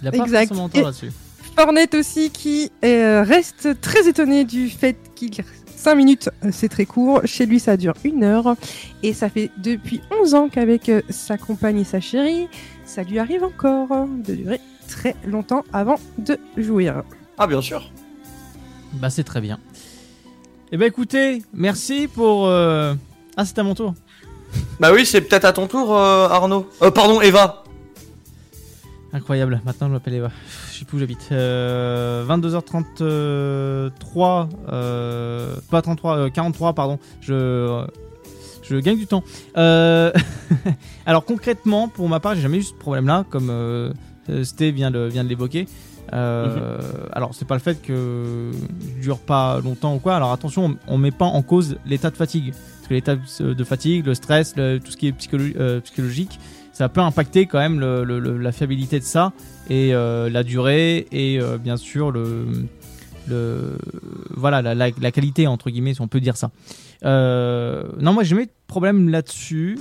Il a pas
Exact.
forcément tort
Et-
là-dessus.
Fornet aussi qui euh, reste très étonné du fait qu'il 5 minutes euh, c'est très court, chez lui ça dure une heure et ça fait depuis 11 ans qu'avec euh, sa compagne et sa chérie, ça lui arrive encore de durer très longtemps avant de jouir.
Ah bien sûr.
Bah c'est très bien. Eh ben écoutez, merci pour. euh, Ah c'est à mon tour.
Bah oui, c'est peut-être à ton tour, euh, Arnaud. Euh, pardon, Eva.
Incroyable. Maintenant je m'appelle Eva. Je sais plus où j'habite. Euh, 22h33. Euh, pas 33, euh, 43 pardon. Je je gagne du temps. Euh, (laughs) alors concrètement, pour ma part, j'ai jamais eu ce problème-là, comme euh, Sté vient de vient de l'évoquer. Euh, Alors c'est pas le fait que je dure pas longtemps ou quoi. Alors attention, on, on met pas en cause l'état de fatigue, parce que l'état de fatigue, le stress, le- tout ce qui est psycholo- euh, psychologique, ça peut impacter quand même la fiabilité de ça et euh, la durée et euh, bien sûr le voilà la, qualité entre guillemets si on peut dire ça. Euh, non moi j'ai jamais de problème là-dessus.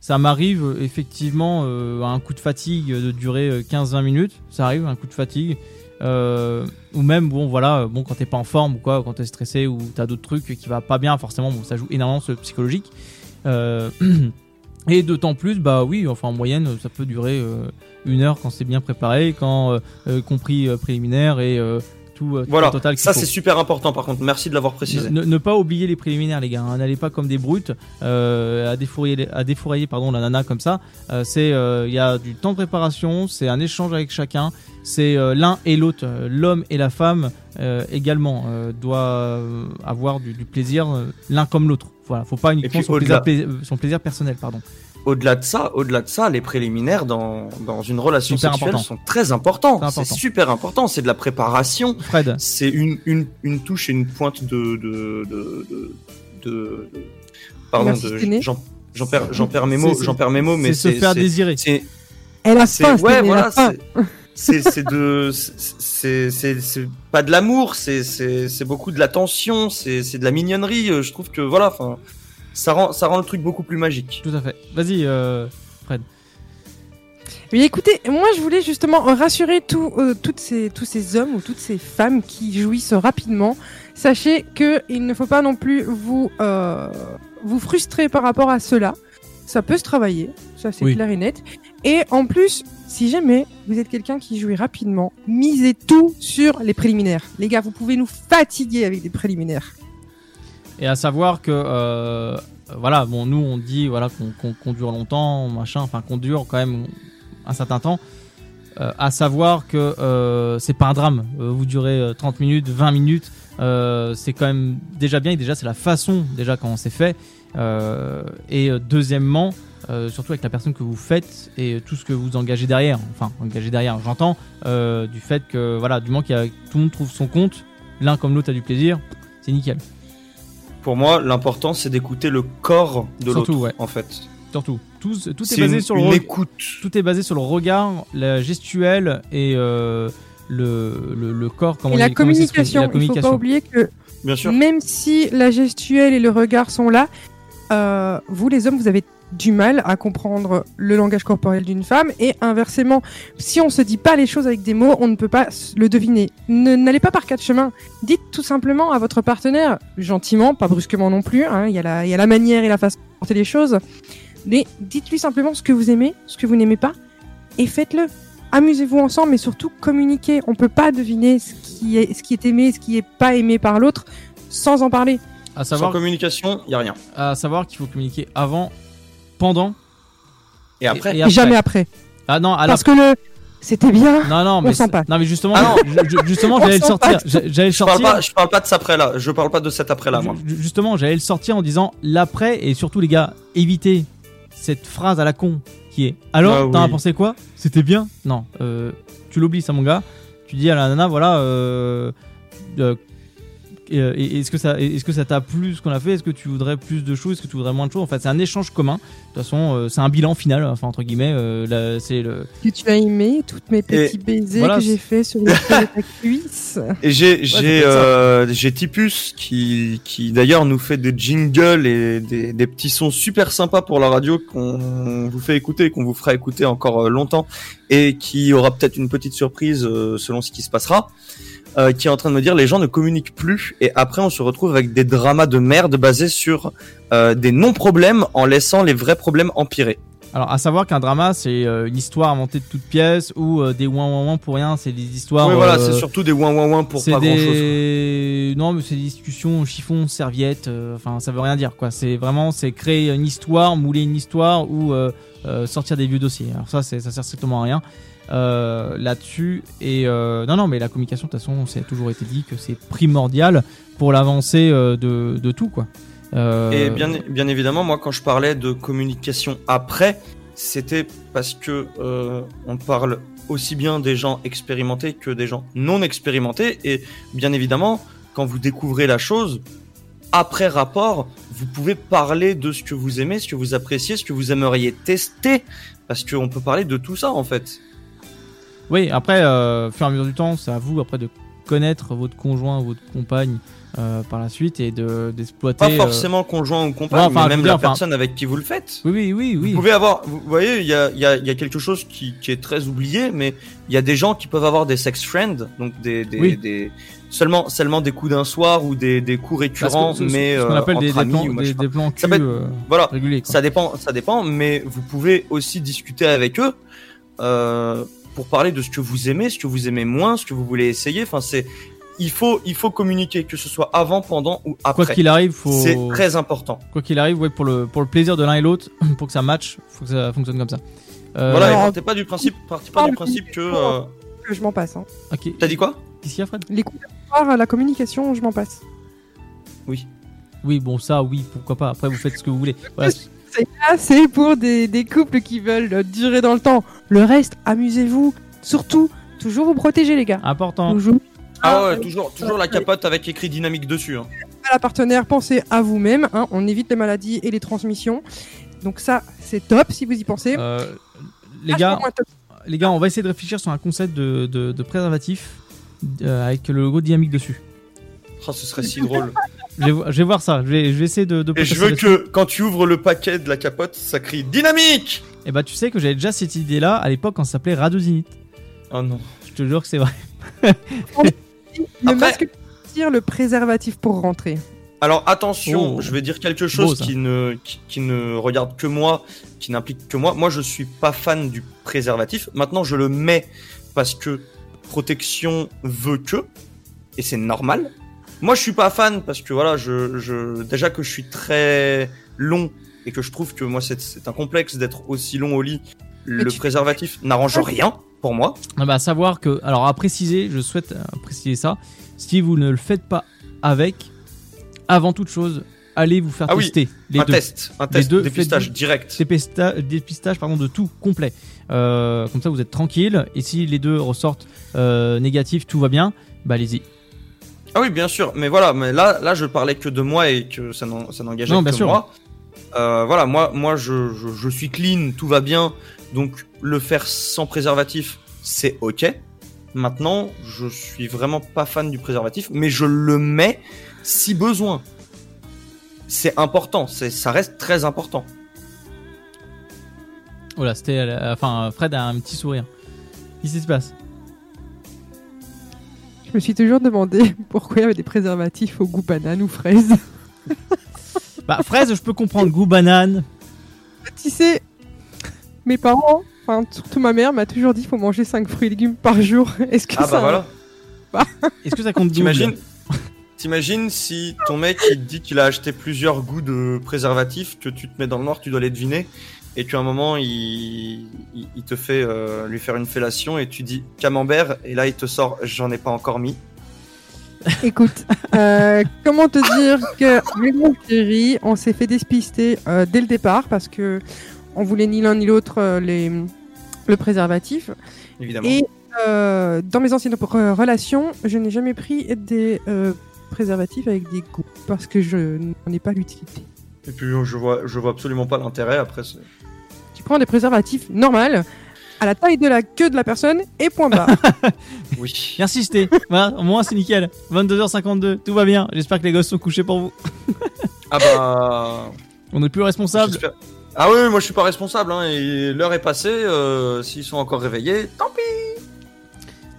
Ça m'arrive effectivement à un coup de fatigue de durer euh, 15-20 minutes. Ça arrive un coup de fatigue. Ou même bon voilà bon quand t'es pas en forme ou quoi quand t'es stressé ou t'as d'autres trucs qui va pas bien forcément ça joue énormément sur le psychologique (clears throat) et d'autant plus bah oui enfin en moyenne ça peut durer euh, une heure quand c'est bien préparé quand euh, euh, compris préliminaire et euh, tout, tout
Voilà,
total
ça c'est super important par contre. Merci de l'avoir précisé.
Ne, ne pas oublier les préliminaires, les gars. hein. N'allez pas comme des brutes euh, à défourailler, à défourailler pardon, la nana comme ça. Euh, c'est, euh, il y a du temps de préparation, c'est un échange avec chacun. C'est euh, l'un et l'autre, l'homme et la femme euh, également euh, doivent avoir du, du plaisir l'un comme l'autre. Voilà, faut pas uniquement
puis,
son plaisir, son plaisir personnel, pardon.
Au-delà de ça, au-delà de ça, les préliminaires dans, dans une relation
Super
sexuelle
important.
sont très importants.
C'est
super important. C'est de la préparation.
Fred.
C'est une, une, une touche et une pointe de, de, de, de, de- pardon, j'en, j'en perds, j'en perds mes mots,
C'est-
j'en perds mes mots, mais
c'est se faire
c'est-
désirer.
C'est,
Elle a
c'est,
faim,
ouais, voilà. C'est, de, c'est, c'est, c'est pas de l'amour, c'est, c'est, c'est beaucoup de l'attention, c'est, c'est de la mignonnerie. euh, Je trouve que voilà, enfin, ça rend, ça rend le truc beaucoup plus magique.
Tout à fait. Vas-y, euh, Fred.
Oui, écoutez, moi je voulais justement rassurer tout, euh, toutes ces, tous ces hommes ou toutes ces femmes qui jouissent rapidement. Sachez que il ne faut pas non plus vous, euh, vous frustrer par rapport à cela. Ça peut se travailler, ça c'est
Oui.
clair et net. Et en plus, si jamais vous êtes quelqu'un qui jouit rapidement, misez tout sur les préliminaires. Les gars, vous pouvez nous fatiguer avec des préliminaires.
Et à savoir que, euh, voilà, bon, nous on dit voilà qu'on dure longtemps, machin, enfin qu'on dure quand même un certain temps. Euh, à savoir que euh, c'est pas un drame. Euh, vous durez euh, 30 minutes, 20 minutes, c'est quand même déjà bien. Et déjà, c'est la façon déjà comment c'est fait. Euh, et deuxièmement, euh, surtout avec la personne que vous faites et tout ce que vous engagez derrière. Enfin, engagez derrière, j'entends euh, du fait que voilà, du moment qu'il y a tout le monde trouve son compte, l'un comme l'autre a du plaisir, c'est nickel.
Pour moi, l'important c'est d'écouter le corps de l'autre,
ouais.
en fait.
Surtout, tout, tout est
C'est
basé
une-
sur le
écoute.
Tout est basé sur le regard, la gestuelle et euh, le, le, le corps. Comment
et la
comment s'exprime.
communication,
Et la
il faut pas
communication.
oublier que
Bien sûr.
même si la gestuelle et le regard sont là, euh, vous les hommes, vous avez du mal à comprendre le langage corporel d'une femme et inversement, si on se dit pas les choses avec des mots, on ne peut pas le deviner. Ne- N'allez pas par quatre chemins. Dites tout simplement à votre partenaire, gentiment, pas brusquement non plus, hein, il y, a la- il y a la manière et la façon de porter les choses, mais dites-lui simplement ce que vous aimez, ce que vous n'aimez pas, et faites-le. Amusez-vous ensemble, mais surtout communiquez. On peut pas deviner ce qui est, ce qui est aimé, ce qui est pas aimé par l'autre, sans en parler.
À savoir,
Sans communication, il y a rien.
à savoir qu'il faut communiquer avant, pendant
Et après
et,
Jamais après.
Ah non, alors
Parce que le c'était bien.
non non
on
mais
sent pas.
non mais justement
Ah non.
je- je- justement (laughs)
On
j'allais le sortir j'allais
Je parle
sortir
pas, je parle pas de ça après là. Je parle pas de cet après là, moi.
Ju- Justement, j'allais le sortir en disant l'après et surtout les gars, évitez cette phrase à la con qui est alors
Ah
t'en as pensé quoi? C'était bien Non, euh, tu l'oublies ça mon gars. Tu dis à la nana voilà euh, euh, et- est-ce que ça est-ce que ça t'a plu ce qu'on a fait? Est-ce que tu voudrais plus de choses? Est-ce que tu voudrais moins de choses? En fait, c'est un échange commun. De toute façon, euh, c'est un bilan final enfin entre guillemets euh, là, c'est le
Que tu as aimé toutes mes petits baisers
voilà,
que j'ai fait sur le de ta cuisse. (laughs)
Et j'ai j'ai euh, j'ai Tipus qui qui d'ailleurs nous fait des jingles et des, des petits sons super sympas pour la radio qu'on vous fait écouter et qu'on vous fera écouter encore euh, longtemps et qui aura peut-être une petite surprise euh, selon ce qui se passera. Euh, qui est en train de me dire les gens ne communiquent plus et après on se retrouve avec des dramas de merde basés sur euh, des non-problèmes en laissant les vrais problèmes empirer.
Alors, à savoir qu'un drama, c'est euh, une histoire inventée de toutes pièces ou euh, des ouin ouin ouin pour rien. C'est des histoires.
oui voilà,
euh,
c'est surtout des ouin ouin ouin pour pas grand chose.
Non, mais c'est des discussions chiffon, serviette. Enfin, ça veut rien dire, quoi. C'est vraiment, c'est créer une histoire, mouler une histoire ou sortir des vieux dossiers. Alors ça, ça sert strictement à rien euh, là-dessus. Et euh, non, non, mais la communication, de toute façon, c'est toujours été dit que c'est primordial pour l'avancée euh, de, de tout, quoi.
Et bien, bien évidemment, moi, quand je parlais de communication après, c'était parce que on parle aussi bien des gens expérimentés que des gens non expérimentés. Et bien évidemment, quand vous découvrez la chose, après rapport, vous pouvez parler de ce que vous aimez, ce que vous appréciez, ce que vous aimeriez tester, parce qu'on peut parler de tout ça en fait.
Oui, après, euh, au fur et à mesure du temps, c'est à vous après de connaître votre conjoint, votre compagne euh, par la suite et de d'exploiter.
Pas
euh,
forcément conjoint ou compagne,
enfin,
mais même
dire,
la
enfin-
personne avec qui vous le faites.
Oui, oui, oui, oui.
Vous pouvez avoir, vous voyez, il y a, il y, a, y a quelque chose qui, qui est très oublié, mais il y a des gens qui peuvent avoir des sex friends, donc des, des,
Oui.
des seulement, seulement des coups d'un soir ou des, des coups récurrents,
que
mais
ce qu'on
euh,
appelle
entre
des,
amis
plans, des, des plans
Ça
cul,
être-
euh,
voilà,
réguliers.
ça dépend, ça dépend, mais vous pouvez aussi discuter avec eux euh, pour parler de ce que vous aimez, ce que vous aimez moins, ce que vous voulez essayer. Enfin, c'est il faut, il faut communiquer, que ce soit avant, pendant ou après.
Quoi qu'il arrive, faut.
C'est très important.
Quoi qu'il arrive, ouais, pour le, pour le plaisir de l'un et l'autre, (clears throat) pour que ça matche, faut que ça fonctionne comme ça. Euh,
Voilà, et
alors-
partez pas du principe, partez pas du principe que. euh,
Que je m'en passe. Hein.
Ok.
T'as dit quoi?
Qu'est-ce qu'il y a, Fred?
Les coups poing, la communication, je m'en passe.
Oui.
Oui, bon, ça, oui, pourquoi pas. Après, vous faites ce que vous voulez. Voilà. (laughs)
C'est là, c'est pour des, des couples qui veulent durer dans le temps. Le reste, amusez-vous. Surtout, toujours vous protéger, les gars.
Important.
Toujours.
Ah ouais, toujours, toujours la capote avec écrit dynamique dessus. hein.
À la partenaire, pensez à vous-même. hein. On évite les maladies et les transmissions. Donc ça, c'est top si vous y pensez.
Euh, les gars, les gars, on va essayer de réfléchir sur un concept de, de, de préservatif euh, avec le logo dynamique dessus.
Oh, ce serait si drôle.
Je vais, vo- je vais voir ça. Je vais, je vais essayer de. de
Et je veux que quand tu ouvres le paquet de la capote, ça crie dynamique
Et bah, tu sais que j'avais déjà cette idée-là à l'époque quand ça s'appelait Radio Zenith.
Oh non.
Je te jure que c'est vrai. (laughs)
Le masque tire le préservatif pour rentrer.
Alors attention,
Oh.
je vais dire quelque chose qui ne, qui, qui ne regarde que moi, qui n'implique que moi. Moi, je suis pas fan du préservatif. Maintenant, je le mets parce que protection veut que, et c'est normal. Moi, je suis pas fan parce que voilà, je, je déjà que je suis très long et que je trouve que moi, c'est- c'est un complexe d'être aussi long au lit. Le
tu-
préservatif n'arrange rien pour moi.
Ah bah, savoir que, alors à préciser, je souhaite euh, préciser ça. Si vous ne le faites pas avec, avant toute chose, allez vous faire
Ah oui,
tester les
un
deux.
test, un test,
deux,
dépistage direct.
Dépista- dépistage pardon, de tout complet. Euh, comme ça, vous êtes tranquille. Et si les deux ressortent euh, négatifs, tout va bien. Bah allez-y.
Ah oui, bien sûr. Mais voilà, mais là, là, je parlais que de moi et que ça n'en- ça n'engageait
Non,
que
bien sûr.
moi. Euh, voilà, moi, moi, je, je, je suis clean, tout va bien. Donc, le faire sans préservatif, c'est ok. Maintenant, je suis vraiment pas fan du préservatif, mais je le mets si besoin. C'est important, c'est, ça reste très important.
Voilà, c'était. euh, Enfin, Fred a un petit sourire. Qu'est-ce qui se passe?
Je me suis toujours demandé (laughs) pourquoi il y avait des préservatifs au goût banane ou fraise. (laughs)
Bah, fraise, je peux comprendre. Goût banane.
tu sais, mes parents, enfin surtout ma mère, m'a toujours dit qu'il faut manger 5 fruits et légumes par jour. (laughs) Est-ce que
Ah
ça.
bah voilà.
Est-ce que ça compte
T'imagines T'imagines si ton mec il te dit qu'il a acheté plusieurs goûts de préservatifs, que tu te mets dans le noir, tu dois les deviner, et qu'à un moment il, il, il te fait euh, lui faire une fellation et tu dis camembert, et là il te sort j'en ai pas encore mis. (laughs)
Écoute, euh, comment te dire que avec mon chéri, on s'est fait dépister euh, dès le départ parce que on voulait ni l'un ni l'autre euh, les le préservatif.
Évidemment.
Et dans mes anciennes re- relations, je n'ai jamais pris des préservatifs avec des goûts parce que je n'en ai pas l'utilité.
Et puis je vois, je vois absolument pas l'intérêt après.
Prends des préservatifs normaux à la taille de la queue de la personne et point barre. (laughs)
Oui.
Sté. voilà, au moins c'est nickel. 22h52, tout va bien. J'espère que les gosses sont couchés pour vous.
Ah bah.
On n'est plus responsable.
Ah oui, oui, moi je suis pas responsable, hein, et l'heure est passée, euh, s'ils sont encore réveillés, tant pis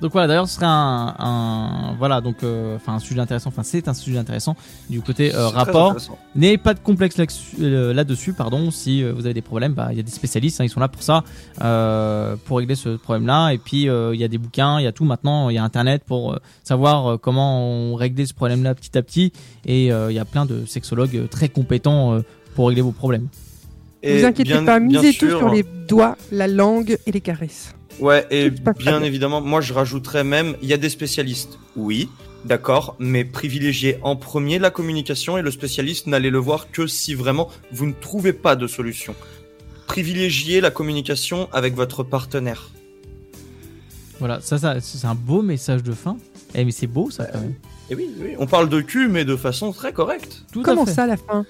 Donc voilà, d'ailleurs, ce serait un, un- voilà, donc euh, enfin un sujet intéressant. Enfin, c'est un sujet intéressant du côté euh, rapport. N'ayez pas de complexe là-dessus, euh, pardon. Si euh, vous avez des problèmes, bah il y a des spécialistes, hein, ils sont là pour ça, euh, pour régler ce problème-là. Et puis euh, il y a des bouquins, il y a tout maintenant, il y a Internet pour euh, savoir euh, comment on régler ce problème-là petit à petit. Et euh, il y a plein de sexologues très compétents euh, pour régler vos problèmes.
Ne vous inquiétez pas, misez tout sur les doigts, la langue et les caresses.
Ouais, et bien évidemment, moi je rajouterais même, il y a des spécialistes, oui, d'accord, mais privilégiez en premier la communication et le spécialiste n'allez le voir que si vraiment vous ne trouvez pas de solution. Privilégiez la communication avec votre partenaire.
Voilà, ça, ça c'est un beau message de fin. Eh mais c'est beau ça quand même.
Et oui, oui, on parle de cul, mais de façon très correcte.
Tout à
Comment
fait.
ça, la fin?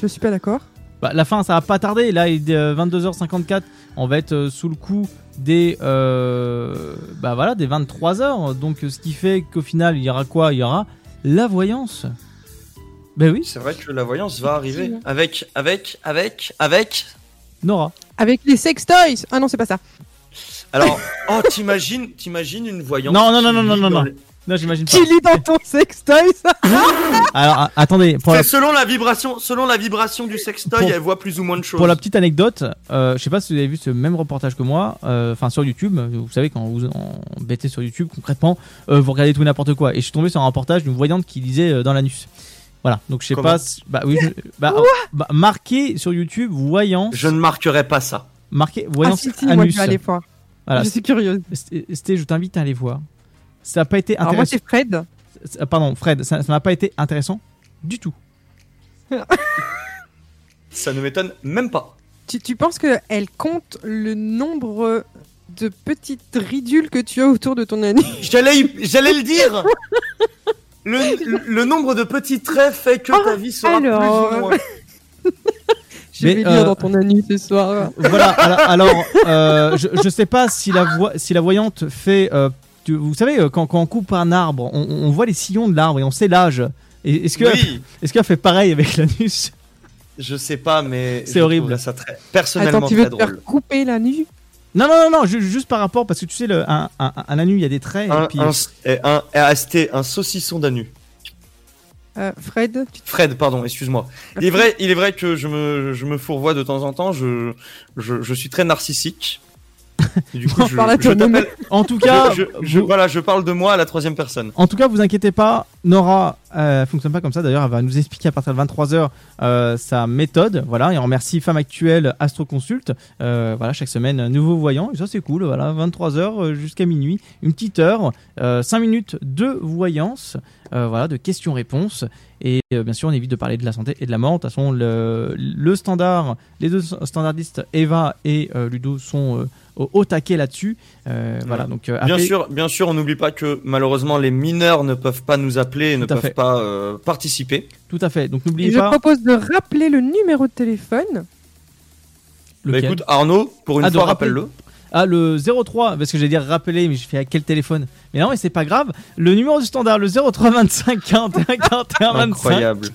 Je suis pas d'accord.
Bah, la fin, ça va pas tarder. Là, il est euh, 22h54. On va être euh, sous le coup des, euh, bah voilà, des 23h. Donc, euh, ce qui fait qu'au final, il y aura quoi? Il y aura la voyance. Ben oui.
C'est vrai que la voyance va arriver avec, avec, avec, avec.
Nora.
Avec les sex toys Ah non, c'est pas ça.
Alors, oh, t'imagines, t'imagines une voyance
Non, non, non, non, non, non,
dans
non.
les-
Non, j'imagine pas.
Qui lit dans ton sextoy ça (laughs)
Alors, attendez, pour la,
C'est selon la vibration, selon la vibration du sextoy,
Pour-
elle voit plus ou moins de choses.
pour la petite anecdote, euh, je sais pas si vous avez vu ce même reportage que moi, euh, enfin sur YouTube. Vous savez, quand vous en bêtez sur YouTube, concrètement, euh, vous regardez tout et n'importe quoi. Et je suis tombé sur un reportage d'une voyante qui lisait euh, dans l'anus. Voilà, donc je sais
Comment
pas. si- Bah oui, je- bah, bah, marqué sur YouTube, voyance.
Je ne marquerai pas ça.
Marqué
Ah
voyance
si, si, moi je
anus.
vais aller voir.
Voilà.
Je suis curieuse.
C'était, je t'invite à aller voir. Ça n'a pas été
Alors moi
intéressant.
c'est Fred.
Pardon, Fred, ça n'a pas été intéressant du tout. (laughs)
Ça ne m'étonne même pas.
Tu, tu penses qu'elle compte le nombre de petites ridules que tu as autour de ton anus? (laughs)
J'allais, le dire. (laughs) Le, le- le nombre de petits traits fait que ta vie sera
alors.
plus ou moins.
Je
Mais,
vais
euh,
dans ton anus ce soir.
Voilà, alors, alors, euh, je, je sais pas si la, si la voyante fait. euh, tu- vous savez, euh, quand, quand on coupe un arbre, on, on voit les sillons de l'arbre et on sait l'âge. Est-ce que
Oui. (laughs)
est-ce qu'elle fait pareil avec l'anus
Je sais pas, mais
C'est horrible.
Ça très, personnellement
Attends, tu veux
très
te faire couper l'anus
Non, non, non, non, ju- juste par rapport, parce que tu sais, le, un, un, un anus, il y a des traits.
Un,
et puis,
un, un, un, ST, un saucisson d'anu.
Euh, Fred, tu-
Fred, pardon, excuse-moi. Il est vrai, il est vrai que je me, je me fourvoie de temps en temps. Je, je, je suis très narcissique. (laughs) Et du coup, je,
Parle à
je
En tout cas,
je, voilà, je parle de moi à la troisième personne.
En tout cas, vous inquiétez pas, Nora euh, fonctionne pas comme ça. D'ailleurs, elle va nous expliquer à partir de 23h euh, sa méthode. Voilà, et on remercie Femme Actuelle Astro Consult. Euh, voilà, chaque semaine, nouveau voyant. Et ça, c'est cool. Voilà, 23h jusqu'à minuit, une petite heure, 5 minutes de voyance. euh, voilà, de questions-réponses. Et euh, bien sûr, on évite de parler de la santé et de la mort. De toute façon, le, le standard, les deux standardistes, Eva et euh, Ludo, sont euh, au, au taquet là-dessus. Euh, Voilà, donc euh,
Bien
appelez-
sûr, bien sûr, on n'oublie pas que malheureusement les mineurs ne peuvent pas nous appeler, et ne peuvent
fait.
pas euh, participer.
Tout à fait. Donc
Et
n'oubliez
je
pas.
propose de rappeler le numéro de téléphone.
Bah, écoute, Arnaud, pour une
Ah,
fois, rappelle-le.
Ah, le 03, parce que j'allais dire rappeler, mais je fais à quel téléphone Mais non, mais c'est pas grave. Le numéro du standard, le 03 25 41 41 25.
Incroyable.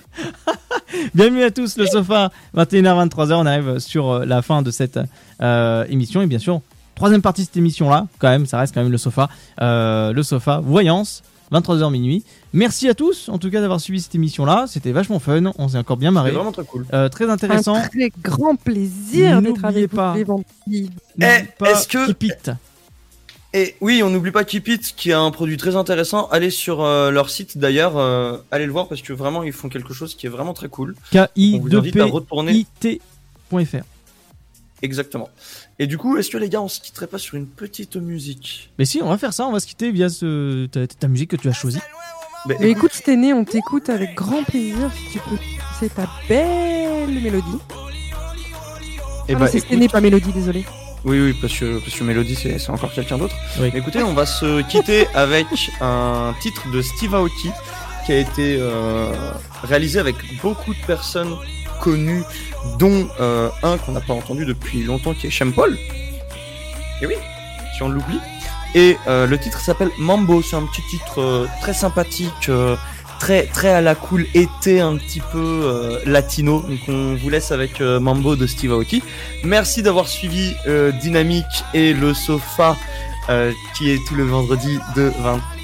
(laughs)
Bienvenue à tous, le sofa, 21h, 23h. On arrive sur la fin de cette euh, émission. Et bien sûr, troisième partie de cette émission-là, quand même, ça reste quand même le sofa. Euh, le sofa, voyance, 23h minuit. Merci à tous, en tout cas, d'avoir suivi cette émission-là. C'était vachement fun. On s'est encore bien marré.
C'était vraiment très cool.
Euh, très intéressant.
Un très grand plaisir d'être avec
pas.
vous les.
N'oublie pas
est-ce que-
Keep it.
Et oui, on n'oublie pas Keep It, qui a un produit très intéressant. Allez sur euh, leur site d'ailleurs, euh, allez le voir parce que vraiment ils font quelque chose qui est vraiment très cool. On vous invite à retourner.
K-I-2-P-I-T.fr.
Exactement. Et du coup, est-ce que les gars, on se quitterait pas sur une petite musique
Mais si, on va faire ça, on va se quitter via ce, ta, ta musique que tu as choisie.
Mais
Mais écoute, Sténé, on t'écoute avec grand plaisir si tu peux. C'est ta belle mélodie.
Eh
Ah
bah,
c'est
écoute-
Sténé, pas mélodie, désolé.
Oui, oui, parce que, parce que Mélodie, c'est c'est encore quelqu'un d'autre.
Oui.
Écoutez, on va se quitter (laughs) avec un titre de Steve Aoki qui a été euh, réalisé avec beaucoup de personnes connues, dont euh, un qu'on n'a pas entendu depuis longtemps qui est Sean Paul. Et oui, si on l'oublie. Et euh, le titre s'appelle Mambo, c'est un petit titre euh, très sympathique, très très à la cool été, un petit peu latino. Donc on vous laisse avec Mambo de Steve Aoki. Merci d'avoir suivi Dynamique et le sofa euh, qui est tout le vendredi de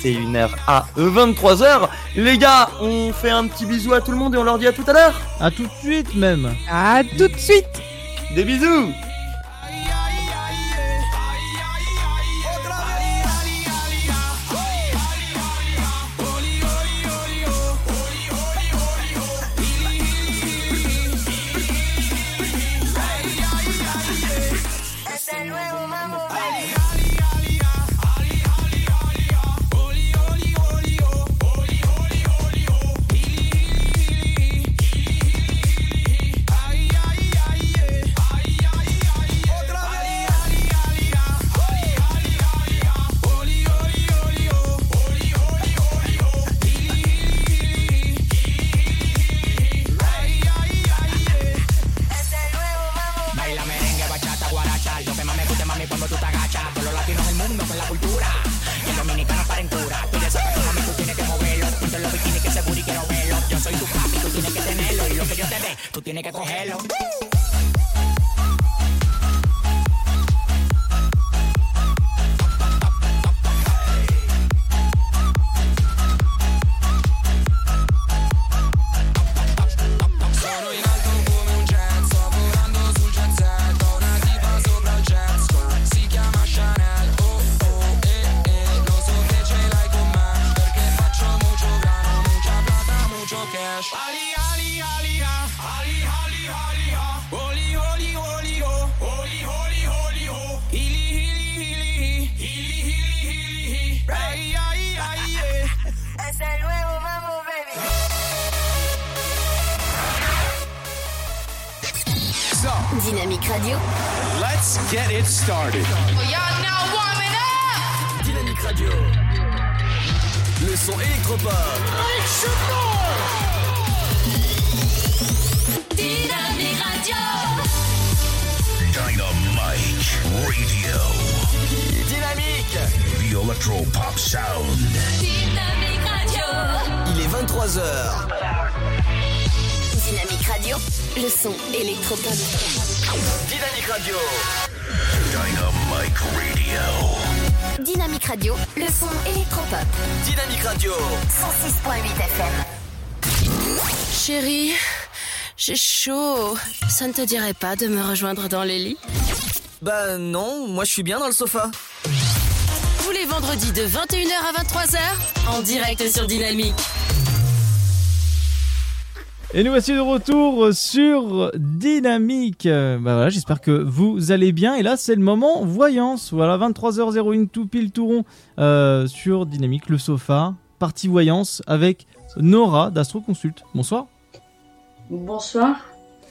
21h à 23h. Les gars, on fait un petit bisou à tout le monde et on leur dit à tout à l'heure.
À tout de suite même.
À tout de suite.
Des bisous.
Tú tienes que cogerlo. Started.
Y'all now warming up.
Dynamique Radio. Le son électropop.
Dynamique Radio.
Dynamite Radio.
Dynamique.
The Electro Pop Sound.
Dynamique Radio.
Il est 23h.
Dynamique Radio. Le son électropop.
Dynamique Radio.
Dynamite Radio.
Dynamique Radio. Le son électropop.
Dynamique Radio.
106.8 FM.
Chérie, j'ai chaud. Ça ne te dirait pas de me rejoindre dans les lits?
Bah non, moi je suis bien dans le sofa.
Tous les vendredis de 21h à 23h, en direct sur Dynamique.
Et nous voici de retour sur Dynamique. Bah voilà, j'espère que vous allez bien. Et là, c'est le moment voyance. Voilà, 23h01 tout pile tout rond euh, sur Dynamique, le sofa, partie voyance avec Nora d'Astro Consult. Bonsoir.
Bonsoir.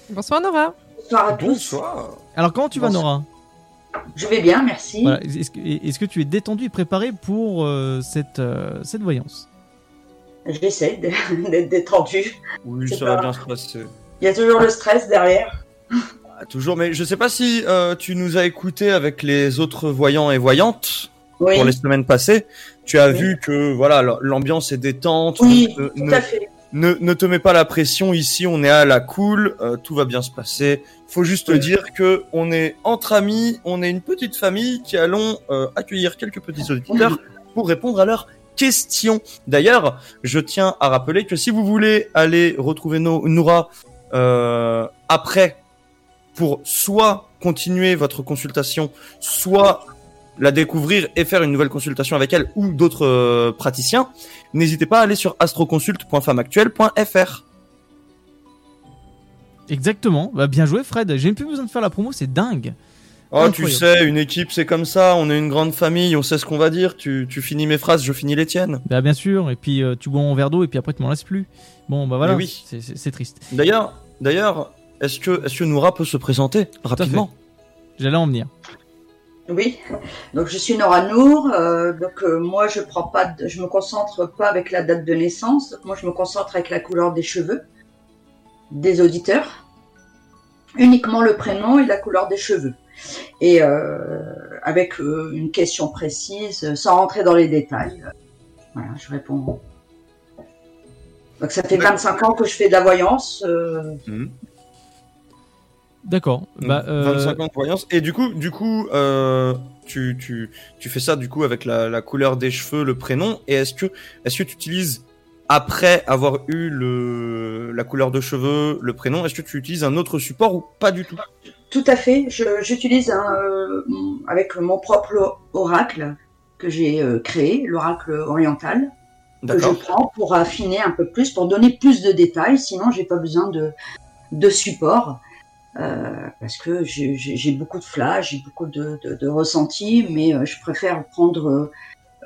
Bonsoir Nora.
Bonsoir à tous.
Bonsoir.
Alors comment tu vas. Nora?
Je vais bien, merci.
Voilà, Est-ce que, tu es détendu et préparé pour euh, cette, euh, cette voyance?
J'essaie (laughs) d'être détendu.
Oui, ça va bien se passer.
Il y a toujours le stress derrière.
Ah, Toujours, mais je sais pas si euh, tu nous as écouté avec les autres voyants et voyantes
Oui.
pour les semaines passées. Tu as
Oui.
vu que voilà, l'ambiance est détente.
Oui,
ne,
tout
ne-
à fait.
ne, ne te mets pas la pression ici, on est à la cool, euh, tout va bien se passer. Faut juste
Oui.
dire que on est entre amis, on est une petite famille qui allons euh, accueillir quelques petits auditeurs (laughs) pour répondre à leurs questions. D'ailleurs, je tiens à rappeler que si vous voulez aller retrouver No- Noura euh, après pour soit continuer votre consultation, soit la découvrir et faire une nouvelle consultation avec elle ou d'autres euh, praticiens, n'hésitez pas à aller sur astroconsult.femmeactuelle.fr.
Exactement. Bah, bien joué Fred. J'ai même plus besoin de faire la promo, c'est dingue.
Oh, tu sais, une équipe, c'est comme ça, on est une grande famille, on sait ce qu'on va dire, tu, tu finis mes phrases, je finis les tiennes.
Bah bien sûr, et puis euh, tu bois un verre d'eau et puis après tu m'en laisses plus. Bon bah voilà,
Mais oui.
c'est- triste.
D'ailleurs, d'ailleurs, est-ce que, est-ce que Noura peut se présenter rapidement?
J'allais en venir.
Oui. Donc je suis Nora Nour. euh, donc euh, moi je prends pas, de- je me concentre pas avec la date de naissance. Donc moi je me concentre avec la couleur des cheveux des auditeurs. Uniquement le prénom et la couleur des cheveux. Et euh, avec euh, une question précise, euh, sans rentrer dans les détails. Voilà, je réponds. Donc ça fait 25 ans que je fais de la voyance. euh,
D'accord. Bah, euh,
25 ans de voyance. Et du coup, du coup, euh, tu, tu, tu fais ça du coup avec la, la couleur des cheveux, le prénom. Et est-ce que, est-ce que tu utilises après avoir eu le, la couleur de cheveux, le prénom, est-ce que tu utilises un autre support ou pas du tout?
Tout à fait. Je- J'utilise euh, avec mon propre oracle que j'ai euh, créé, l'oracle oriental, que je prends pour affiner un peu plus, pour donner plus de détails. Sinon, j'ai pas besoin de, de support. euh, parce que j'ai beaucoup de flash, j'ai beaucoup de, de, de ressentis, mais euh, je préfère prendre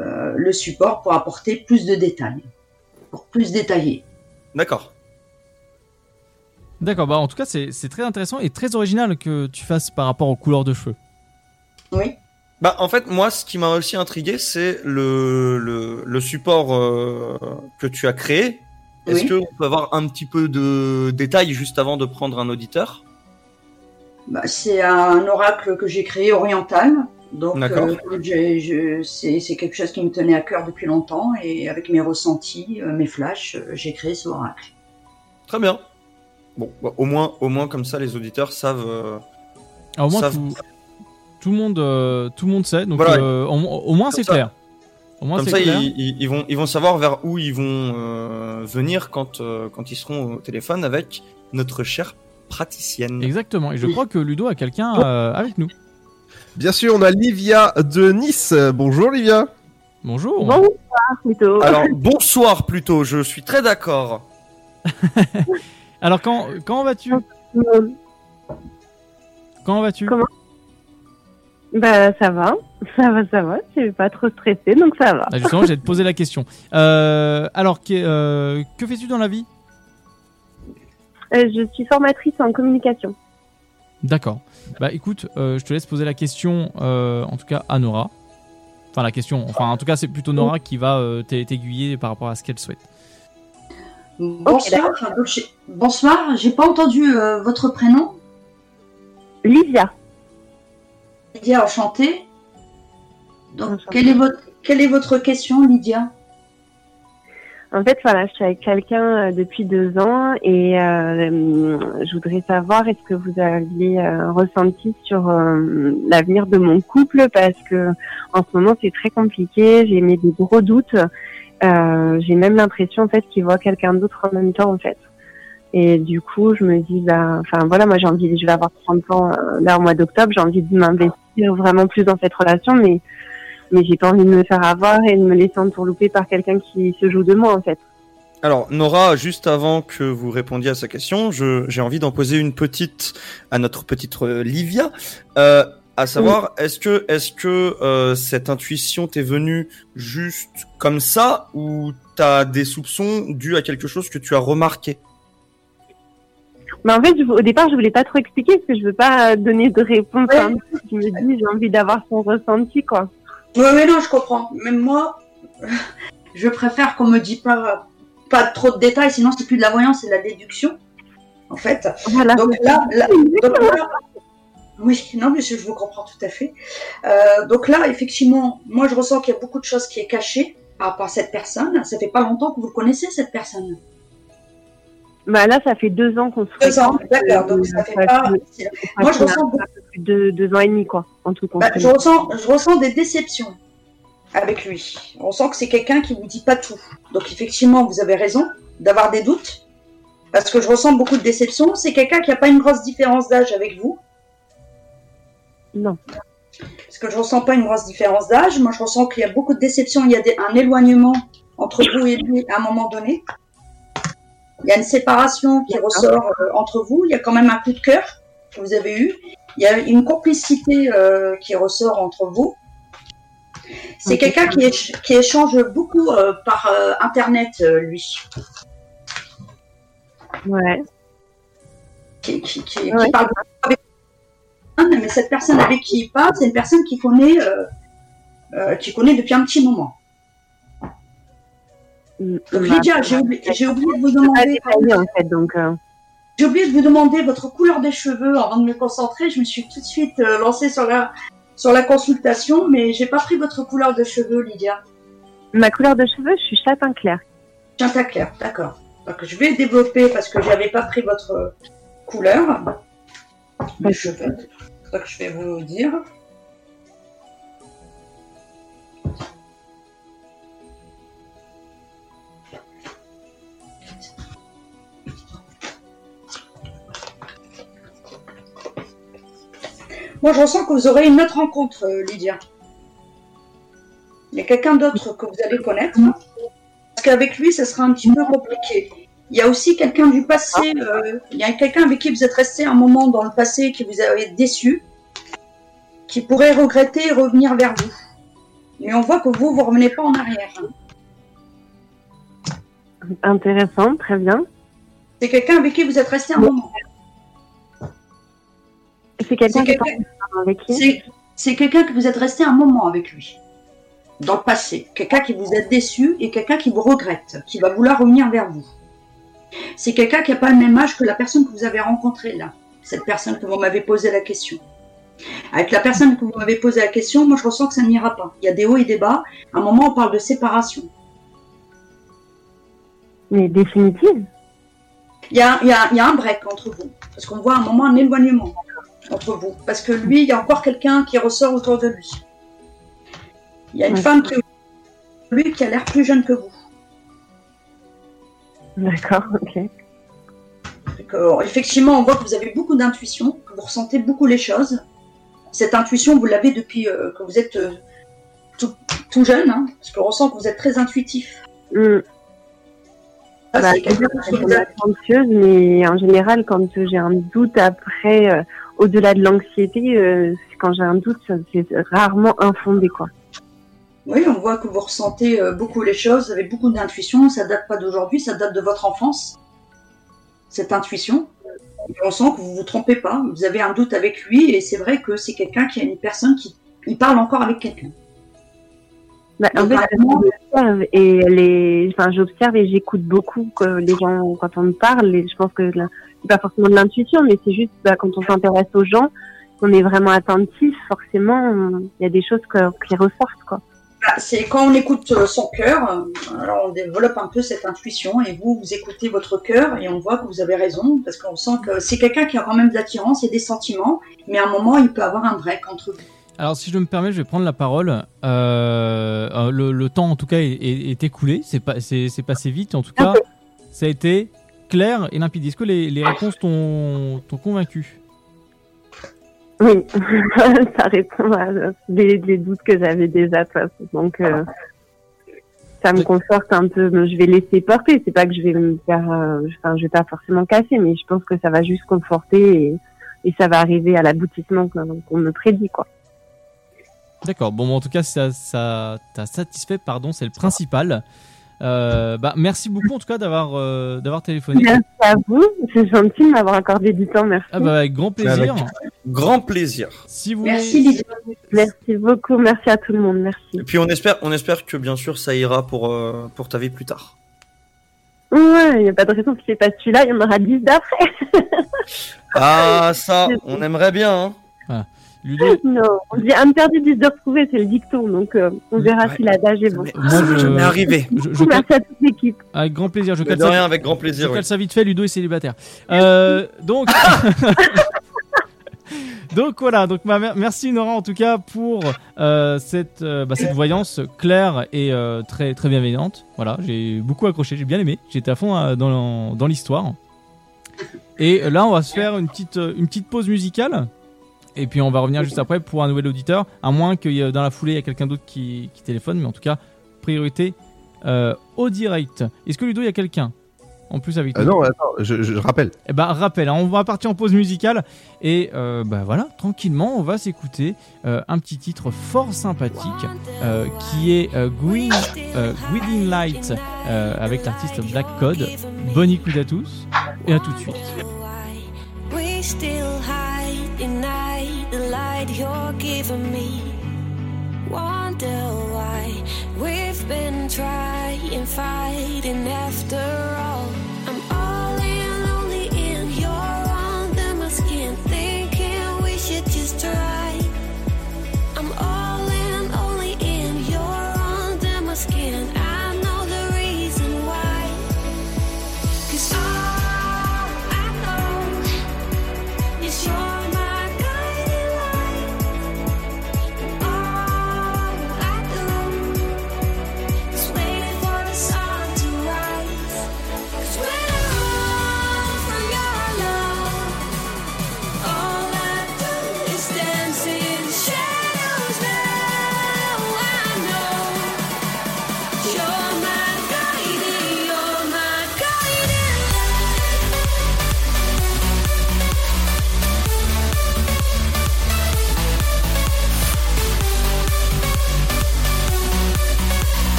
euh, le support pour apporter plus de détails, pour plus détailler.
D'accord.
D'accord, bah en tout cas c'est c'est très intéressant et très original que tu fasses par rapport aux couleurs de cheveux.
Oui.
Bah, en fait, moi, ce qui m'a aussi intrigué, c'est le, le, le support euh, que tu as créé. Est-ce
Oui.
que on peut avoir un petit peu de détails juste avant de prendre un auditeur?
Bah, c'est un oracle que j'ai créé oriental. Donc,
D'accord.
euh, c'est c'est quelque chose qui me tenait à cœur depuis longtemps. Et avec mes ressentis, euh, mes flashs, j'ai créé ce oracle.
Très bien. Bon, bah, au moins, au moins comme ça, les auditeurs savent. euh,
Alors, au moins
savent-
tout, tout le monde euh, tout le monde sait, donc
Voilà.
euh, au, au moins c'est clair. Au moins
Comme
c'est
ça,
clair.
ils, ils- ils vont, ils vont savoir vers où ils vont euh, venir quand, euh, quand ils seront au téléphone avec notre chère praticienne.
Exactement. Et je crois que Ludo a quelqu'un euh, avec nous.
Bien sûr, on a Livia de Nice. Bonjour Livia.
Bonjour.
Bonsoir plutôt.
Alors, bonsoir plutôt, je suis très d'accord. (laughs)
Alors, quand, quand vas-tu? Quand vas-tu?
Comment? Bah ça va, (laughs) ça va, ça va. Je suis pas trop stressée, donc ça va.
Ah, Justement, j'allais te poser la question. Euh, alors, que, euh, que fais-tu dans la vie?
Euh, je suis formatrice en communication.
D'accord. Bah écoute, je te laisse poser la question, en tout cas à Nora. Enfin, la question, enfin, en tout cas, c'est plutôt Nora qui va t'ai- t'aiguiller par rapport à ce qu'elle souhaite.
Bonsoir. Bonsoir, j'ai pas entendu euh, votre prénom.
Lydia.
Lydia, enchantée. Donc, quelle est, votre, quelle est votre question, Lydia?
En fait, voilà, je suis avec quelqu'un euh, depuis deux ans et euh, je voudrais savoir est-ce que vous aviez euh, ressenti sur euh, l'avenir de mon couple? Parce que en ce moment c'est très compliqué, j'ai mis des gros doutes, Euh, j'ai même l'impression en fait qu'il voit quelqu'un d'autre en même temps en fait. Et du coup, je me dis bah, enfin voilà, moi j'ai envie, je vais avoir 30 ans euh, là au mois d'octobre, j'ai envie de m'investir vraiment plus dans cette relation, mais mais j'ai pas envie de me faire avoir et de me laisser entourlouper par quelqu'un qui se joue de moi en fait.
Alors, Nora, juste avant que vous répondiez à sa question, j'ai envie d'en poser une petite à notre petite euh, Livia. À savoir, est-ce que, est-ce que euh, cette intuition t'est venue juste comme ça ou t'as des soupçons dus à quelque chose que tu as remarqué?
Mais en fait, je- au départ, je voulais pas trop expliquer parce que je veux pas donner de réponse. hein. Je me dis, j'ai envie d'avoir son ressenti, quoi.
Oui, oui, non, je comprends. Même moi, (laughs) je préfère qu'on me dise pas, pas trop de détails, sinon c'est plus de la voyance, c'est de la déduction, en fait. Donc là, là- donc là- oui, non, mais je je vous comprends tout à fait. Euh, donc là, effectivement, moi je ressens qu'il y a beaucoup de choses qui est cachées par rapport à cette personne. Ça fait pas longtemps que vous connaissez cette personne.
Bah là, ça fait deux ans qu'on se
Deux ans,
fréquente,
d'accord,
euh,
donc ça fait pas-
fait-
Moi, je ressens
plus de deux ans et demi, quoi, en tout
Bah,
compris.
je, ressens, je ressens des déceptions avec lui. On sent que c'est quelqu'un qui vous dit pas tout. Donc effectivement, vous avez raison d'avoir des doutes. Parce que je ressens beaucoup de déceptions. C'est quelqu'un qui n'a pas une grosse différence d'âge avec vous.
Non.
Parce que je ressens pas une grosse différence d'âge. Moi, je ressens qu'il y a beaucoup de déceptions. Il y a des- un éloignement entre vous et lui à un moment donné. Il y a une séparation qui ressort euh, entre vous. Il y a quand même un coup de cœur que vous avez eu. Il y a une complicité euh, qui ressort entre vous. C'est quelqu'un qui, éch- qui échange beaucoup euh, par Internet, lui.
Ouais.
Qui, qui, qui- qui
Ouais.
parle avec personne, mais cette personne avec qui il parle, c'est une personne qui connaît, euh, euh, qui connaît depuis un petit moment. Donc Lydia, j'ai oublié, de vous demander.
en fait, donc. euh,
J'ai oublié de vous demander votre couleur des cheveux avant de me concentrer. Je me suis tout de suite euh, lancée sur la, sur la consultation, mais j'ai pas pris votre couleur de cheveux, Lydia.
Ma couleur de cheveux, je suis châtain clair.
Châtain clair, d'accord. Donc je vais développer parce que j'avais pas pris votre couleur de cheveux. Donc je vais vous dire. Moi, je ressens que vous aurez une autre rencontre, euh, Lydia. Il y a quelqu'un d'autre que vous allez connaître. Parce qu'avec lui, ça sera un petit peu compliqué. Il y a aussi quelqu'un du passé. euh, il y a quelqu'un avec qui vous êtes resté un moment dans le passé qui vous a déçu, qui pourrait regretter et revenir vers vous. Mais on voit que vous, vous revenez pas en arrière.
Intéressant, très bien.
C'est quelqu'un avec qui vous êtes resté un moment.
C'est quelqu'un avec qui
C'est quelqu'un que vous êtes resté un moment avec lui. Dans le passé. Quelqu'un qui vous a déçu et quelqu'un qui vous regrette, qui va vouloir revenir vers vous. C'est quelqu'un qui n'a pas le même âge que la personne que vous avez rencontrée là. Cette personne que vous m'avez posé la question. Avec la personne que vous m'avez posé la question, moi je ressens que ça n'ira pas. Il y a des hauts et des bas. À un moment, on parle de séparation.
Mais définitive
Il y a, il y a- il y a un break entre vous. Parce qu'on voit à un moment un éloignement entre vous. Parce que lui, il y a encore quelqu'un qui ressort autour de lui. Il y a une
Ouais.
femme qui lui qui a l'air plus jeune que vous.
D'accord, ok.
Donc, euh, effectivement, on voit que vous avez beaucoup d'intuition, que vous ressentez beaucoup les choses. Cette intuition, vous l'avez depuis euh, que vous êtes euh, tout, tout jeune, hein, parce qu'on ressent que vous êtes très intuitif.
Hmm. Bah,
c'est
anxieuse, mais en général, quand j'ai un doute après, euh, au-delà de l'anxiété, euh, quand j'ai un doute, c'est rarement infondé, quoi.
Oui, on voit que vous ressentez euh, beaucoup les choses, vous avez beaucoup d'intuition, ça date pas d'aujourd'hui, ça date de votre enfance, cette intuition. Et on sent que vous vous trompez pas, vous avez un doute avec lui, et c'est vrai que c'est quelqu'un qui a une personne qui il parle encore avec quelqu'un.
Bah, en fait, j'observe et les, enfin, j'observe et j'écoute beaucoup que les gens quand on me parle. Et je pense que là, c'est pas forcément de l'intuition, mais c'est juste bah, quand on s'intéresse aux gens, qu'on est vraiment attentif. Forcément, on- il y a des choses que, qui ressortent, quoi.
C'est quand on écoute euh, son cœur, euh, alors on développe un peu cette intuition et vous, vous écoutez votre cœur et on voit que vous avez raison parce qu'on sent que c'est quelqu'un qui a quand même de l'attirance et des sentiments, mais à un moment il peut avoir un break entre vous.
Alors, si je me permets, je vais prendre la parole. Euh, le, le temps, en tout cas, est, écoulé. C'est pas, passé vite. En tout cas, ça a été clair et limpide. Est-ce que les, les réponses t'ont convaincu?
Oui, (laughs) ça répond à des, des doutes que j'avais déjà. Donc, euh, ça me conforte un peu. Je vais laisser porter. C'est pas que je vais me faire, euh, enfin, je vais pas forcément casser, mais je pense que ça va juste conforter et, et ça va arriver à l'aboutissement qu'on qu'on me prédit, quoi.
D'accord. Bon, en tout cas, ça, ça t'a satisfait, pardon, c'est le principal. Euh, bah, merci beaucoup en tout cas d'avoir euh, d'avoir téléphoné.
Merci à vous. C'est gentil de m'avoir accordé du temps. Merci.
Ah bah, avec grand plaisir.
Avec grand plaisir.
Si vous
Merci.
Merci beaucoup. Merci à tout le monde. Merci.
Et puis on espère, on espère que bien sûr ça ira pour, euh, pour ta vie plus tard.
Ouais, il n'y a pas de raison que c'est pas celui-là. Il y en aura 10 d'après.
Ah ça, on aimerait bien. Hein.
Ah. (laughs)
non, on dit interdit 10 de retrouver, c'est le dicton. Donc, euh, on verra si l'adage est bon.
Moi, je,
jamais arrivé.
je- je-
Merci à toute l'équipe.
Avec grand plaisir. Je cale
de
ça-
rien, avec grand plaisir,
Je
oui.
ça vite fait. Ludo est célibataire. Euh, donc. (laughs) Donc voilà, donc ma- mer- merci Nora en tout cas pour euh, cette, euh, bah, cette voyance claire et euh, très, très bienveillante. Voilà, j'ai beaucoup accroché, j'ai bien aimé, j'étais à fond euh, dans, dans l'histoire. Et là, on va se faire une petite, euh, une petite pause musicale. Et puis on va revenir juste après pour un nouvel auditeur, à moins y ait dans la foulée il y a quelqu'un d'autre qui, qui téléphone, mais en tout cas, priorité euh, au direct. Est-ce que Ludo, il y a quelqu'un? En plus avec
Euh,
nous
non, attends, je, je rappelle.
Eh ben, rappel, hein, on va partir en pause musicale et euh, bah voilà, tranquillement, on va s'écouter euh, un petit titre fort sympathique euh, qui est euh, Green, euh, Guiding Light euh, avec l'artiste Black Code. Bonne écoute à tous et à tout de suite.
Light you're giving me. Wonder why we've been trying, fighting after all. I'm all in, only in. You're under my skin, thinking we should just try. I'm all in, only in. You're under my skin.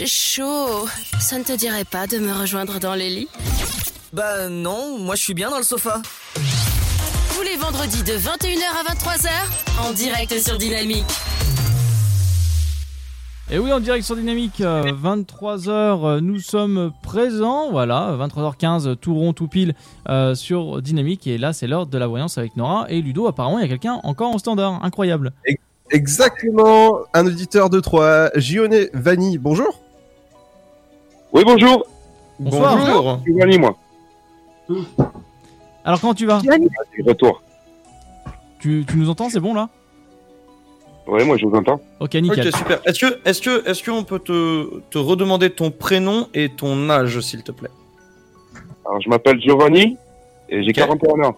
J'ai chaud. Ça ne te dirait pas de me rejoindre dans les lits
Bah non, moi je suis bien dans le sofa.
Tous les vendredis de 21h à 23h, en direct sur Dynamique.
Et oui, en direct sur Dynamique, 23h, nous sommes présents, voilà, 23h15, tout rond, tout pile euh, sur Dynamique. Et là, c'est l'heure de la voyance avec Nora et Ludo. Apparemment, il y a quelqu'un encore en standard, incroyable.
Exactement, un auditeur de 3, Gione Vanni, bonjour.
Oui, bonjour.
Bonsoir.
Bonjour. Je suis Vanny, moi.
Alors, comment tu vas?
De retour.
tu, tu nous entends, c'est bon là?
Oui, moi je vous entends.
Ok, nickel.
Ok, super. Est-ce que, est-ce que, est-ce qu'on peut te, te redemander ton prénom et ton âge, s'il te plaît?
Alors, je m'appelle Giovanni et j'ai 41 ans.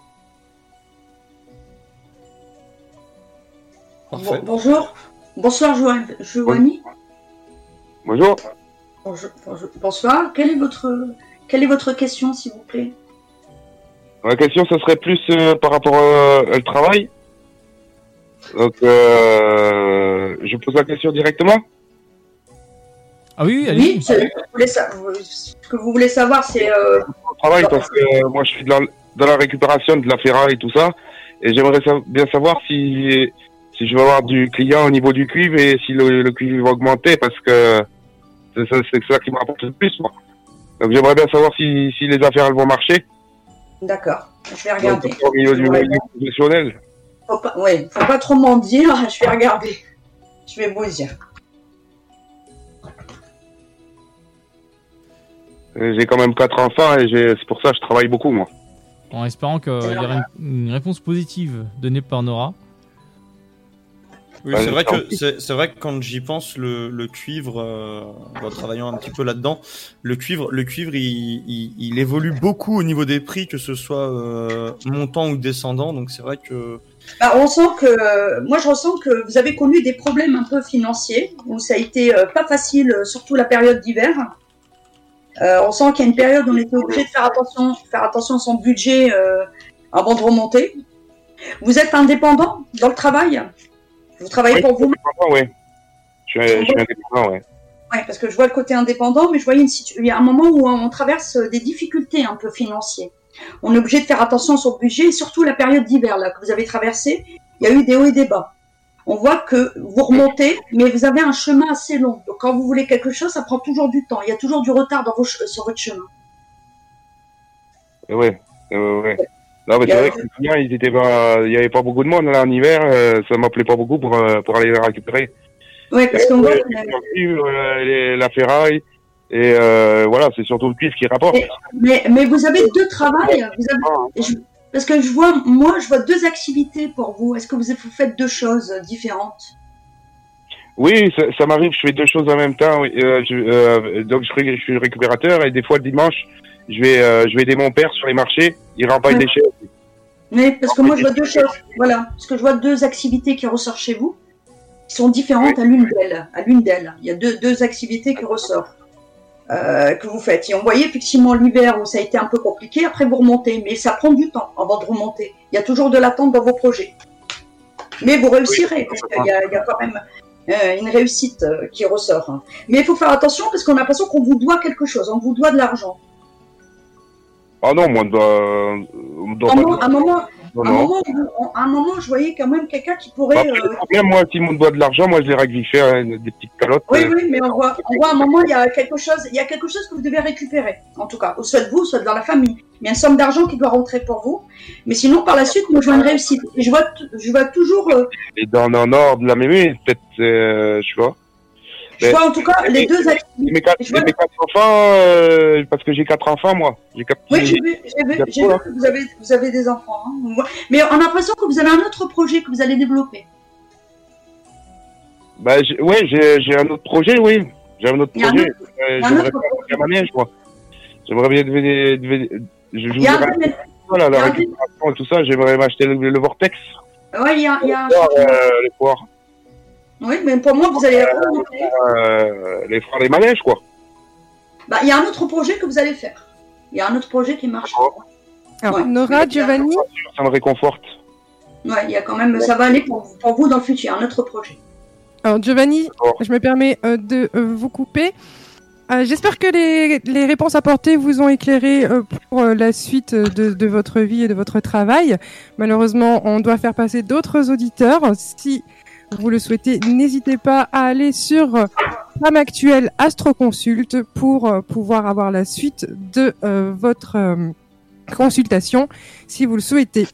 Bon- bonjour. Bonsoir, Joanne. Giovanni.
Bonjour.
Bonjour- bonjour- Bonsoir. Quelle est votre, quelle est votre question, s'il vous plaît?
Ma question, ça serait plus euh, par rapport euh, au travail. Donc, euh, je pose la question directement.
Ah oui,
Oui, c'est- vous voulez sa- vous- ce que vous voulez savoir, c'est. euh,
travail, parce que euh, moi, je suis de la, récupération de la ferraille et tout ça. Et j'aimerais sa- bien savoir si, si je vais avoir du client au niveau du cuivre et si le, le cuivre va augmenter parce que c'est ça, c'est ça qui me rapporte le plus, moi. Donc, j'aimerais bien savoir si, si les affaires elles vont marcher.
D'accord. Je vais
Donc,
regarder.
au milieu du
Ouais.
milieu professionnel.
Faut pas, ouais, faut pas trop m'en dire. Je vais regarder. Je vais vous dire.
Euh, J'ai quand même quatre enfants et c'est pour ça que je travaille beaucoup, moi.
En espérant qu'il y aura une, une réponse positive donnée par Nora.
Oui, c'est vrai que c'est vrai que quand j'y pense, le, le cuivre, euh, en travaillant un petit peu là-dedans, le cuivre, le cuivre, il, il, il évolue beaucoup au niveau des prix, que ce soit euh, montant ou descendant. Donc c'est vrai que
Bah, on sent que, moi je ressens que vous avez connu des problèmes un peu financiers, où ça a été euh, pas facile, surtout la période d'hiver. Euh, on sent qu'il y a une période où on était obligé de faire attention, faire attention à son budget euh, avant de remonter. Vous êtes indépendant dans le travail? Vous travaillez
Oui,
pour vous
indépendant, ouais. Je suis, je suis indépendant, ouais.
Ouais, parce que je vois le côté indépendant, mais je voyais une il y a un moment où on traverse des difficultés un peu financières. On est obligé de faire attention à son budget, et surtout la période d'hiver là que vous avez traversée. Il y a eu des hauts et des bas. On voit que vous remontez, mais vous avez un chemin assez long. Donc quand vous voulez quelque chose, ça prend toujours du temps. Il y a toujours du retard dans vos che- sur votre chemin.
Ouais, ouais, ouais. Non, mais c'est vrai que clients, ils étaient pas, il y avait pas beaucoup de monde là en hiver, euh, ça m'appelait pas beaucoup pour, euh, pour aller les récupérer.
Ouais, parce qu'on voit.
les- la ferraille, et euh, voilà, c'est surtout le cuivre qui rapporte.
Mais, mais vous avez deux travails. Vous avez, je- parce que je vois, moi, je vois deux activités pour vous. Est-ce que vous, faites deux choses différentes?
Oui, ça, ça m'arrive, je fais deux choses en même temps. Oui. Euh, je, euh, donc je suis récupérateur et des fois le dimanche, je vais, euh, je vais aider mon père sur les marchés, il
Ouais.
les déchets.
Mais parce que moi, je vois deux choses. Voilà, parce que je vois deux activités qui ressortent chez vous, qui sont différentes à l'une d'elles. À l'une d'elles, il y a deux, deux activités qui ressortent euh, que vous faites. Et on voyait effectivement l'hiver où ça a été un peu compliqué. Après, vous remontez, mais ça prend du temps avant de remonter. Il y a toujours de l'attente dans vos projets, mais vous réussirez parce qu'il y, a- il y a quand même euh, une réussite euh, qui ressort. Mais il faut faire attention parce qu'on a l'impression qu'on vous doit quelque chose. On vous doit de l'argent.
Ah non, moi, on doit,
À un moment, un moment,
Non,
un moment, un je voyais quand même quelqu'un qui pourrait.
Après,
euh,
le problème, moi, si on doit de l'argent, moi, je les fait, hein, des petites calottes.
Oui,
euh,
oui, mais on voit, on voit à un moment, il y a quelque chose, il y a quelque chose que vous devez récupérer, en tout cas, soit de vous, soit dans la famille. Il y a une somme d'argent qui doit rentrer pour vous, mais sinon, par la suite, moi, je vois une réussite. Et je vois, je vois toujours, euh,
Et dans le nord de la mémé, peut-être, je vois.
Je vois en tout cas les deux activités.
Mes quatre,
Je vois-
mes quatre enfants, euh, parce que j'ai quatre enfants, moi. Quatre
Oui, j'ai vu, que vous avez, vous avez des enfants. hein. Mais on a l'impression que vous avez un autre projet que vous allez développer.
Bah, j'ai- ouais, j'ai un autre projet, oui. J'ai un autre projet. Euh, J'aimerais un manège, moi. J'aimerais bien devenir. je je voudrais- Voilà, la récupération et tout ça, j'aimerais m'acheter le, le Vortex.
Ouais, il y a, y a
euh.
Oui, mais pour moi, vous allez remonter.
Euh, les foires des manèges, quoi.
Bah, il y a un autre projet que vous allez faire. Il y a un autre projet qui marche.
Alors,
Ouais.
Nora, Giovanni,
Ça me réconforte.
Ouais, il y a quand même, ça va aller pour, vous- pour vous dans le futur, un autre projet.
alors Giovanni, je me permets euh, de euh, vous couper. Euh, J'espère que les, les réponses apportées vous ont éclairé euh, pour euh, la suite de, de votre vie et de votre travail. Malheureusement, on doit faire passer d'autres auditeurs. Si vous le souhaitez, n'hésitez pas à aller sur euh, Femme Actuelle Astroconsult pour euh, pouvoir avoir la suite de euh, votre euh, consultation, si vous le souhaitez.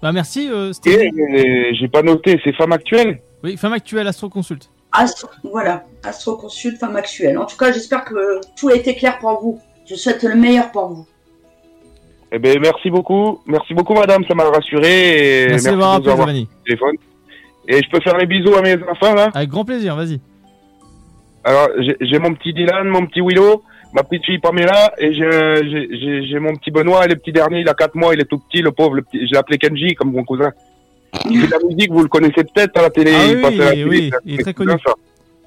Bah merci euh,
euh, j'ai pas noté, c'est femme actuelle?
Oui, femme actuelle Astro Consult.
Astro, voilà, Astro Consult, femme actuelle. En tout cas, j'espère que tout a été clair pour vous. Je souhaite le meilleur pour vous.
Eh ben, merci beaucoup. Merci beaucoup, madame, ça m'a rassuré. Et
Merci
merci, de avoir téléphone. Et je peux faire les bisous à mes enfants, là
Avec grand plaisir, vas-y.
Alors, j'ai mon petit Dylan, mon petit Willow, ma petite fille Pamela, et j'ai- mon petit Benoît, et le petit dernier, il a 4 mois, il est tout petit, le pauvre, le petit, je l'ai appelé Kenji, comme mon cousin. Il fait de la musique, vous le connaissez peut-être à la télé.
Ah
il
oui,
la
oui,
télé,
oui,
c'est-
il est très connu.
ça.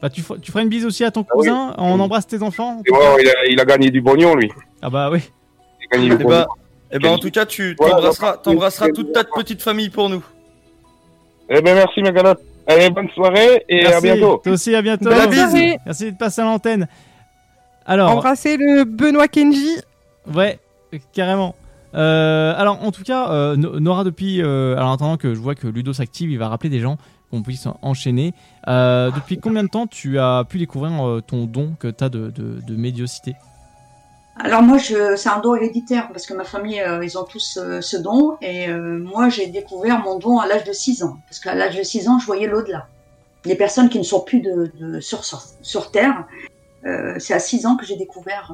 Bah, tu, feras- tu feras une bise aussi à ton cousin, on embrasse tes enfants.
Et voilà, il, a, il a gagné du pognon, lui.
Ah bah oui.
Il a gagné du
Eh
pognon.
bah, eh ben, en tout cas, tu
Voilà,
t'embrasseras, t'embrasseras toute ta petite famille pour nous.
Eh ben, merci, ma galotte. Allez, bonne soirée, et
Merci.
à bientôt.
Toi aussi, à bientôt.
Bonne soirée.
Merci de passer à l'antenne. Alors,
Embrassez le Benoît Kenji.
ouais, carrément. Euh, alors, en tout cas, euh, No- Nora, depuis. euh, alors, en attendant que je vois que Ludo s'active, il va rappeler des gens qu'on puisse enchaîner. Euh, depuis combien de temps tu as pu découvrir euh, ton don que tu as de, de, de médiocité?
Alors moi, c'est un don héréditaire parce que ma famille, euh, ils ont tous euh, ce don. Et euh, moi, j'ai découvert mon don à l'âge de 6 ans. Parce qu'à l'âge de 6 ans, je voyais l'au-delà. Les personnes qui ne sont plus de, de- sur, sur, sur Terre, c'est à 6 ans que j'ai découvert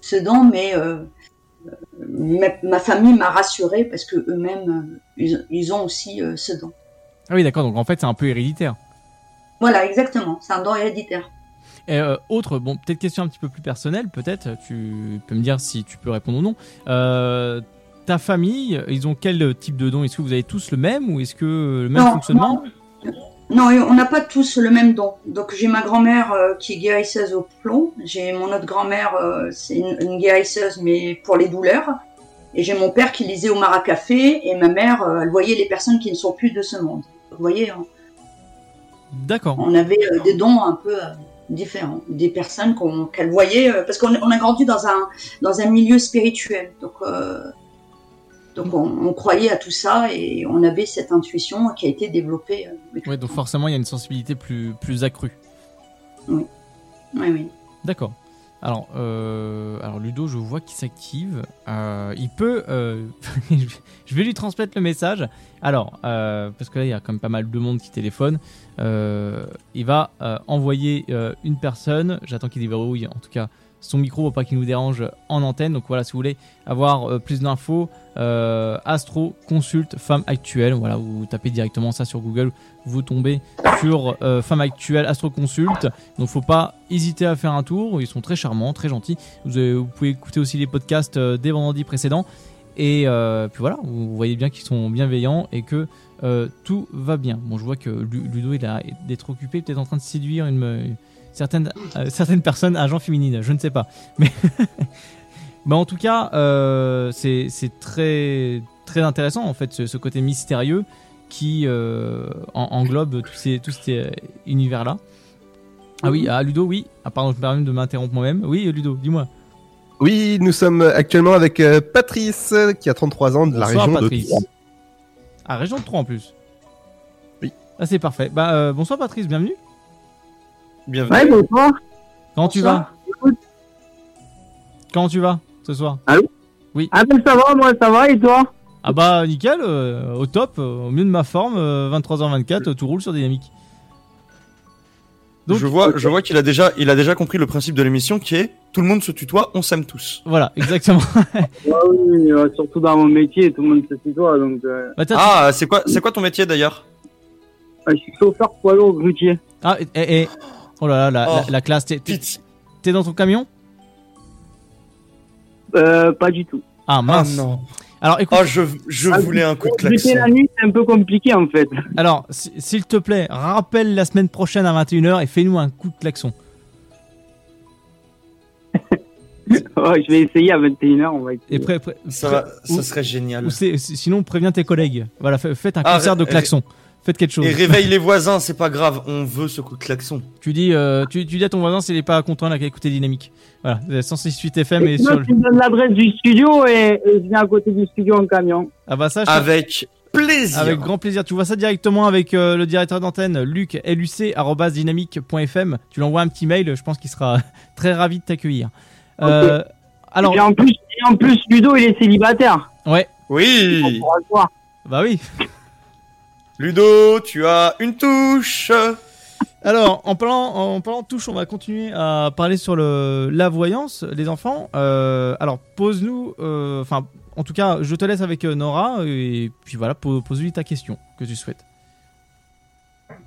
ce don. Mais ma, ma famille m'a rassurée parce que eux-mêmes, euh, ils, ils ont aussi ce don.
Ah oui, d'accord, donc en fait, c'est un peu héréditaire.
Voilà, exactement. C'est un don héréditaire.
Et euh, autre, bon, peut-être question un petit peu plus personnelle, peut-être, tu peux me dire si tu peux répondre ou non. Euh, ta famille, ils ont quel type de don Est-ce que vous avez tous le même ou est-ce que le même
Non,
fonctionnement?
Non, on n'a pas tous le même don. Donc j'ai ma grand-mère euh, qui est guérisseuse au plomb. J'ai mon autre grand-mère, c'est une, une guérisseuse mais pour les douleurs. Et j'ai mon père qui lisait au maracafé et ma mère, elle voyait les personnes qui ne sont plus de ce monde. Vous voyez, on,
D'accord.
on avait euh, des dons un peu euh, différents, des personnes qu'on- qu'elle voyait euh, parce qu'on on a grandi dans un dans un milieu spirituel. Donc euh, donc on, on croyait à tout ça et on avait cette intuition qui a été développée. euh,
Ouais, donc forcément, il y a une sensibilité plus, plus accrue.
Oui, oui, oui.
D'accord. Alors, euh, alors Ludo, je vois qu'il s'active. Euh, il peut. euh, (laughs) je vais lui transmettre le message. Alors, parce que là, il y a quand même pas mal de monde qui téléphone. Il va envoyer une personne. J'attends qu'il déverrouille, en tout cas, son micro pour pas qu'il nous dérange en antenne. Donc voilà, si vous voulez avoir euh, plus d'infos, euh, Astro Consulte Femme Actuelle. Voilà, vous tapez directement ça sur Google, vous tombez sur euh, Femme Actuelle Astro Consulte. Donc faut pas hésiter à faire un tour. Ils sont très charmants, très gentils. Vous, pouvez écouter aussi les podcasts euh, des vendredis précédents. Et puis voilà, vous voyez bien qu'ils sont bienveillants et que tout va bien. Bon, je vois que Lu- Ludo il a d'être occupé, peut-être en train de séduire une, une- certaine, euh, certaines personnes à genre féminine, je ne sais pas. Mais, mais (laughs) en tout cas, euh, c'est c'est très, très intéressant en fait ce, ce côté mystérieux qui euh, en- englobe tous ces, tous ces euh, univers-là. Ah oui, ah Ludo, oui. Ah pardon, je me permets de m'interrompre moi-même. Oui, Ludo, dis-moi.
Oui, nous sommes actuellement avec euh, Patrice, qui a 33 ans, de la région
Patrice.
de Troyes.
Ah, région de Troyes en plus.
Oui.
Ah, c'est parfait. Bah, euh, bonsoir Patrice, bienvenue.
Bienvenue.
Ouais, bonsoir.
Comment tu vas Comment tu vas ce soir
Allô
Oui.
Ah ben ça va, moi ça va, et toi
Ah bah nickel, euh, au top, euh, au mieux de ma forme, euh, 23h24, euh, tout roule sur Dynamique.
je vois, je vois qu'il a déjà, il a déjà compris le principe de l'émission qui est tout le monde se tutoie, on s'aime tous.
Voilà, exactement. (laughs)
Ah oui, euh, surtout dans mon métier, tout le monde se tutoie, donc... Euh,
Ah, c'est quoi, c'est quoi ton métier d'ailleurs?
Je suis chauffeur poids lourd routier.
Ah, et, et- et- oh là là, la, la-
Oh,
la classe, t'es- t'es t'es dans ton camion?
Euh, pas du tout.
Ah mince.
non.
Alors écoute,
Oh, je, je
Ah,
voulais un coup de klaxon.
la nuit, c'est un peu compliqué en fait.
Alors, s'il te plaît, rappelle la semaine prochaine à 21h et fais-nous un coup de klaxon. (laughs)
Je vais essayer à 21h, on va essayer.
Et prêt, prêt-
Ça va,
ou-
ça serait génial.
ou c'est- c'est- sinon, préviens tes collègues. Voilà, fa- faites un
Ah,
concert de
ré-
klaxon. Faites quelque chose.
Et réveille les voisins, c'est pas grave, on veut ce coup de klaxon.
Tu dis, euh, tu, tu dis à ton voisin s'il est pas content là, écouter Dynamique. Voilà, euh, 168 FM et
Sinon,
sur le...
tu me donnes l'adresse du studio et, et je viens à côté du studio en camion.
Ah bah ça, je-
Avec plaisir.
Avec grand plaisir. Tu vois ça directement avec euh, le directeur d'antenne, Luc, luc.dynamique.fm. Tu lui envoies un petit mail, je pense qu'il sera (laughs) très ravi de t'accueillir. Euh, alors,
Et en plus, et en plus, Ludo, il est célibataire.
ouais.
Oui.
On pourra le voir.
Bah oui.
Ludo, tu as une touche.
Alors, en parlant, en parlant de touche, on va continuer à parler sur le, la voyance, les enfants. Euh, alors, pose-nous, euh, enfin, en tout cas, je te laisse avec euh, Nora, et puis voilà, po- pose-lui ta question que tu souhaites.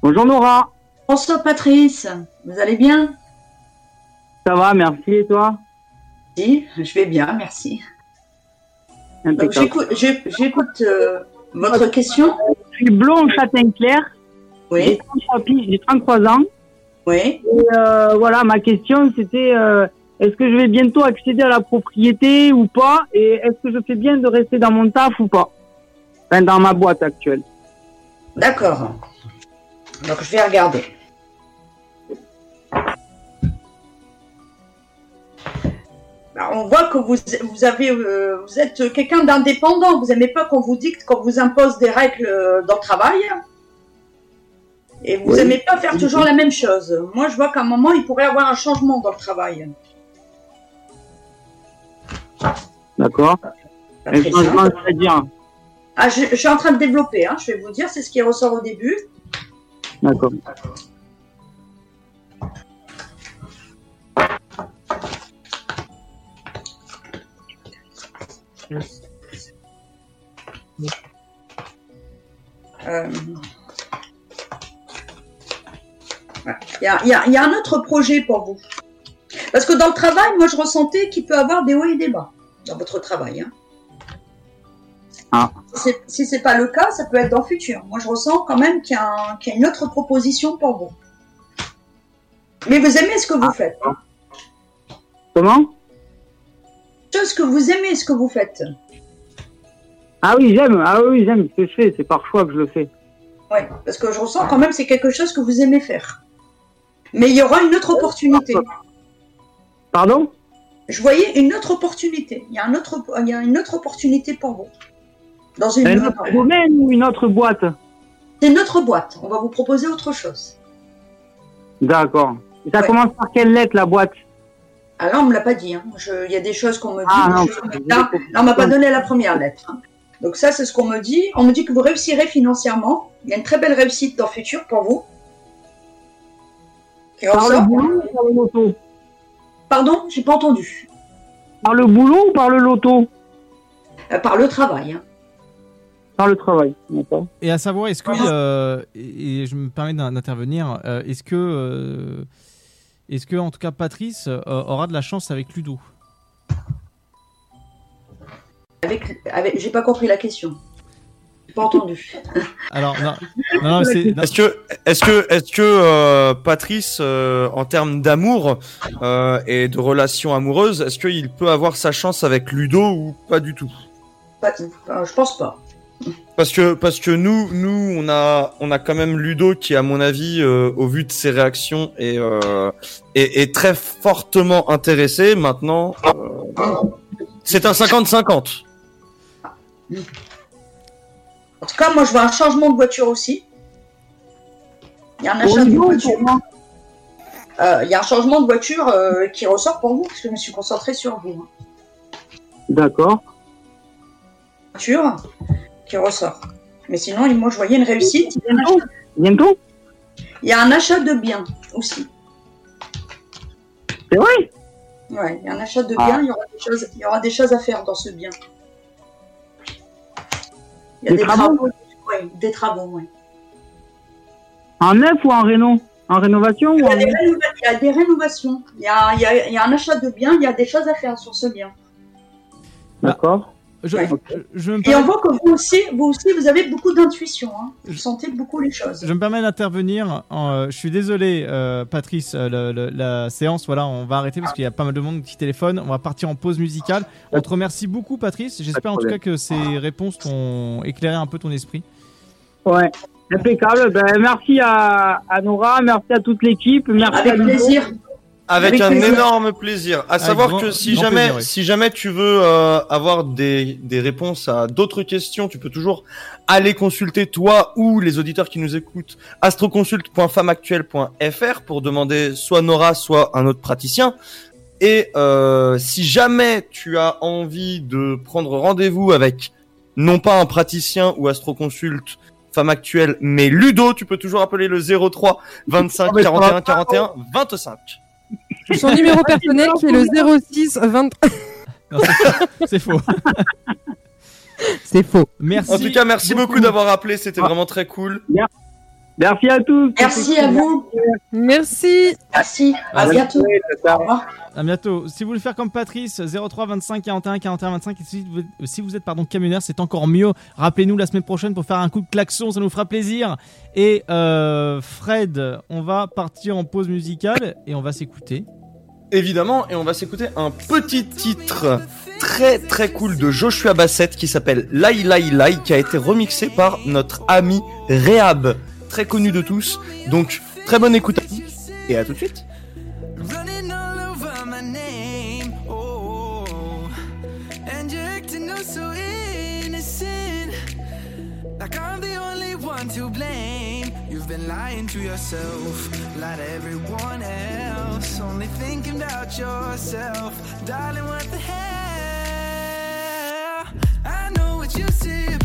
Bonjour Nora.
Bonsoir Patrice, vous allez bien?
Ça va, merci. Et toi?
Si, je vais bien, merci. J'écoute euh, votre question.
Je suis blond châtain clair.
Oui.
J'ai 33, pi- j'ai 33 ans.
Oui.
Et euh, voilà, ma question c'était euh, est-ce que je vais bientôt accéder à la propriété ou pas? Et est-ce que je fais bien de rester dans mon taf ou pas? Enfin, dans ma boîte actuelle.
D'accord. Donc je vais regarder. Bah, on voit que vous, vous avez, euh, vous êtes quelqu'un d'indépendant. Vous n'aimez pas qu'on vous dicte, qu'on vous impose des règles euh, dans le travail. Et vous
Oui.
n'aimez pas faire toujours la même chose. Moi, je vois qu'à un moment, il pourrait y avoir un changement dans le travail.
D'accord Un changement,
Ah, je, je suis en train de développer. Hein, je vais vous dire, c'est ce qui ressort au début.
D'accord.
Euh, voilà. Il y, a, il y a- il y a un autre projet pour vous. Parce que dans le travail, moi, je ressentais qu'il peut y avoir des hauts et des bas dans votre travail. hein.
Ah.
Si Si c'est pas le cas, ça peut être dans le futur. Moi, je ressens quand même qu'il y, a un- qu'il y a une autre proposition pour vous. Mais vous aimez ce que vous faites.
Comment?
Chose que vous aimez ce que vous faites.
Ah oui, j'aime. Ah oui, j'aime ce que je fais. C'est par choix que je le fais.
Ouais, parce que je ressens quand même que c'est quelque chose que vous aimez faire. Mais il y aura une autre opportunité.
Pardon?
Je voyais une autre opportunité. Il y a, un autre, il y a une autre opportunité pour vous. Dans une,
Un autre domaine ou une autre boîte?
C'est notre boîte. On va vous proposer autre chose.
D'accord. Ça commence par quelle lettre la boîte?
Alors, on me l'a pas dit. hein. Il y a des choses qu'on me dit.
Ah, non,
choses- Là, là, on m'a pas donné la première lettre. hein. Donc ça, c'est ce qu'on me dit. On me dit que vous réussirez financièrement. Il y a une très belle réussite dans le futur pour vous.
Par le boulot ou par le loto?
Pardon, j'ai pas entendu.
Par le boulot ou par le loto?
Euh, par le travail. hein.
Par le travail. D'accord.
Et à savoir, est-ce que, euh, et et je me permets d'in- d'intervenir, euh, est-ce que, euh, est-ce que, en tout cas, Patrice euh, aura de la chance avec Ludo?
Avec, avec, j'ai pas compris la question. J'ai pas entendu. (laughs)
Alors, non, non, non, (laughs) c'est- non.
Est-ce que, est-ce que, est-ce que euh, Patrice, euh, en termes d'amour euh, et de relations amoureuses, est-ce qu'il peut avoir sa chance avec Ludo ou pas du tout?
Pas- euh, je pense pas.
Parce que, parce que nous, nous, on a, on a quand même Ludo qui, à mon avis, euh, au vu de ses réactions, est, euh, est, est très fortement intéressé. Maintenant, euh, c'est un 50-50.
En tout cas, moi, je vois un changement de voiture aussi. Il y a un achat de voiture. Euh, il y a un changement de voiture euh, qui ressort pour vous, parce que je me suis concentrée sur vous. hein.
D'accord.
Voiture qui ressort. Mais sinon, moi, je voyais une réussite. Il y a un
Bientôt
Il y a un achat de biens aussi.
C'est vrai?
Ouais, il y a un achat de
Ah.
biens, il, y aura des choses, il y aura des choses à faire dans ce bien. Il y a
Des
des,
travaux?
travaux. ouais, des travaux, oui.
En neuf ou en réno En rénovation
Il
ou
y, a
en...
des rénova- il y a des rénovations. Il y a, il y a- il y a un achat de biens, il y a des choses à faire sur ce bien.
D'accord.
Je,
Ouais.
je me
Et on voit que vous aussi, vous aussi, vous avez beaucoup d'intuition. Hein. Vous sentez beaucoup les choses.
je me permets d'intervenir. en, euh, je suis désolé, euh, Patrice, euh, le- le- la séance, voilà, on va arrêter parce qu'il y a pas mal de monde qui téléphone. On va partir en pause musicale. On te remercie beaucoup, Patrice. J'espère en tout cas que ces réponses t'ont éclairé un peu ton esprit.
Ouais. Impeccable. Ben, merci à, à Nora, merci à toute l'équipe, merci
Avec
à
plaisir.
Avec,
Avec
un
plaisir.
énorme plaisir. À savoir
grand-
que si jamais,
plaisir, oui.
si jamais tu veux euh, avoir des, des réponses à d'autres questions, tu peux toujours aller consulter toi ou les auditeurs qui nous écoutent astroconsulte.femmeactuelle.fr pour demander soit Nora, soit un autre praticien. Et euh, si jamais tu as envie de prendre rendez-vous avec non pas un praticien ou astroconsulte femme actuelle, mais Ludo, tu peux toujours appeler le 03 25
Ah, mais ça va
41
pas.
41 25.
Son numéro (laughs) personnel qui est le 06 20.
Non, c'est- faux. (laughs)
C'est faux.
Merci.
En tout cas, merci beaucoup d'avoir appelé, c'était vraiment très cool.
Merci à tous.
Merci à vous.
Merci.
Merci. À bientôt. Au revoir.
À bientôt. Si vous voulez faire comme Patrice, 03 25 41 41 25. Et si vous, si vous êtes pardon camionneur, c'est encore mieux. Rappelez-nous la semaine prochaine pour faire un coup de klaxon, ça nous fera plaisir. Et euh, Fred, on va partir en pause musicale et on va s'écouter.
Évidemment, et on va s'écouter un petit titre très très cool de Joshua Bassett qui s'appelle Lai Lai Lai, qui a été remixé par notre ami Rehab, très connu de tous. Donc, très bonne écoute et à tout de suite.
Been lying to yourself, lied to everyone else, only thinking about yourself, darling. What the hell? I know what you say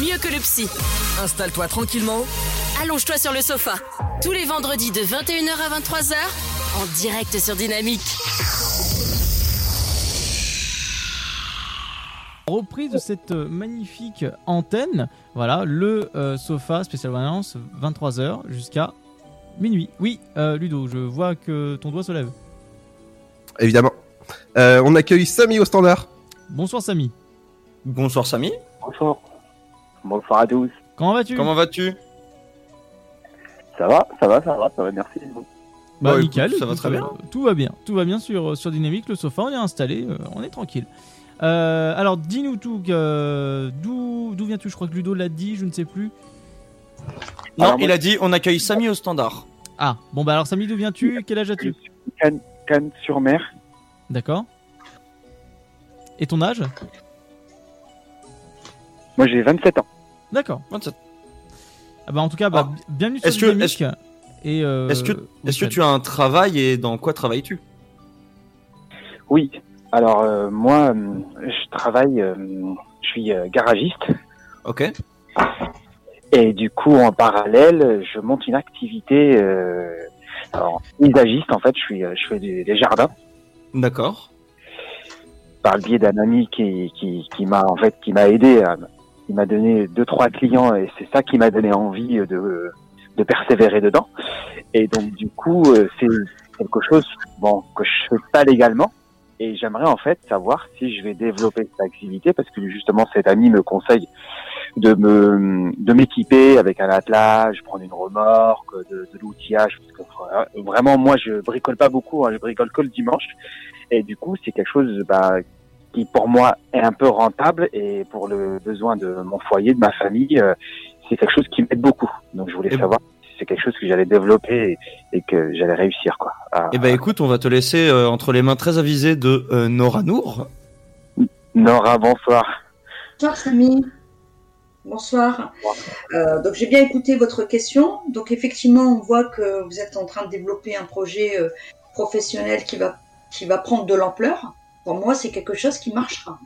Mieux que le psy.
Installe-toi tranquillement.
Allonge-toi sur le sofa. Tous les vendredis de 21h à 23h, en direct sur Dynamique.
Reprise de cette euh, magnifique antenne. Voilà, le euh, sofa spécial Valence, 23h jusqu'à minuit. Oui, euh, Ludo, je vois que ton doigt se lève.
Évidemment. Euh, on accueille Samy au standard.
Bonsoir Samy.
Bonsoir Samy.
Bonsoir. Bonsoir à tous.
Comment vas-tu?
Comment vas-tu?
Ça va, ça va, ça va, ça va, merci.
Bah,
Bah,
nickel.
écoute, ça va très bien.
euh, Tout va bien. Tout va bien sur, sur Dynamique. Le sofa, on est installé. euh, on est tranquille. Euh, alors, dis-nous tout. euh, D'où d'où viens-tu? Je crois que Ludo l'a dit, je ne sais plus.
Non,
Alors, moi-
il a dit on accueille Samy au standard.
Ah, bon, bah alors, Samy, d'où viens-tu? Quel âge as-tu?
Cannes, Cannes sur mer.
D'accord. Et ton âge?
Moi j'ai 27 ans.
D'accord.
27.
Ah bah, en tout cas, bah,
Ah.
bienvenue sur
Est-ce que-
Dynamique.
est-ce-
Et, euh,
Est-ce que, est-ce que tu as un travail et dans quoi travailles-tu?
Oui. Alors euh, moi, euh, je travaille, euh, je suis euh, garagiste.
Ok.
Et du coup, en parallèle, je monte une activité euh, alors, paysagiste. En fait, je suis, je fais des, des jardins.
D'accord.
Par le biais d'un ami qui, qui, qui m'a en fait qui m'a aidé. à- il m'a donné deux trois clients et c'est ça qui m'a donné envie de de persévérer dedans. Et donc du coup, euh, c'est quelque chose bon que je fais pas légalement. Et j'aimerais en fait savoir si je vais développer cette activité parce que justement cet ami me conseille de me de m'équiper avec un attelage, prendre une remorque, de, de l'outillage. Parce que euh, vraiment, moi, je bricole pas beaucoup. hein, je bricole que le dimanche. Et du coup, c'est quelque chose bah, qui pour moi est un peu rentable et pour le besoin de mon foyer, de ma famille, euh, c'est quelque chose qui m'aide beaucoup. Donc, je voulais savoir si c'est quelque chose que j'allais développer et, et que j'allais réussir, quoi. à-
Eh ben écoute, on va te laisser euh, entre les mains très avisées de euh, Nora Nour.
Nora, bonsoir.
Bonsoir Samy. Bonsoir. Euh, donc j'ai bien écouté votre question. Donc effectivement, on voit que vous êtes en train de développer un projet euh, professionnel qui va qui va prendre de l'ampleur. Pour moi, c'est quelque chose qui marchera.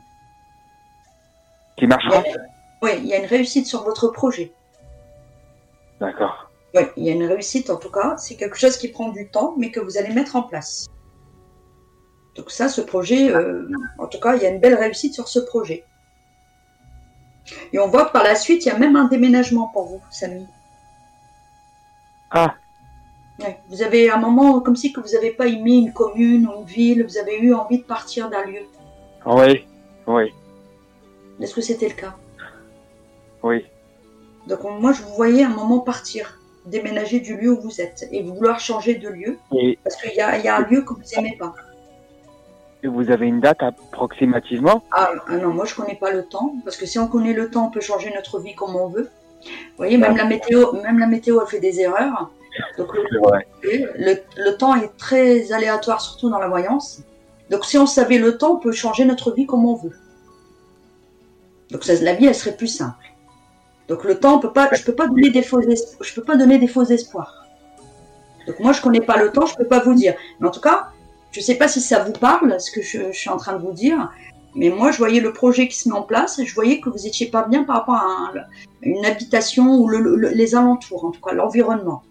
Qui marchera
Oui, il y a une réussite sur votre projet.
D'accord.
Oui, il y a une réussite en tout cas. C'est quelque chose qui prend du temps, mais que vous allez mettre en place. Donc ça, ce projet, euh, en tout cas, il y a une belle réussite sur ce projet. Et on voit que par la suite, il y a même un déménagement pour vous, Samy.
Ah.
Ouais, vous avez un moment comme si que vous n'avez pas aimé une commune ou une ville, vous avez eu envie de partir d'un lieu.
Oui, oui,
Est-ce que c'était le cas?
Oui.
Donc moi, je vous voyais un moment partir, déménager du lieu où vous êtes et vouloir changer de lieu
Et,
parce qu'il y a, il y a un lieu que vous n'aimez pas.
et vous avez une date approximativement?
Ah, ah non, moi je connais pas le temps, parce que si on connaît le temps, on peut changer notre vie comme on veut. Vous voyez, même la météo, même la météo, elle fait des erreurs. Donc le,
vrai.
le, le temps est très aléatoire, surtout dans la voyance. Donc si on savait le temps, on peut changer notre vie comme on veut. Donc ça, la vie, elle serait plus simple. Donc le temps, on peut pas, je peux pas donner des faux, je peux pas donner des faux espoirs. Donc moi, je connais pas le temps, je peux pas vous dire. Mais en tout cas, je sais pas si ça vous parle, ce que je, je suis en train de vous dire. Mais moi, je voyais le projet qui se met en place et je voyais que vous étiez pas bien par rapport à un- une habitation ou le- le- les alentours, en tout cas l'environnement.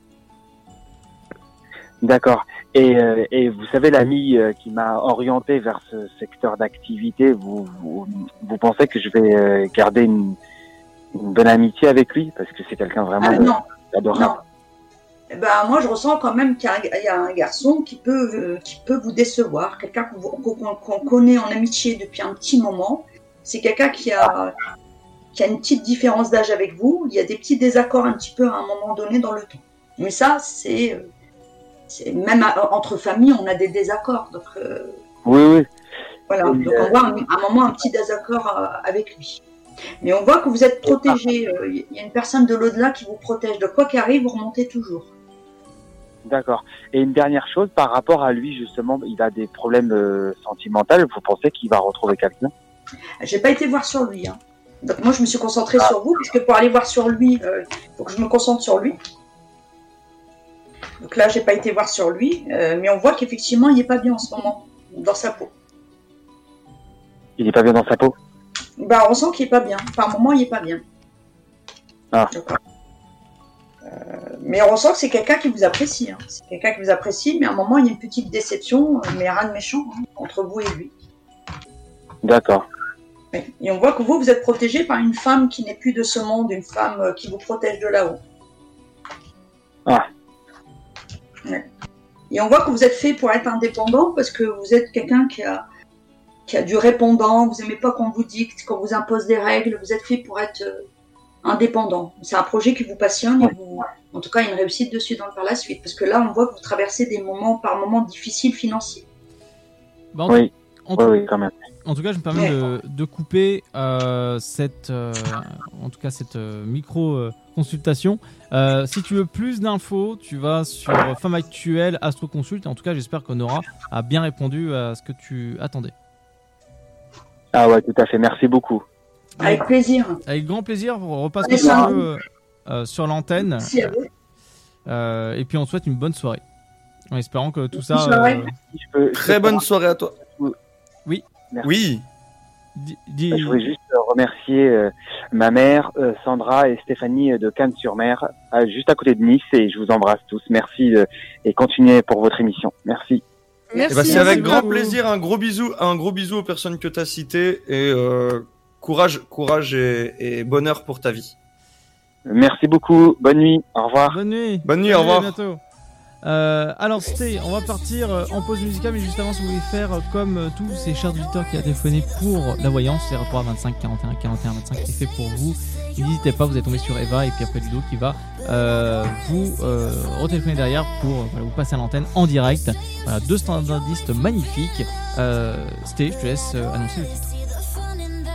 D'accord. Et, euh, et vous savez, l'ami euh, qui m'a orienté vers ce secteur d'activité, vous, vous, vous pensez que je vais euh, garder une, une bonne amitié avec lui? Parce que c'est quelqu'un vraiment
Ah, non. Non. Eh ben, moi, je ressens quand même qu'il y a un- garçon qui peut, euh, qui peut vous décevoir, quelqu'un qu'on connaît en amitié depuis un petit moment. C'est quelqu'un qui a, qui a une petite différence d'âge avec vous. Il y a des petits désaccords un petit peu à un moment donné dans le temps. Mais ça, c'est euh, c'est- même entre familles, on a des désaccords. Donc, euh,
Oui, oui.
voilà, donc on voit un, un moment un petit désaccord euh, avec lui. Mais on voit que vous êtes protégé. euh, Il y a une personne de l'au-delà qui vous protège. De quoi qu'arrive, vous remontez toujours.
D'accord. Et une dernière chose, par rapport à lui, justement, il a des problèmes euh, sentimentaux. Vous pensez qu'il va retrouver quelqu'un?
J'ai pas été voir sur lui. Hein. Donc moi, je me suis concentrée sur vous, puisque pour aller voir sur lui, euh, faut que je me concentre sur lui. Donc là, j'ai pas été voir sur lui, euh, mais on voit qu'effectivement, il est pas bien en ce moment dans sa peau.
Il est pas bien dans sa peau?
Bah, on sent qu'il est pas bien. Par moment, il est pas bien.
Ah.
Mais on ressent que c'est quelqu'un qui vous apprécie. hein. C'est quelqu'un qui vous apprécie, mais à un moment, il y a une petite déception, euh, mais rien de méchant hein, entre vous et lui.
D'accord.
Et on voit que vous, vous êtes protégé par une femme qui n'est plus de ce monde, une femme euh, qui vous protège de là-haut.
Ah.
Ouais. Et on voit que vous êtes fait pour être indépendant parce que vous êtes quelqu'un qui a, qui a du répondant, vous aimez pas qu'on vous dicte, qu'on vous impose des règles, vous êtes fait pour être euh, indépendant. C'est un projet qui vous passionne et vous, en tout cas, une réussite dessus dans, par la suite. Parce que là, on voit que vous traversez des moments, par moments difficiles financiers.
Bah, en,
Oui.
en
Oui,
tout-
oui, quand même.
en tout cas, je me permets de, de couper euh, cette, euh, en tout cas cette euh, micro euh, consultation. Euh, si tu veux plus d'infos, tu vas sur Femme Actuelle Astro Consult. En tout cas, j'espère que Nora a bien répondu à ce que tu attendais.
Ah ouais, tout à fait. Merci beaucoup.
Avec plaisir.
Avec grand plaisir, on repasse euh, euh, sur l'antenne.
Merci à vous.
Euh, et puis on te souhaite une bonne soirée. En espérant que tout ça. Euh,
Très bonne soirée à toi.
Oui.
Oui.
Je voulais juste remercier euh, ma mère, euh, Sandra et Stéphanie de Cannes-sur-Mer, juste à côté de Nice, et je vous embrasse tous. Merci et continuez pour votre émission. Merci.
Eh ben, c'est avec grand plaisir. Un gros bisou, un gros bisou aux personnes que tu as citées et euh, courage, courage et, et bonheur pour ta vie.
Merci beaucoup. Bonne nuit. Au revoir.
Bonne nuit.
Bonne nuit. Au revoir.
à bientôt. Euh, alors c'était, on va partir euh, en pause musicale, mais juste avant, si vous voulez faire euh, comme euh, tous ces chers auditeurs qui a téléphoné pour la voyance, c'est 3 25 41 41 25 qui est fait pour vous. N'hésitez pas, vous êtes tombé sur Eva et puis après Ludo qui va euh, vous euh, retéléphoner derrière pour voilà, vous passer à l'antenne en direct. Voilà, deux standardistes magnifiques. Euh, c'était, je te laisse annoncer le titre.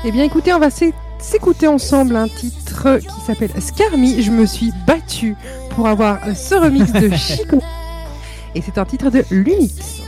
Eh bien, écoutez, on va s'é- s'écouter ensemble un titre qui s'appelle Scarmy. Je me suis battue pour avoir ce remix de (laughs) Chico. Et c'est un titre de l'Unix.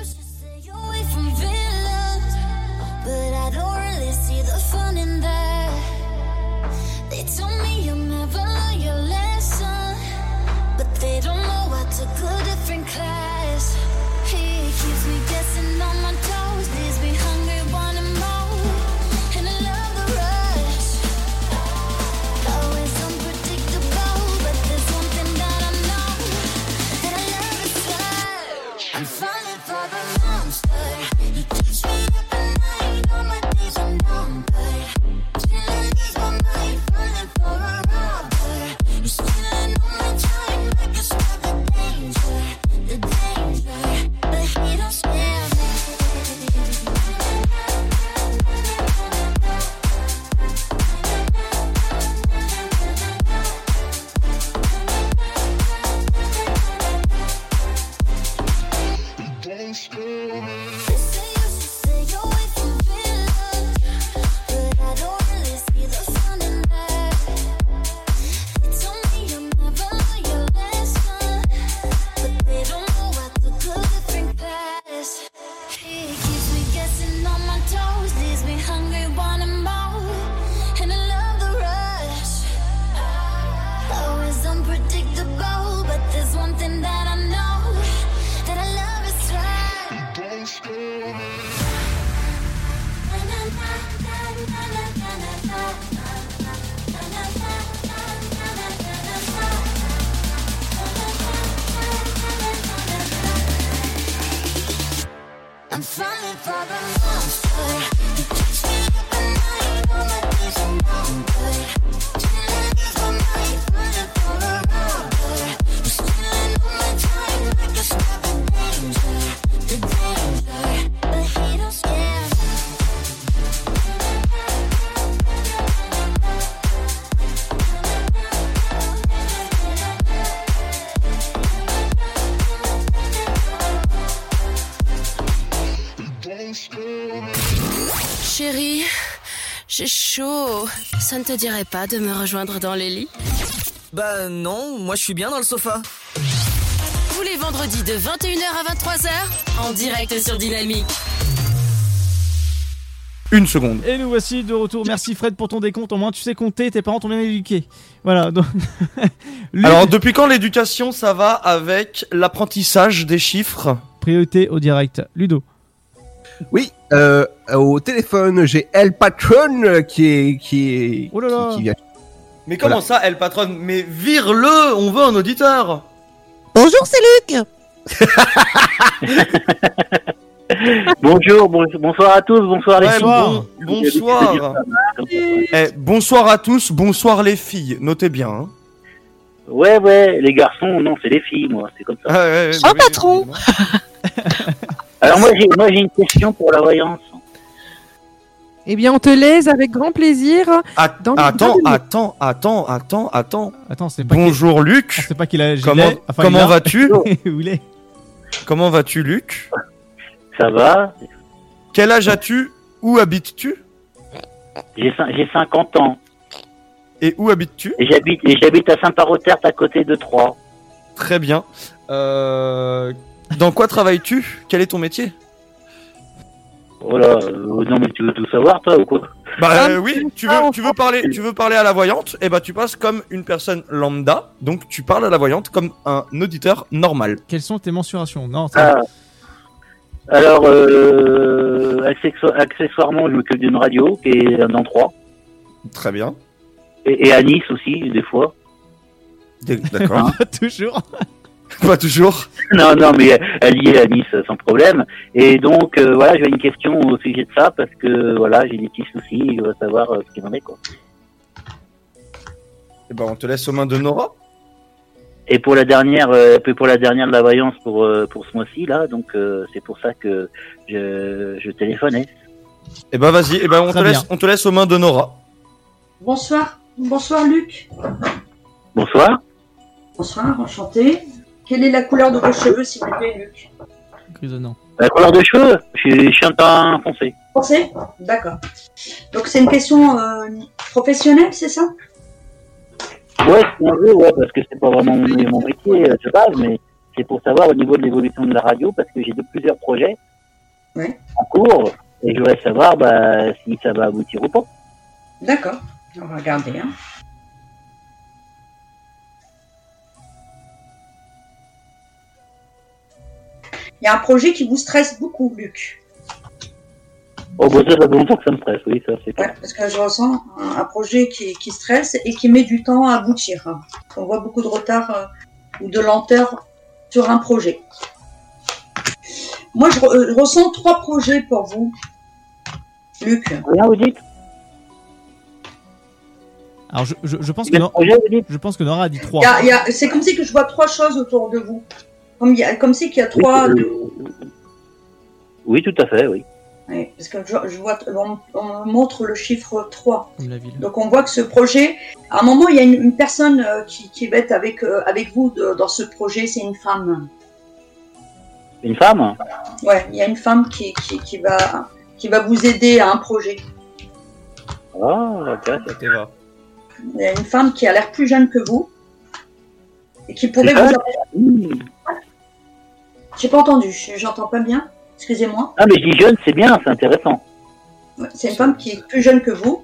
Ça ne te dirait pas de me rejoindre dans les lits
Bah non, moi je suis bien dans le sofa.
Tous les vendredis de 21h à 23h, en direct sur Dynamique.
Une seconde.
Et nous voici de retour. Merci Fred pour ton décompte. Au moins tu sais compter, tes parents t'ont bien éduqué. Voilà. Donc... (laughs)
Alors, depuis quand l'éducation, ça va avec l'apprentissage des chiffres?
Priorité au direct. Ludo.
Oui, euh, au téléphone, j'ai El Patron qui est qui est
Oh là là.
qui, qui vient.
Mais comment
Voilà.
ça, elle patronne Mais vire-le, on veut un auditeur.
Bonjour, c'est Luc. (laughs)
Bonjour, bon- bonsoir à tous, bonsoir les
Ouais,
filles.
bon- bonsoir. Eh, bonsoir à tous, bonsoir les filles. Notez bien. hein.
Ouais, ouais, les garçons, non, c'est les filles, moi, c'est comme ça.
Ah, ouais, ouais,
Oh,
oui,
patron (laughs)
Alors moi, j'ai, moi, j'ai une question pour la voyance.
Eh bien, on te laisse avec grand plaisir. Dans-
attends, attends, attends, attends, attends.
Attends, c'est pas
Bonjour Luc.
qu'il- c'est pas qu'il a.
Comment.
Enfin,
comment vas-tu (laughs) Comment vas-tu Luc
Ça va
Quel âge as-tu Où habites-tu
J'ai, cin- j'ai 50 ans
Et où habites-tu
j'habite, à Saint-Parotert à côté de Troyes.
Très bien. Euh, Dans quoi travailles-tu? Quel est ton métier?
Oh là, euh, non mais tu veux tout savoir toi ou quoi?
Bah euh, oui, tu veux, tu veux parler, tu veux parler à la voyante, et bah tu passes comme une personne lambda, donc tu parles à la voyante comme un auditeur normal.
Quelles sont tes mensurations? Non, c'est-
Ah. Alors, euh, accessoi- accessoirement, je m'occupe d'une radio qui est dans Troyes.
Très bien.
Et, et à Nice aussi, des fois.
D'accord. (laughs)
Toujours. (laughs)
Pas toujours.
Non, non, mais elle y est à Nice sans problème. Et donc, euh, voilà, j'avais une question au sujet de ça parce que, voilà, j'ai des petits soucis, je veux savoir euh, ce qu'il en est, quoi.
Et bah on te laisse aux mains de Nora.
et pour la dernière, euh, puis pour la dernière de la voyance pour euh, pour ce mois-ci là, donc euh, c'est pour ça que je, je téléphonais.
Eh ben vas-y, eh ben on te,
bien.
laisse, on te laisse aux mains de Nora.
Bonsoir. Bonsoir Luc.
Bonsoir.
Bonsoir, enchanté. Quelle est la couleur de vos cheveux, s'il vous plaît, Luc
Grisonnant.
La couleur de cheveux, je suis, un teint foncé.
Pensez D'accord. Donc c'est une question euh, professionnelle, c'est ça
Ouais, c'est un peu, ouais, parce que c'est pas vraiment mon, mon métier euh, de base, mais c'est pour savoir au niveau de l'évolution de la radio, parce que j'ai de plusieurs projets
Ouais.
en cours, et je voudrais savoir bah, si ça va aboutir ou pas.
D'accord. On va regarder. Hein. Il y a un projet qui vous stresse beaucoup, Luc.
Oh, bah, ça, ça fait longtemps que ça me stresse, oui, ça c'est
Ouais, parce que je ressens un, un projet qui, qui stresse et qui met du temps à aboutir. hein. On voit beaucoup de retard euh, ou de lenteur sur un projet. Moi, je, re- euh, ressens trois projets pour vous, Luc.
Rien, vous dites?
Alors, je, je, je pense que Nora, je pense que Nora a dit 3.
Il y a- il y a- C'est comme si que je vois trois choses autour de vous. Comme, il y a- comme si qu'il y a trois.
Oui, tout à fait, oui.
Oui, parce que je, je vois, on, on montre le chiffre 3.
Comme la ville.
Donc on voit que ce projet, à un moment, il y a une, une personne euh, qui, qui va être avec, euh, avec vous de- dans ce projet, c'est une femme.
Une femme
Ouais, il y a une femme qui, qui, qui, va, qui va vous aider à un projet.
Ah, ok.
Il y a une femme qui a l'air plus jeune que vous et qui pourrait
C'est
vous
ça
apporter. J'ai pas entendu, j'entends pas bien. Excusez-moi.
Ah, mais je dis jeune, c'est bien, c'est intéressant.
Ouais, C'est une femme qui est plus jeune que vous.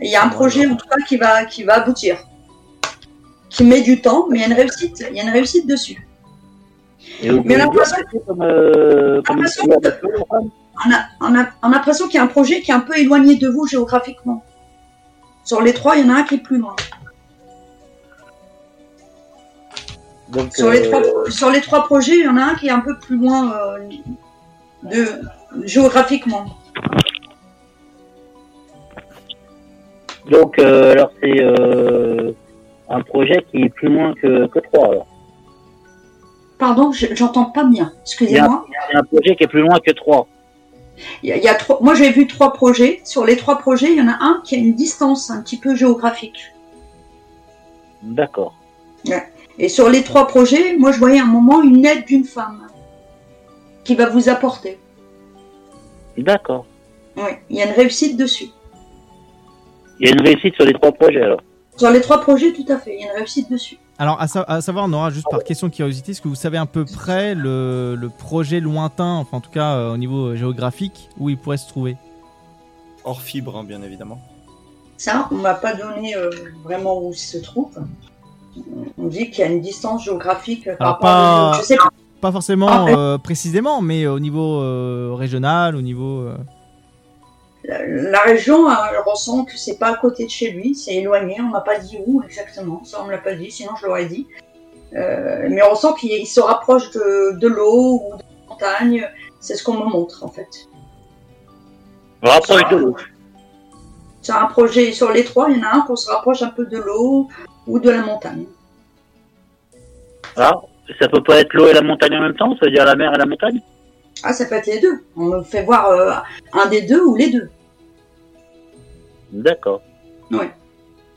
Et il y a un projet en tout cas qui va, qui va aboutir. Qui met du temps, mais il y a une réussite, il y a une réussite dessus.
Et
Mais on a l'impression-
euh,
on a l'impression qu'il y a un projet qui est un peu éloigné de vous géographiquement. Sur les trois, il y en a un qui est plus loin.
Donc,
Sur, les
euh,
trois, sur les trois projets, il y en a un qui est un peu plus loin euh, de, géographiquement.
Donc, euh, alors c'est un projet qui est plus loin que, que 3. Alors.
Pardon, je- j'entends pas bien.
Il
Excusez-moi.
il y a un projet qui est plus loin que 3.
Il y a, il y a trois, moi, j'ai vu trois projets. Sur les trois projets, il y en a un qui a une distance un petit peu géographique.
D'accord.
Ouais. Et sur les trois projets, moi, je voyais à un moment une aide d'une femme qui va vous apporter.
D'accord.
Oui, il y a une réussite dessus.
Il y a une réussite sur les trois projets alors.
Sur les trois projets, tout à fait, il y a une réussite dessus.
Alors, à, sa- à savoir, Nora, juste par question de curiosité, est-ce que vous savez à peu près le, le projet lointain, enfin en tout cas euh, au niveau euh, géographique, où il pourrait se trouver?
Hors fibre, hein, bien évidemment.
Ça, on m'a pas donné euh, vraiment où il se trouve. On dit qu'il y a une distance géographique par
Alors,
rapport à...
pas,
Je sais pas.
pas forcément
Ah,
euh, précisément, mais au niveau euh, régional, au niveau. euh,
La, la région, euh, elle ressent que c'est pas à côté de chez lui, c'est éloigné. On m'a pas dit où exactement. Ça, on me l'a pas dit. Sinon, je l'aurais dit. Euh, mais on ressent qu'il il se rapproche de, de l'eau ou de la montagne. C'est ce qu'on me montre en fait.
Rapproche de l'eau.
C'est un projet sur les trois. Il y en a un qu'on se rapproche un peu de l'eau ou de la montagne.
Ah, ça peut pas être l'eau et la montagne en même temps, ça veut dire la mer et la montagne?
Ah, ça peut être les deux. On fait voir euh, un des deux ou les deux.
D'accord.
Ouais.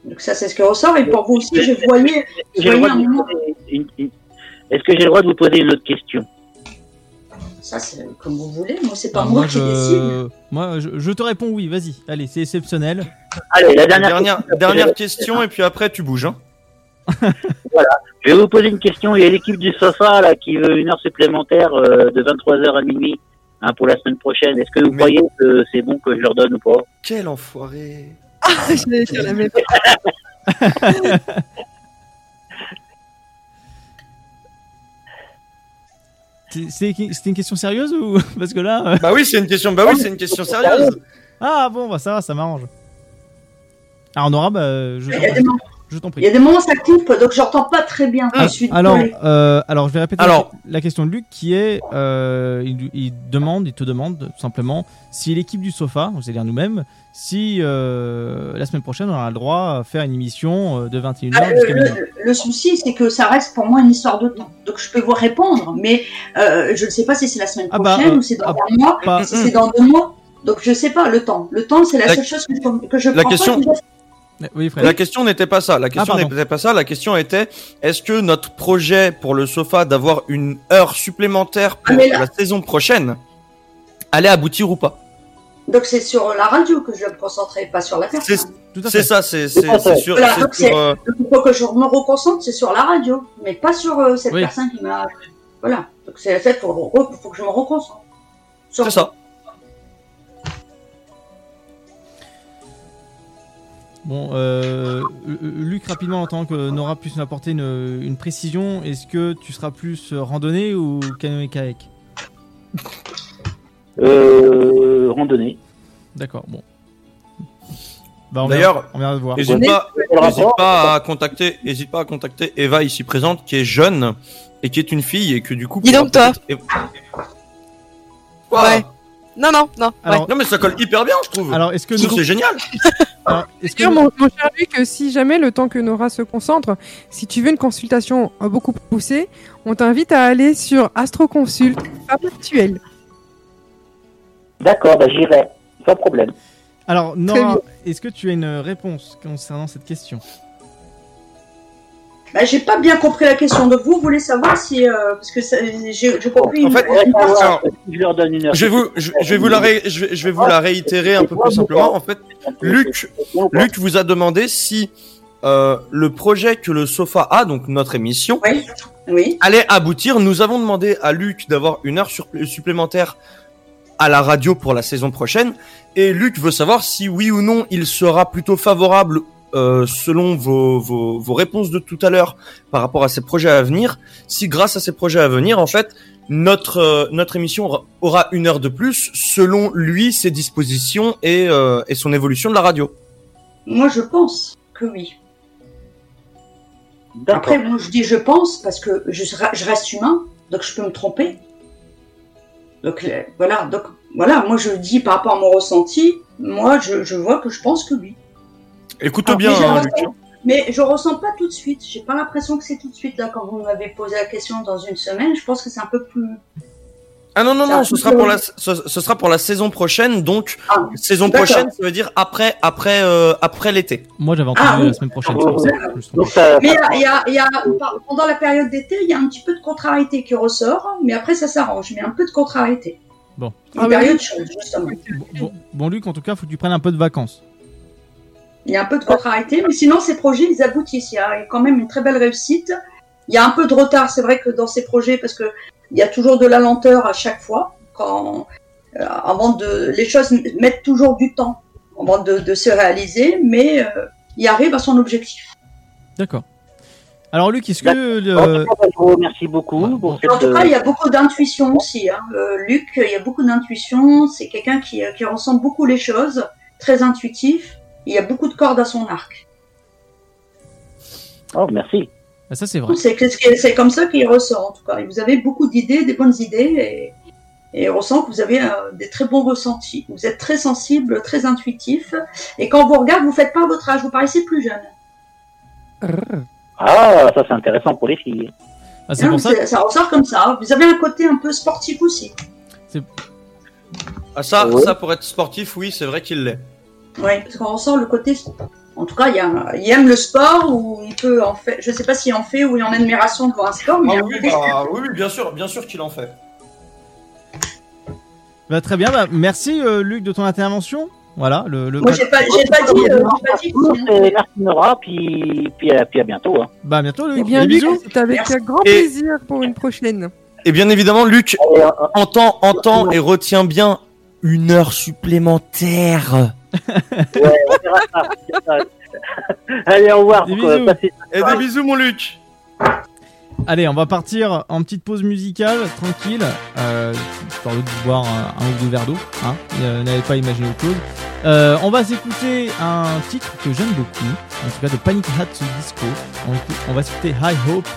Donc ça, c'est ce qui ressort. Et pour vous aussi, je voyais, je un moment.
une- Est-ce que j'ai le droit de vous poser une autre question?
Ça, c'est comme vous voulez. Moi, c'est pas moi,
moi,
qui décide.
je... moi je, je te réponds oui, vas-y. Allez, c'est exceptionnel.
Allez, la dernière,
Dernière,
question,
dernière question, et puis après, tu bouges. Hein. (laughs)
Voilà. Je vais vous poser une question. Il y a l'équipe du Sofa là qui veut une heure supplémentaire euh, de 23h à minuit hein, pour la semaine prochaine. Est-ce que vous croyez que c'est bon que je leur donne ou pas?
Quel enfoiré
même
C'est- (laughs) C'était une question sérieuse ou (laughs) parce que là euh,
Bah oui, c'est une question. Bah oui, c'est une question sérieuse.
Ah bon, bah ça va, ça m'arrange. Alors Nora, bah je.
Il y, a des membres,
Je t'en prie.
Il y a des moments ça coupe, donc j'entends pas très bien.
Ah,
Je suis
alors, euh, alors, je vais répéter
Alors-
la, question de Luc qui est euh, il, il demande, il te demande tout simplement si l'équipe du sofa, c'est-à-dire nous-mêmes, si euh, la semaine prochaine on aura le droit à faire une émission euh, de 21h
Ah,
jusqu'à
le,
minuit.
le- le souci, c'est que ça reste pour moi une histoire de temps. Donc je peux vous répondre, mais euh, je ne sais pas si c'est la semaine
Ah bah,
prochaine
euh,
ou c'est dans
ah,
un mois,
pas-
si c'est dans deux mois. Donc je sais pas le temps. Le temps, c'est la,
La-
seule chose que je, que je
la
prends
question-
pas.
Oui,
La question n'était pas ça. La question
Ah, pardon.
n'était pas ça. La question était est-ce que notre projet pour le sofa d'avoir une heure supplémentaire pour
Ah, là-
la saison prochaine allait aboutir ou pas?
Donc c'est sur la radio que je dois me concentrer, pas sur la personne.
C'est ça, c'est sûr.
Voilà,
sur,
c'est-
euh,
Il faut que je me reconcentre, c'est sur la radio, mais pas sur euh, cette
Oui.
personne qui m'a. Voilà. Donc c'est fait, faut, faut que je me reconcentre.
C'est ça.
Bon, euh, euh, Luc, rapidement, en tant que Nora puisse nous apporter une, une précision, est-ce que tu seras plus randonnée ou canoë-kayak
Euh, randonnée.
D'accord, bon. Bah, on
D'ailleurs,
on verra de voir.
N'hésite pas, à contacter, hésite pas à contacter Eva ici présente, qui est jeune et qui est une fille et que du coup.
Dis donc, toi. Ouais. Non, non, non.
Alors-
ouais.
Non mais ça colle hyper bien, je trouve.
Alors, est-ce que nous-
c'est génial (laughs)
est-ce que
mon, mon cher Luc, si jamais le temps que Nora se concentre, si tu veux une consultation euh, beaucoup plus poussée, on t'invite à aller sur Astroconsult, actuelle.
D'accord, bah j'irai, sans problème.
Alors, Nora, est-ce que tu as une réponse concernant cette question?
Bah, j'ai pas bien compris la question. Donc vous voulez savoir si euh, parce que j'ai compris.
En
une-
fait,
une
alors,
Je leur donne une heure.
je vais vous, je, je vais vous la, ré- je vais, je vais vous la réitérer un peu plus simplement. En fait, Luc, Luc vous a demandé si euh, le projet que le Sofa a, donc notre émission,
oui.
allait aboutir. Nous avons demandé à Luc d'avoir une heure supplémentaire à la radio pour la saison prochaine, et Luc veut savoir si oui ou non il sera plutôt favorable. Euh, selon vos, vos, vos réponses de tout à l'heure par rapport à ces projets à venir, si grâce à ces projets à venir, en fait, notre, euh, notre émission aura- une heure de plus selon lui, ses dispositions et, euh, et son évolution de la radio.
Moi, je pense que oui. Après, moi, je dis je pense parce que je, reste humain, donc je peux me tromper. Donc voilà, donc voilà, moi je dis par rapport à mon ressenti, moi je, je vois que je pense que oui.
Écoute
Alors,
bien,
mais,
hein,
ressens-
Luc.
mais je ressens pas tout de suite. J'ai pas l'impression que c'est tout de suite là quand vous m'avez posé la question dans une semaine. Je pense que c'est un peu plus.
Ah non, non, non, ce sera,
plus-
pour la, ce, ce sera pour la saison prochaine, donc saison
d'accord.
prochaine, ça veut dire après, après, euh, après l'été.
Moi, j'avais entendu
Ah, oui.
la semaine prochaine. ça.
Mais il y a, il y a- il y a- par- pendant la période d'été, il y a un petit peu de contrariété qui ressort, mais après ça s'arrange. Mais un peu de contrariété.
Bon.
Ah,
période
oui.
chaude, justement.
Bon, bon, Luc, en tout cas, faut que tu prennes un peu de vacances.
Il y a un peu de contrariété, mais sinon ces projets ils aboutissent. Il y a quand même une très belle réussite. Il y a un peu de retard, c'est vrai que dans ces projets, parce que il y a toujours de la lenteur à chaque fois. Quand euh, avant de, les choses mettent toujours du temps avant de, de se réaliser, mais euh, il arrive à son objectif.
D'accord. Alors, Luc, est-ce que. le-
remercie beaucoup pour cette,
En tout cas, il y a
euh,
beaucoup d'intuition aussi. Hein. Euh, Luc, il y a beaucoup d'intuition. C'est quelqu'un qui, qui ressent beaucoup les choses, très intuitif. Il y a beaucoup de cordes à son arc.
Oh, merci.
Bah, ça, c'est vrai.
C'est comme ça qu'il ressort en tout cas. Et vous avez beaucoup d'idées, des bonnes idées, et, et on ressent que vous avez euh, des très bons ressentis. Vous êtes très sensible, très intuitif, et quand on vous regarde, vous faites pas votre âge, vous paraissez plus jeune.
Ah, ça c'est intéressant pour les filles.
Ah, c'est
Non,
pour ça.
ça ressort comme ça. Vous avez un côté un peu sportif aussi.
Ah ça,
Ouais.
ça pour être sportif, oui, c'est vrai qu'il l'est.
Oui, parce qu'on ressent le côté. En tout cas, il, y a un- il aime le sport ou il peut en fait. Je sais pas s'il en fait ou il est en admiration devant un sport, mais
Ah oui, bah, oui, oui, bien sûr, bien sûr qu'il en fait.
Bah, très bien. Bah, merci, euh, Luc, de ton intervention. Voilà. Le, le...
Moi, j'ai pas, j'ai pas dit. euh, j'ai pas dit que-
Et merci Nora, puis, puis, à, puis à bientôt. Hein.
Bah, à bientôt, Luc.
Eh bien,
Des
Luc,
bisous.
c'est avec un grand
Et-
plaisir pour une prochaine.
Et bien évidemment, Luc, entend, entend et retient bien une heure supplémentaire.
Ouais, on verra ça, on verra ça. (laughs) Allez, au revoir.
Des
euh,
bisous.
Et des bisous, mon Luc.
Allez, on va partir en petite pause musicale, tranquille, euh, histoire de boire un, un ou deux verres d'eau. Hein. Euh, N'avez pas imaginé autre chose.
Euh, on va s'écouter un titre que j'aime beaucoup, en tout cas de Panic Hat Disco. On, va s'écouter High Hope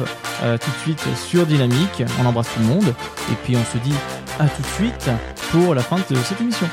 euh, tout de suite sur Dynamique. On embrasse tout le monde. Et puis on se dit à tout de suite pour la fin de cette émission.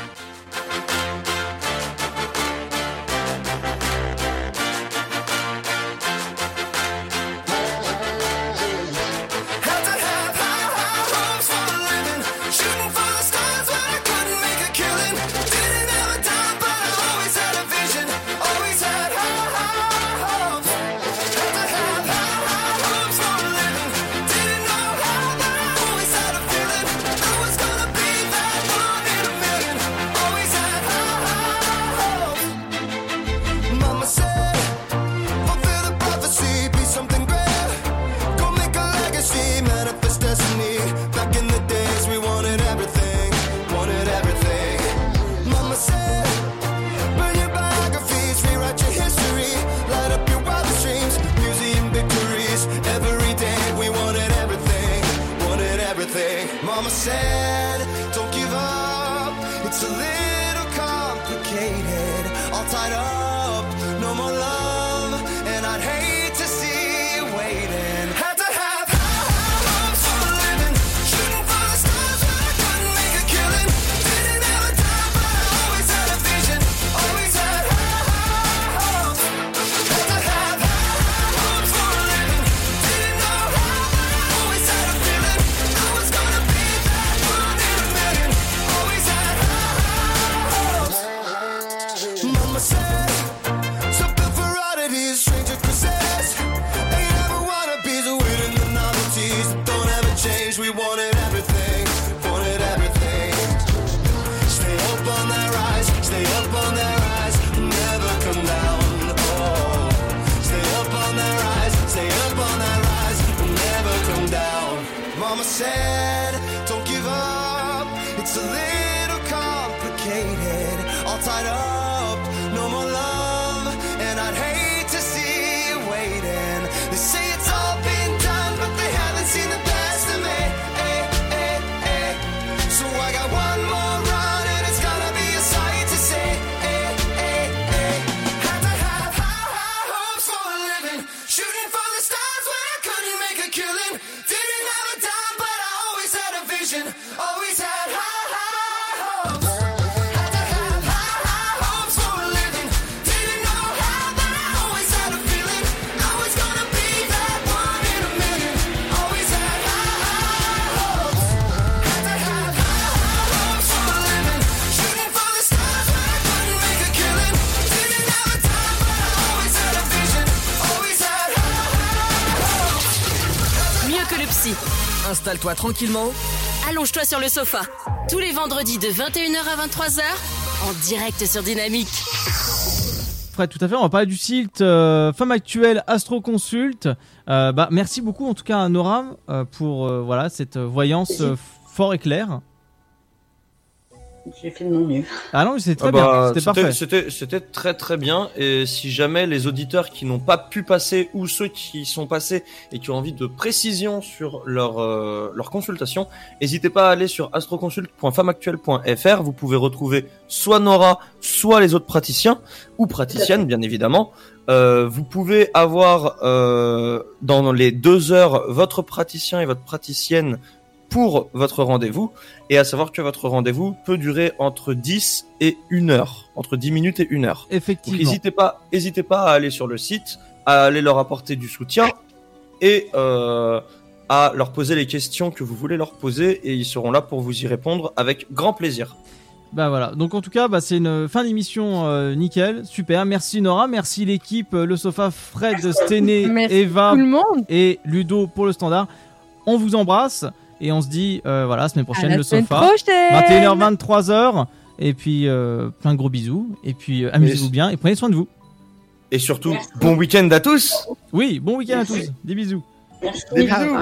Installe-toi tranquillement.
Allonge-toi sur le sofa. Tous les vendredis de 21h à 23h, en direct sur Dynamique.
Fred, tout à fait. On va parler du site euh, Femme Actuelle Astro Consult. Euh, bah, merci beaucoup en tout cas à Nora euh, pour euh, voilà cette voyance euh, fort et claire.
J'ai fait de mon mieux.
Ah non, c'est très
Ah bah,
bien. C'était parfait.
C'était c'était très très bien. Et si jamais les auditeurs qui n'ont pas pu passer ou ceux qui sont passés et qui ont envie de précision sur leur euh, leur consultation, n'hésitez pas à aller sur astroconsult.femmeactuelle.fr. Vous pouvez retrouver soit Nora, soit les autres praticiens ou praticiennes, bien évidemment. Euh, vous pouvez avoir euh, dans les deux heures votre praticien et votre praticienne pour votre rendez-vous et à savoir que votre rendez-vous peut durer entre 10 et 1 heure, entre 10 minutes et 1 heure.
Effectivement.
Donc n'hésitez pas, n'hésitez pas à aller sur le site, à aller leur apporter du soutien et euh, à leur poser les questions que vous voulez leur poser et ils seront là pour vous y répondre avec grand plaisir.
Bah voilà, donc en tout cas, bah, c'est une fin d'émission euh, nickel, super. Merci Nora, merci l'équipe, euh, le sofa, Fred, Stené, Eva
tout le monde.
et Ludo pour le standard. On vous embrasse et on se dit euh, voilà, semaine prochaine
la
le
semaine
sofa.
prochaine.
21h, 23h. Et puis euh, plein de gros bisous. Et puis euh, amusez-vous bien et prenez soin de vous.
Et surtout, bon week-end à tous
Oui, bon week-end à tous. Des bisous.
Des
bisous.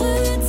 heureux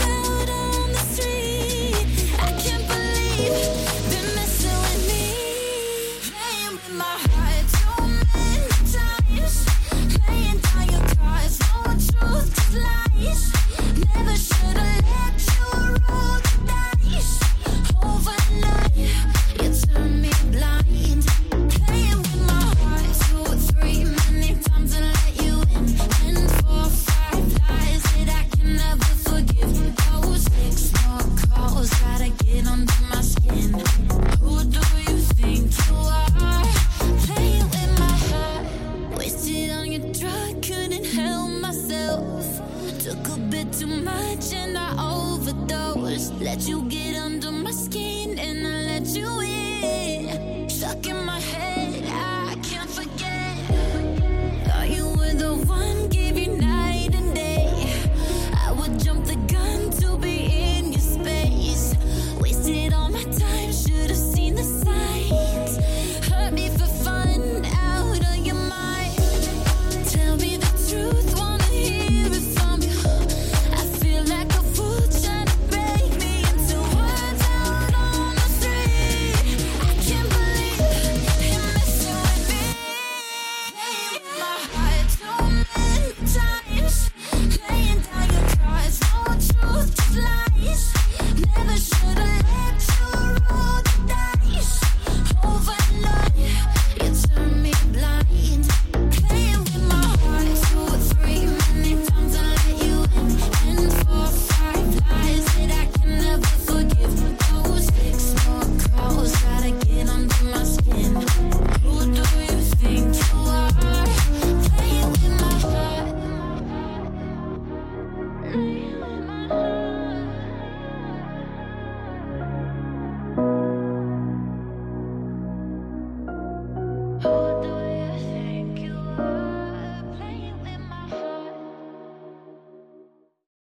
much and I overdosed.
Let you get under my skin and I let you in. Stuck in my